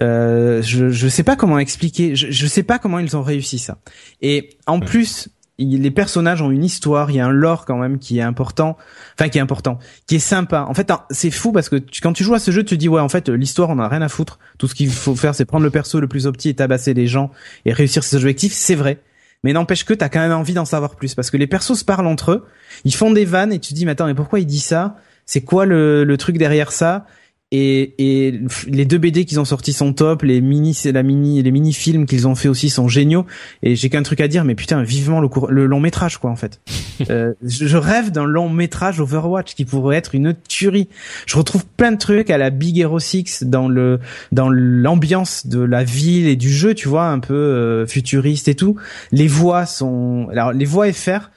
euh, je je sais pas comment expliquer. Je je sais pas comment ils ont réussi ça. Et en plus, les personnages ont une histoire, il y a un lore quand même qui est important, enfin qui est important, qui est sympa. En fait, c'est fou parce que quand tu joues à ce jeu, tu te dis ouais, en fait, l'histoire on a rien à foutre. Tout ce qu'il faut faire, c'est prendre le perso le plus opti et tabasser les gens et réussir ses objectifs. C'est vrai. Mais n'empêche que t'as quand même envie d'en savoir plus parce que les persos se parlent entre eux, ils font des vannes et tu te dis mais attends mais pourquoi il dit ça? C'est quoi le, le truc derrière ça? Et, et les deux BD qu'ils ont sortis sont top, les mini, la mini, les mini films qu'ils ont fait aussi sont géniaux. Et j'ai qu'un truc à dire, mais putain, vivement le, le long métrage quoi en fait. euh, je, rêve d'un long métrage Overwatch qui pourrait être une tuerie. Je retrouve plein de trucs à la Big Hero 6 dans le dans l'ambiance de la ville et du jeu, tu vois, un peu euh, futuriste et tout. Les voix sont, alors les voix FR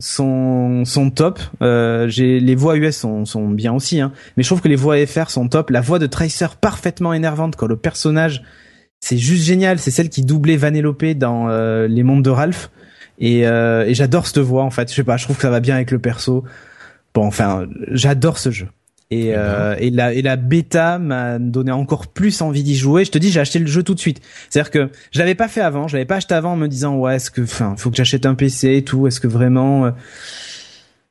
sont top. Euh, j'ai les voix US sont sont bien aussi, hein. Mais je trouve que les voix FR sont top. La voix de Tracer parfaitement énervante quand le personnage, c'est juste génial. C'est celle qui doublait Vanellope dans euh, Les Mondes de Ralph. Et, euh, et j'adore cette voix en fait. Je sais pas, je trouve que ça va bien avec le perso. Bon, enfin, j'adore ce jeu. Et, euh, et la et la bêta m'a donné encore plus envie d'y jouer. Je te dis, j'ai acheté le jeu tout de suite. C'est-à-dire que je l'avais pas fait avant, je l'avais pas acheté avant en me disant ouais, est-ce que, enfin, faut que j'achète un PC et tout. Est-ce que vraiment, euh,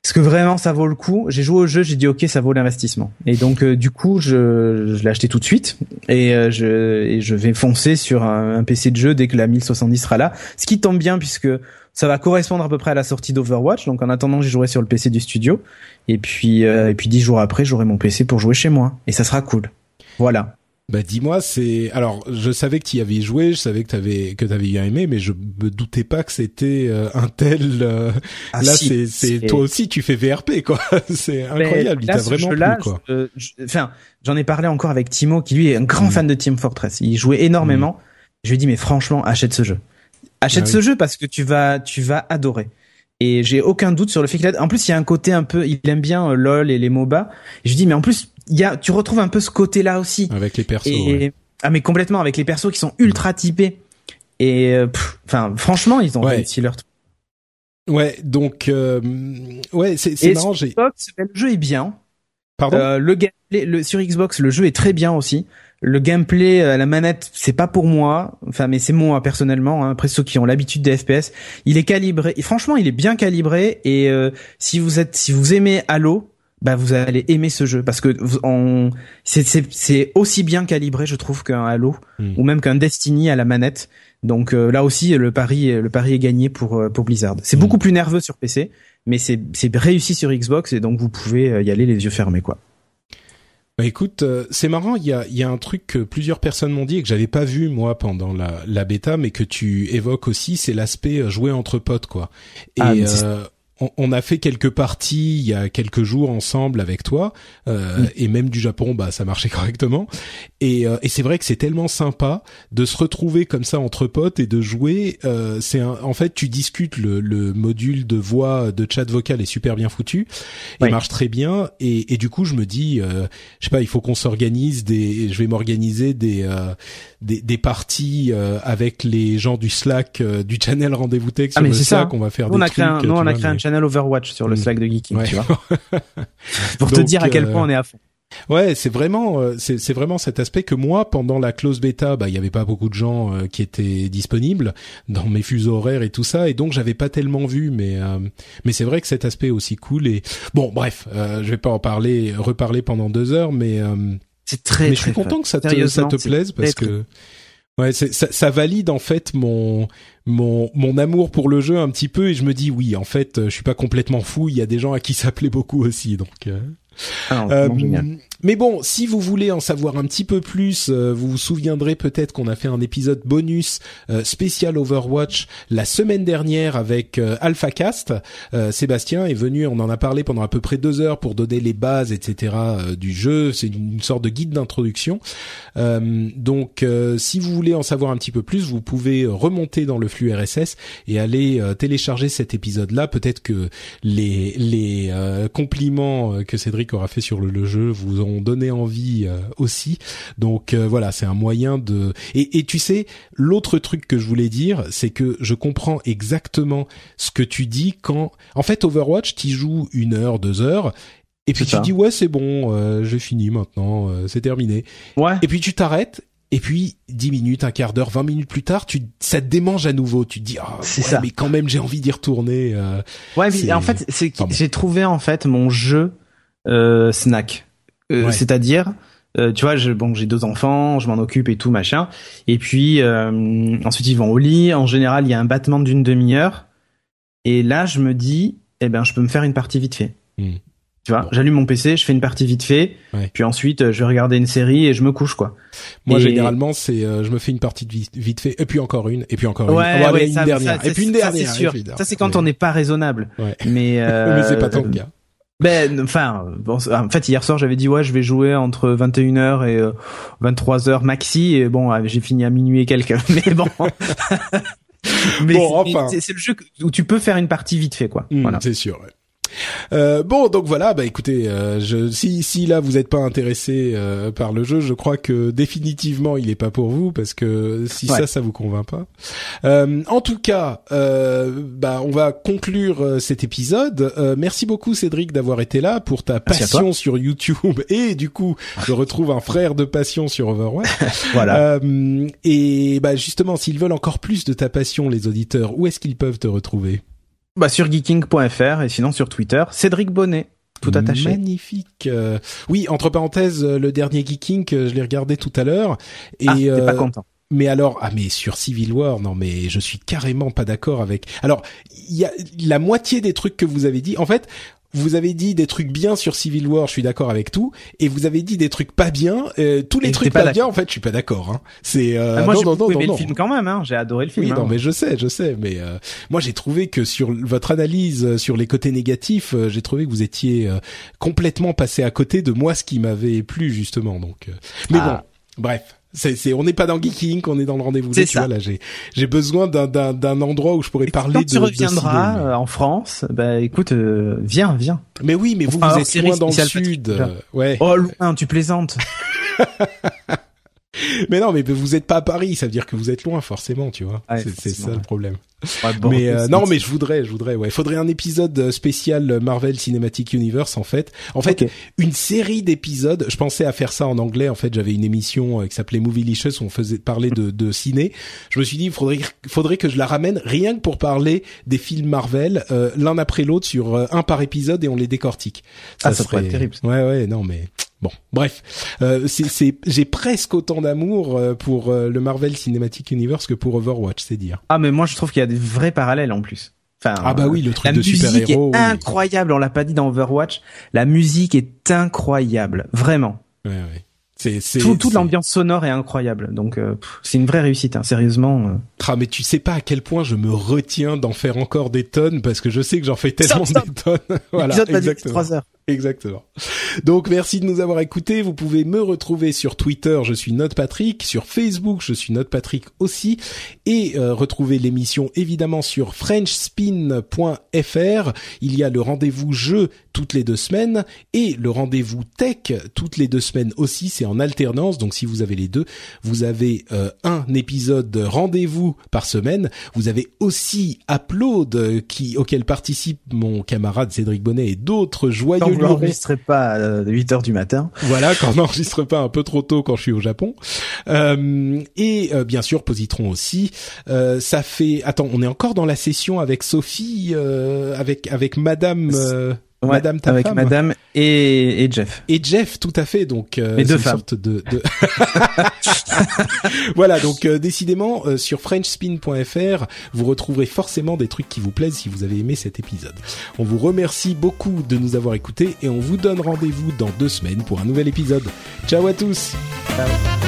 est-ce que vraiment ça vaut le coup? J'ai joué au jeu, j'ai dit ok, ça vaut l'investissement. Et donc euh, du coup, je, je l'ai acheté tout de suite et euh, je et je vais foncer sur un, un, PC de jeu dès que la 1070 sera là. Ce qui tombe bien puisque ça va correspondre à peu près à la sortie d'Overwatch. Donc en attendant, j'y jouerai sur le PC du studio. Et puis, euh, et puis dix jours après, j'aurai mon PC pour jouer chez moi. Et ça sera cool. Voilà. Bah dis-moi, c'est alors je savais que tu y avais joué, je savais que t'avais que t'avais bien aimé, mais je me doutais pas que c'était euh, un tel. Euh, ah, là, c'est c'est toi aussi, tu fais VRP quoi. c'est incroyable, il t'a vraiment plu quoi. Enfin, j'en ai parlé encore avec Timo, qui lui est un grand mm. fan de Team Fortress. Il jouait énormément. Mm. Je lui ai dit mais franchement, achète ce jeu. Achète ah ce jeu parce que tu vas, tu vas adorer. Et j'ai aucun doute sur le fait qu'il a... En plus, il y a un côté un peu, il aime bien euh, LOL et les MOBA. Et je dis, mais en plus, il y a, tu retrouves un peu ce côté-là aussi. Avec les persos. Ah, mais complètement, avec les persos qui sont ultra typés. Et, euh, enfin, franchement, ils ont réussi leur truc. Ouais, donc, euh, ouais, c'est, c'est marrant. Xbox, le jeu est bien. Pardon? Euh, le gameplay, le, sur Xbox, le jeu est très bien aussi. Le gameplay, euh, la manette, c'est pas pour moi. Enfin, mais c'est moi personnellement. Hein, après ceux qui ont l'habitude des FPS, il est calibré. Et franchement, il est bien calibré. Et euh, si vous êtes, si vous aimez Halo, bah vous allez aimer ce jeu parce que on c'est aussi bien calibré, je trouve, qu'un Halo hmm. ou même qu'un Destiny à la manette. Donc euh, là aussi, le pari, le pari est gagné pour pour Blizzard. C'est hmm. beaucoup plus nerveux sur PC, mais c'est c'est réussi sur Xbox et donc vous pouvez y aller les yeux fermés, quoi. Bah écoute, euh, c'est marrant, il y a, y a un truc que plusieurs personnes m'ont dit et que j'avais pas vu moi pendant la, la bêta, mais que tu évoques aussi, c'est l'aspect euh, jouer entre potes quoi. Et ah, euh, on, a fait quelques parties il y a quelques jours ensemble avec toi euh, et même du Japon bah ça marchait correctement. Et, euh, et c'est vrai que c'est tellement sympa de se retrouver comme ça entre potes et de jouer euh, c'est en fait tu discutes le, le, module de voix de chat vocal est super bien foutu il marche très bien. Et, et, du coup je me dis euh, je sais pas il faut qu'on s'organise des je vais m'organiser des, euh, des, des parties avec les gens du Slack du channel rendez-vous tech ah, sur le Slack. on va faire des trucs, nous on a créé un channel Overwatch sur le mm. Slack de Geeking, tu vois. Pour te dire à quel point on est à fond. Euh, ouais, c'est vraiment, euh, c'est vraiment cet aspect que moi, pendant la close bêta, bah il y avait pas beaucoup de gens euh, qui étaient disponibles dans mes fuseaux horaires et tout ça, et donc j'avais pas tellement vu, mais mais c'est vrai que cet aspect est aussi cool. Et bon, bref, je vais pas en parler, reparler pendant deux heures, mais c'est très. Mais je suis content que ça te, ça te plaise parce que Ouais, ça, ça, valide en fait mon mon mon amour pour le jeu un petit peu et je me dis oui en fait je suis pas complètement fou il y a des gens à qui ça plaît beaucoup aussi donc euh, ah, euh, mais bon, si vous voulez en savoir un petit peu plus, euh, vous vous souviendrez peut-être qu'on a fait un épisode bonus euh, spécial Overwatch la semaine dernière avec AlphaCast. Sébastien est venu, on en a parlé pendant à peu près deux heures pour donner les bases, etc. du jeu. C'est une, sorte de guide d'introduction. donc, si vous voulez en savoir un petit peu plus, vous pouvez remonter dans le flux RSS et aller télécharger cet épisode-là. Peut-être que les les compliments que Cédric aura fait sur le, jeu vous ont donné envie euh, aussi. Donc euh, voilà, c'est un moyen de. Et, et tu sais, l'autre truc que je voulais dire, c'est que je comprends exactement ce que tu dis quand, en fait, Overwatch, tu joues une heure, deux heures, et puis tu dis ouais c'est bon, euh, j'ai fini maintenant, c'est terminé. Ouais. Et puis tu t'arrêtes et puis, dix minutes, un quart d'heure, vingt minutes plus tard, tu, ça te démange à nouveau. Tu te dis, oh, c'est ça. mais quand même, j'ai envie d'y retourner. ouais, mais en fait, c'est j'ai trouvé en fait mon jeu euh, snack. Euh, c'est-à-dire, euh, tu vois, je, bon, j'ai deux enfants, je m'en occupe et tout machin. Et puis ensuite ils vont au lit. En général, il y a un battement d'une demi-heure. Et là, je me dis, eh ben, je peux me faire une partie vite fait. Hmm. Tu vois, Bon. j'allume mon PC, je fais une partie vite fait, Ouais. puis ensuite euh, je vais regarder une série et je me couche quoi. Moi, Et- généralement, c'est euh, je me fais une partie de vite, vite fait, et puis encore une, et puis encore une. Ouais, allez, ouais, une dernière, ça, et puis une ça, dernière. c'est sûr. Ça c'est quand on n'est pas raisonnable. Ouais. Mais euh, Mais c'est pas tant le cas. Ben, enfin, bon, en fait, hier soir, j'avais dit, ouais, je vais jouer entre 21h et euh, 23h maxi, et bon, euh, j'ai fini à minuit et quelques, mais bon. mais Bon, c'est- enfin. c'est c'est le jeu où tu peux faire une partie vite fait, quoi. Hmm, Voilà. C'est sûr. ouais. Euh, bon, donc voilà, bah écoutez, euh, je, si si là vous n'êtes pas intéressé euh, par le jeu, je crois que définitivement il est pas pour vous parce que si Ouais. ça ça vous convainc pas. Euh, en tout cas, euh, bah on va conclure euh, cet épisode. Euh, merci beaucoup Cédric d'avoir été là pour ta Merci passion sur YouTube et du coup je retrouve un frère de passion sur Overwatch. Voilà. Euh, et bah justement, s'ils veulent encore plus de ta passion, les auditeurs, où est-ce qu'ils peuvent te retrouver? Bah, sur geeking.fr et sinon sur Twitter, Cédric Bonnet, tout attaché. Magnifique. Euh, oui, entre parenthèses, euh, le dernier Geeking, je l'ai regardé tout à l'heure. Et ah, t'es euh, pas content. mais alors, ah mais sur Civil War, non mais je suis carrément pas d'accord avec. Alors, il y a la moitié des trucs que vous avez dit. En fait, vous avez dit des trucs bien sur Civil War, je suis d'accord avec tout, et vous avez dit des trucs pas bien. euh, tous les Et trucs pas pas, bien, en fait, je suis pas d'accord. Hein. C'est euh, Ah, moi, non, j'ai non, aimé le film quand même, hein. J'ai adoré le film. Oui, hein. non, mais je sais, je sais, mais euh, moi j'ai trouvé que sur votre analyse euh, sur les côtés négatifs, euh, j'ai trouvé que vous étiez euh, complètement passé à côté de moi ce qui m'avait plu justement. Donc, euh, mais Ah. bon, bref. C'est, c'est, on n'est pas dans Geeking, on est dans le rendez-vous. C'est Tu ça. vois, là, j'ai, j'ai besoin d'un, d'un, d'un endroit où je pourrais parler quand de. tu de reviendras ciné, euh, en France, bah écoute, euh, viens, viens. mais... oui, mais vous, Enfin, vous êtes loin dans le sud. Euh, ouais. Oh loin, tu plaisantes. Mais non, mais vous êtes pas à Paris, ça veut dire que vous êtes loin, forcément, tu vois. Ouais, c'est, ça le problème. Ouais, bon, mais euh, non, mais je voudrais, je voudrais. Ouais, faudrait un épisode euh, spécial euh, Marvel Cinematic Universe en fait. En fait, une série d'épisodes. Je pensais à faire ça en anglais. En fait, j'avais une émission euh, qui s'appelait Movie Licious où on faisait parler de, de ciné. Je me suis dit, il faudrait, faudrait que je la ramène rien que pour parler des films Marvel euh, l'un après l'autre sur euh, un par épisode et on les décortique. Ah, ça pourrait être terrible. Ouais, ouais, non, mais bon, bref, euh, c'est, j'ai presque autant d'amour euh, pour euh, le Marvel Cinematic Universe que pour Overwatch, c'est dire. Ah, mais moi je trouve qu'il y a des vrais parallèles en plus. Enfin, Ah bah oui, le truc la de super-héros. est incroyable. On l'a pas dit dans Overwatch. La musique est incroyable, vraiment. Ouais, ouais. C'est, c'est, Tout, toute l'ambiance sonore est incroyable. Donc euh, c'est une vraie réussite, hein, sérieusement. euh. Ah, mais tu sais pas à quel point je me retiens d'en faire encore des tonnes parce que je sais que j'en fais tellement Stop, stop. des tonnes. voilà, exactement. trois heures. Exactement. Donc merci de nous avoir écoutés. Vous pouvez me retrouver sur Twitter, je suis Note Patrick, sur Facebook, je suis Note Patrick aussi, et euh, retrouver l'émission évidemment sur FrenchSpin.fr. Il y a le rendez-vous jeu toutes les deux semaines et le rendez-vous tech toutes les deux semaines aussi. C'est en alternance, donc si vous avez les deux, vous avez euh, un épisode de rendez-vous par semaine. Vous avez aussi Upload euh, qui auquel participe mon camarade Cédric Bonnet et d'autres joyeux vous l'enregistrez pas à 8 heures du matin. Voilà, quand on n'enregistre pas un peu trop tôt quand je suis au Japon. Euh, et euh, bien sûr, Positron aussi. Euh, ça fait. Attends, on est encore dans la session avec Sophie, euh, avec avec Madame. Ouais, Madame ta avec femme. Madame et, et Jeff. Et Jeff, tout à fait. Donc, euh, deux une femmes. sorte de. de... voilà. Donc, euh, décidément, euh, sur FrenchSpin.fr, vous retrouverez forcément des trucs qui vous plaisent si vous avez aimé cet épisode. On vous remercie beaucoup de nous avoir écoutés et on vous donne rendez-vous dans deux semaines pour un nouvel épisode. Ciao à tous. Ciao.